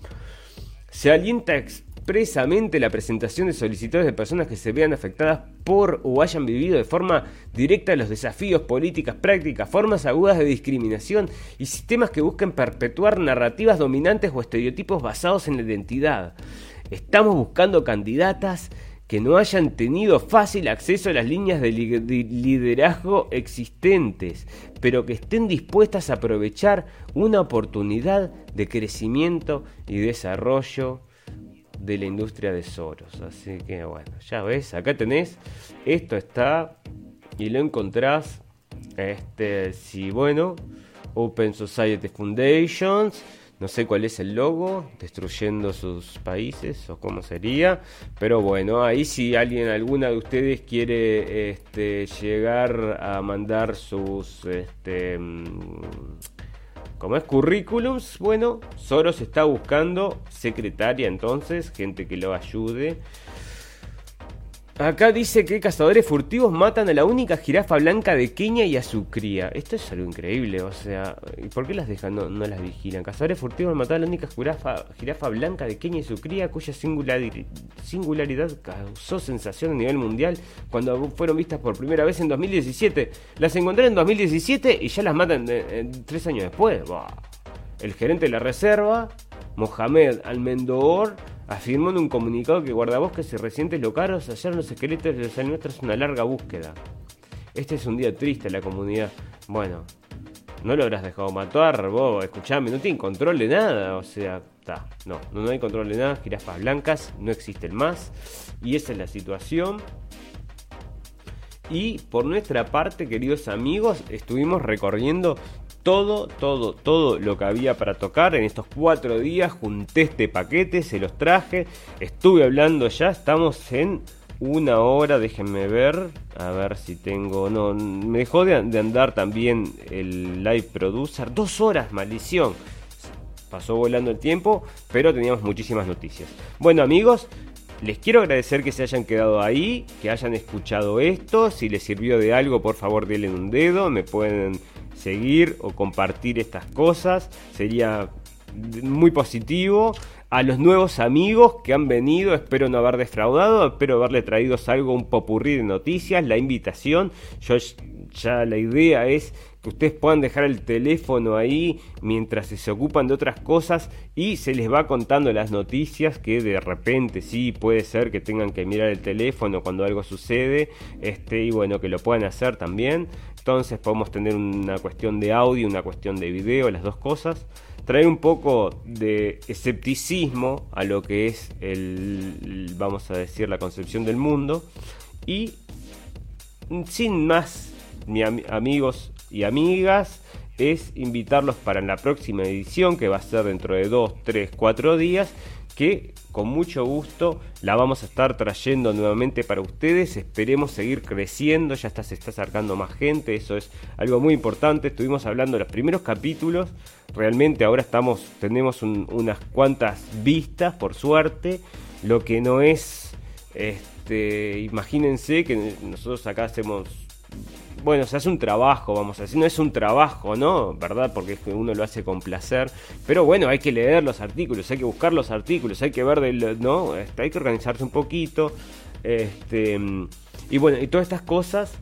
Speaker 1: Se alienta expresamente la presentación de solicitudes de personas que se vean afectadas por o hayan vivido de forma directa los desafíos, políticas, prácticas, formas agudas de discriminación y sistemas que busquen perpetuar narrativas dominantes o estereotipos basados en la identidad. Estamos buscando candidatas que no hayan tenido fácil acceso a las líneas de, liderazgo existentes, pero que estén dispuestas a aprovechar una oportunidad de crecimiento y desarrollo de la industria de Soros. Así que bueno, ya ves, acá tenés, esto está y lo encontrás, este, si bueno, Open Society Foundations, no sé cuál es el logo, destruyendo sus países o cómo sería, pero bueno, ahí si alguien, alguna de ustedes quiere este, llegar a mandar sus, este, mm, como es currículums, bueno, Soros está buscando secretaria entonces, gente que lo ayude. Acá dice que cazadores furtivos matan a la única jirafa blanca de Kenia y a su cría. Esto es algo increíble, o sea, ¿y por qué las dejan? No, las vigilan. Cazadores furtivos mataron a la única jirafa, blanca de Kenia y su cría, cuya singularidad causó sensación a nivel mundial cuando fueron vistas por primera vez en 2017. Las encontraron en 2017 y ya las matan tres años después. El gerente de la reserva, Mohamed Almendoor, afirmó en un comunicado que guardabosques y recientes locales hallaron los esqueletos de los animales tras una larga búsqueda. Este es un día triste en la comunidad. Bueno, no lo habrás dejado matar, vos, escuchame, no tienen control de nada, o sea, está, no, no hay control de nada, jirafas blancas no existen más, y esa es la situación. Y por nuestra parte, queridos amigos, estuvimos recorriendo todo, todo, todo lo que había para tocar en estos cuatro días. Junté este paquete, se los traje. Estuve hablando ya, estamos en una hora, déjenme ver. A ver si tengo. No, me dejó de, andar también el live producer. Dos horas, maldición. Pasó volando el tiempo, pero teníamos muchísimas noticias. Bueno, amigos, les quiero agradecer que se hayan quedado ahí, que hayan escuchado esto. Si les sirvió de algo, por favor, denle un dedo. Me pueden seguir o compartir estas cosas. Sería muy positivo. A los nuevos amigos que han venido, espero no haber defraudado, espero haberle traído algo, un popurrí de noticias, la invitación. Yo ya la idea es que ustedes puedan dejar el teléfono ahí mientras se ocupan de otras cosas y se les va contando las noticias que de repente sí puede ser que tengan que mirar el teléfono cuando algo sucede este y bueno que lo puedan hacer también. Entonces podemos tener una cuestión de audio una cuestión de video las dos cosas. Traer un poco de escepticismo a lo que es el vamos a decir la concepción del mundo y sin más mi amigos y amigas es invitarlos para la próxima edición que va a ser dentro de 2, 3, 4 días que con mucho gusto la vamos a estar trayendo nuevamente para ustedes. Esperemos seguir creciendo, ya está, se está acercando más gente, eso es algo muy importante. Estuvimos hablando de los primeros capítulos, realmente ahora estamos, tenemos unas cuantas vistas, por suerte, lo que no es, este, imagínense que nosotros acá hacemos bueno, se hace un trabajo, vamos a decir, no es un trabajo, ¿no? ¿Verdad? Porque es que uno lo hace con placer. Pero bueno, hay que leer los artículos, hay que buscar los artículos, hay que ver, del, ¿no? Este, hay que organizarse un poquito. Este, y bueno, y todas estas cosas,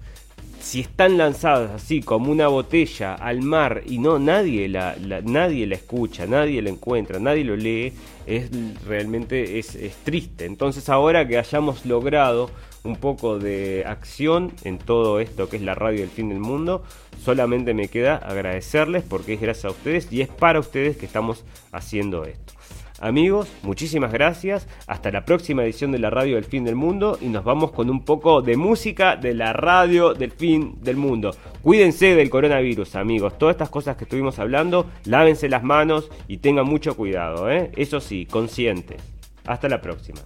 Speaker 1: si están lanzadas así como una botella al mar y no nadie la, nadie la escucha, nadie la encuentra, nadie lo lee, es realmente es, es triste. Entonces ahora que hayamos logrado un poco de acción en todo esto que es la radio del fin del mundo. Solamente me queda agradecerles porque es gracias a ustedes y es para ustedes que estamos haciendo esto. Amigos, muchísimas gracias. Hasta la próxima edición de la radio del fin del mundo y nos vamos con un poco de música de la radio del fin del mundo. Cuídense del coronavirus, amigos. Todas estas cosas que estuvimos hablando, lávense las manos y tengan mucho cuidado. ¿eh? Eso sí, conscientes. Hasta la próxima.